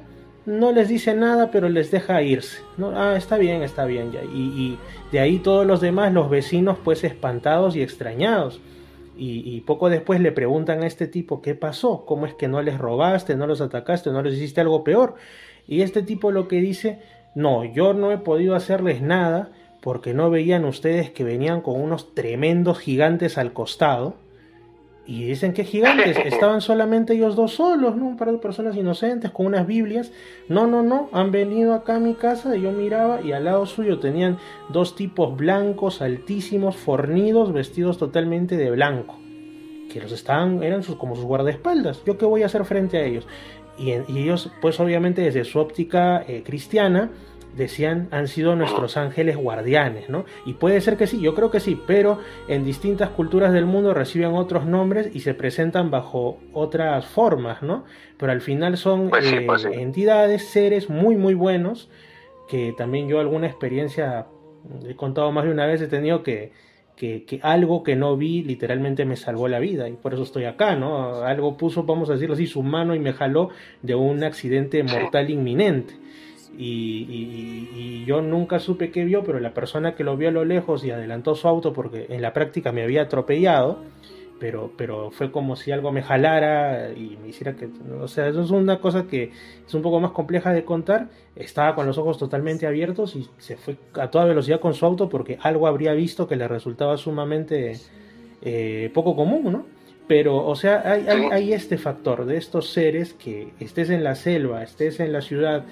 no les dice nada, pero les deja irse. ¿no? Ah, está bien, está bien ya. Y, de ahí todos los demás, los vecinos, pues espantados y extrañados. Y, poco después le preguntan a este tipo, ¿qué pasó? ¿Cómo es que no les robaste, no los atacaste, no les hiciste algo peor? Y este tipo lo que dice, no, yo no he podido hacerles nada porque no veían ustedes que venían con unos tremendos gigantes al costado y dicen que gigantes, estaban solamente ellos dos solos, ¿no? Un par de personas inocentes con unas Biblias. No, no, no, han venido acá a mi casa, yo miraba y al lado suyo tenían dos tipos blancos, altísimos, fornidos, vestidos totalmente de blanco. Que los estaban, eran sus, como sus guardaespaldas. ¿Yo qué voy a hacer frente a ellos? Y, ellos, pues obviamente desde su óptica eh, cristiana, decían han sido nuestros ángeles guardianes, ¿no? Y puede ser que sí, yo creo que sí, pero en distintas culturas del mundo reciben otros nombres y se presentan bajo otras formas, ¿no? Pero al final son pues eh, pues entidades, seres muy, muy buenos que también yo alguna experiencia, he contado más de una vez, he tenido que, que, algo que no vi literalmente me salvó la vida y por eso estoy acá, ¿no? Algo puso, vamos a decirlo así, su mano y me jaló de un accidente mortal inminente. Y, yo nunca supe qué vio, pero la persona que lo vio a lo lejos y adelantó su auto porque en la práctica me había atropellado, pero, pero fue como si algo me jalara y me hiciera que... O sea, eso es una cosa que es un poco más compleja de contar. Estaba con los ojos totalmente abiertos y se fue a toda velocidad con su auto porque algo habría visto que le resultaba sumamente eh, poco común, ¿no? Pero, o sea, hay, hay, hay este factor de estos seres que estés en la selva, estés en la ciudad,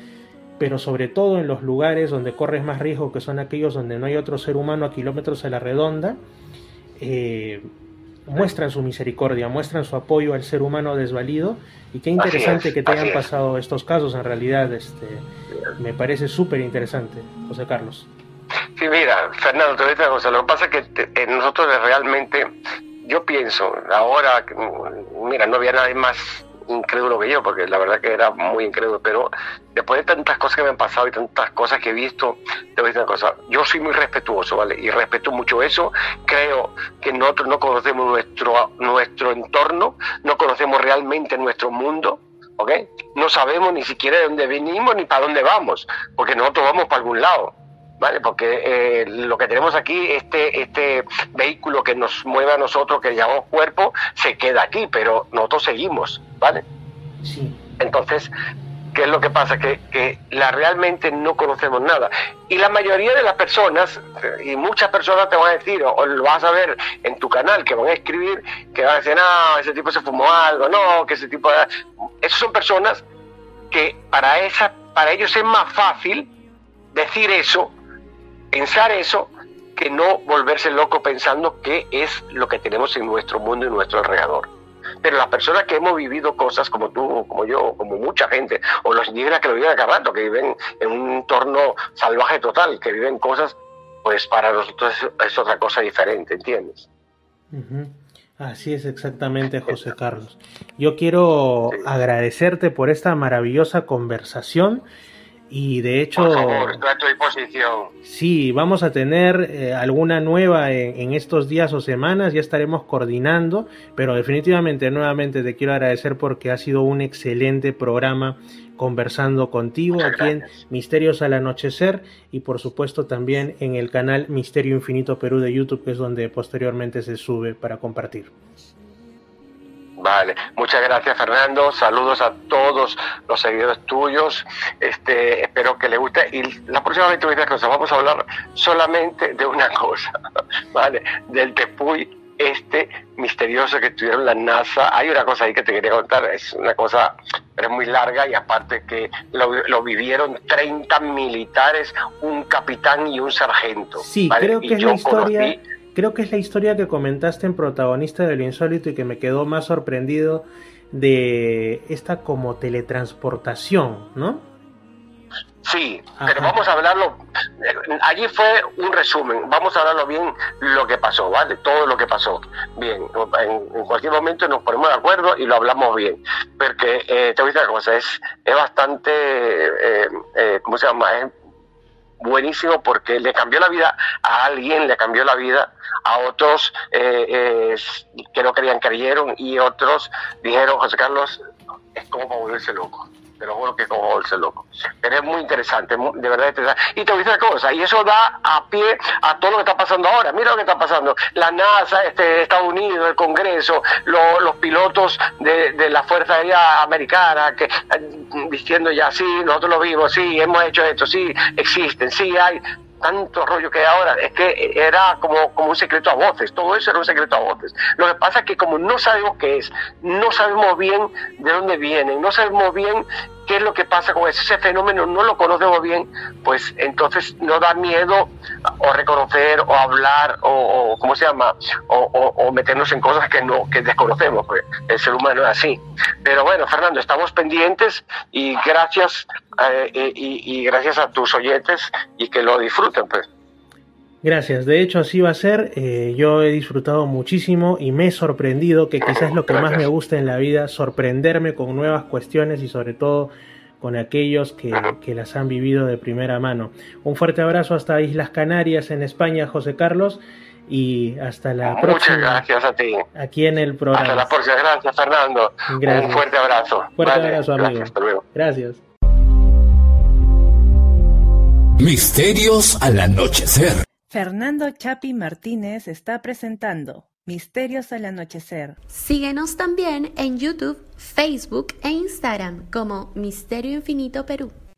pero sobre todo en los lugares donde corres más riesgo, que son aquellos donde no hay otro ser humano a kilómetros a la redonda, eh, muestran su misericordia, muestran su apoyo al ser humano desvalido. Y qué interesante que te hayan pasado estos casos en realidad, este, me parece súper interesante, José Carlos. Sí, mira, Fernando, te voy a decir una cosa, lo que pasa es que nosotros realmente, yo pienso, ahora, mira, no había nadie más incrédulo que yo, porque la verdad que era muy incrédulo, pero después de tantas cosas que me han pasado y tantas cosas que he visto, te voy a decir una cosa, yo soy muy respetuoso, ¿vale? Y respeto mucho eso, creo que nosotros no conocemos nuestro, nuestro entorno, no conocemos realmente nuestro mundo, ¿ok? No sabemos ni siquiera de dónde venimos ni para dónde vamos, porque nosotros vamos para algún lado. ¿Vale? Porque eh, lo que tenemos aquí, este, este vehículo que nos mueve a nosotros, que llamamos cuerpo, se queda aquí, pero nosotros seguimos, ¿vale? Sí. Entonces, ¿qué es lo que pasa? Que, que la, realmente no conocemos nada. Y la mayoría de las personas, y muchas personas te van a decir, o, lo vas a ver en tu canal, que van a escribir, que van a decir, no, ese tipo se fumó algo, no, que ese tipo. Esas son personas que para, esa, para ellos es más fácil decir eso pensar eso que no volverse loco pensando qué es lo que tenemos en nuestro mundo y nuestro alrededor. Pero las personas que hemos vivido cosas como tú, como yo, como mucha gente, o los indígenas que lo viven acá rato, que viven en un entorno salvaje total, que viven cosas, pues para nosotros es, otra cosa diferente, ¿entiendes? Así es exactamente, José Carlos. Yo quiero agradecerte por esta maravillosa conversación y de hecho, Sí, vamos a tener eh, alguna nueva en, estos días o semanas, ya estaremos coordinando, pero definitivamente nuevamente te quiero agradecer porque ha sido un excelente programa conversando contigo aquí en Misterios al Anochecer y por supuesto también en el canal Misterio Infinito Perú de YouTube, que es donde posteriormente se sube para compartir. Vale, muchas gracias Fernando, saludos a todos los seguidores tuyos, este, espero que les guste y la próxima vez vamos a hablar solamente de una cosa, ¿vale? Del Tepuy este misterioso que tuvieron la NASA. Hay una cosa ahí que te quería contar, es una cosa, pero es muy larga y aparte que lo, vivieron 30 militares, un capitán y un sargento. Sí, creo que es la historia... Creo que es la historia que comentaste en Protagonista del Insólito y que me quedó más sorprendido de esta como teletransportación, ¿no? Sí, pero vamos a hablarlo. Allí fue un resumen. Vamos a hablarlo bien lo que pasó, ¿vale? Todo lo que pasó. Bien, en, cualquier momento nos ponemos de acuerdo y lo hablamos bien. Porque eh, te voy a decir una cosa, es, es bastante, eh, eh, ¿cómo se llama? Es buenísimo porque le cambió la vida a alguien, le cambió la vida a otros eh, eh, que no querían, creyeron y otros dijeron, José Carlos, es como volverse loco pero bueno que como bolsa loco. Pero es muy interesante, de verdad interesante. Y te voy a decir una cosa, y eso da a pie a todo lo que está pasando ahora. Mira lo que está pasando. La NASA, este, Estados Unidos, el Congreso, los pilotos de, de, la Fuerza Aérea Americana, que diciendo ya, sí, nosotros lo vimos, sí, hemos hecho esto, sí, existen, sí, hay tanto rollo que ahora, es que era como, como un secreto a voces, todo eso era un secreto a voces. Lo que pasa es que como no sabemos qué es, no sabemos bien de dónde vienen, no sabemos bien qué es lo que pasa con ese fenómeno, no lo conocemos bien, pues entonces no da miedo o reconocer o hablar o, ¿cómo se llama? O, meternos en cosas que no que desconocemos, pues el ser humano es así. Pero bueno, Fernando, estamos pendientes y gracias eh, y, gracias a tus oyentes y que lo disfruten, pues. Gracias, de hecho así va a ser. Eh, yo he disfrutado muchísimo y me he sorprendido, que quizás es lo que más me gusta en la vida, sorprenderme con nuevas cuestiones y sobre todo con aquellos que, que, las han vivido de primera mano. Un fuerte abrazo hasta Islas Canarias en España, José Carlos, y hasta la próxima. Muchas gracias a ti. Aquí en el programa. Hasta la próxima. Gracias, Fernando. Un fuerte abrazo. Fuerte abrazo, amigo. Gracias, Gracias. Misterios al anochecer. Fernando Chapi Martínez está presentando Misterios al anochecer. Síguenos también en YouTube, Facebook e Instagram como Misterio Infinito Perú.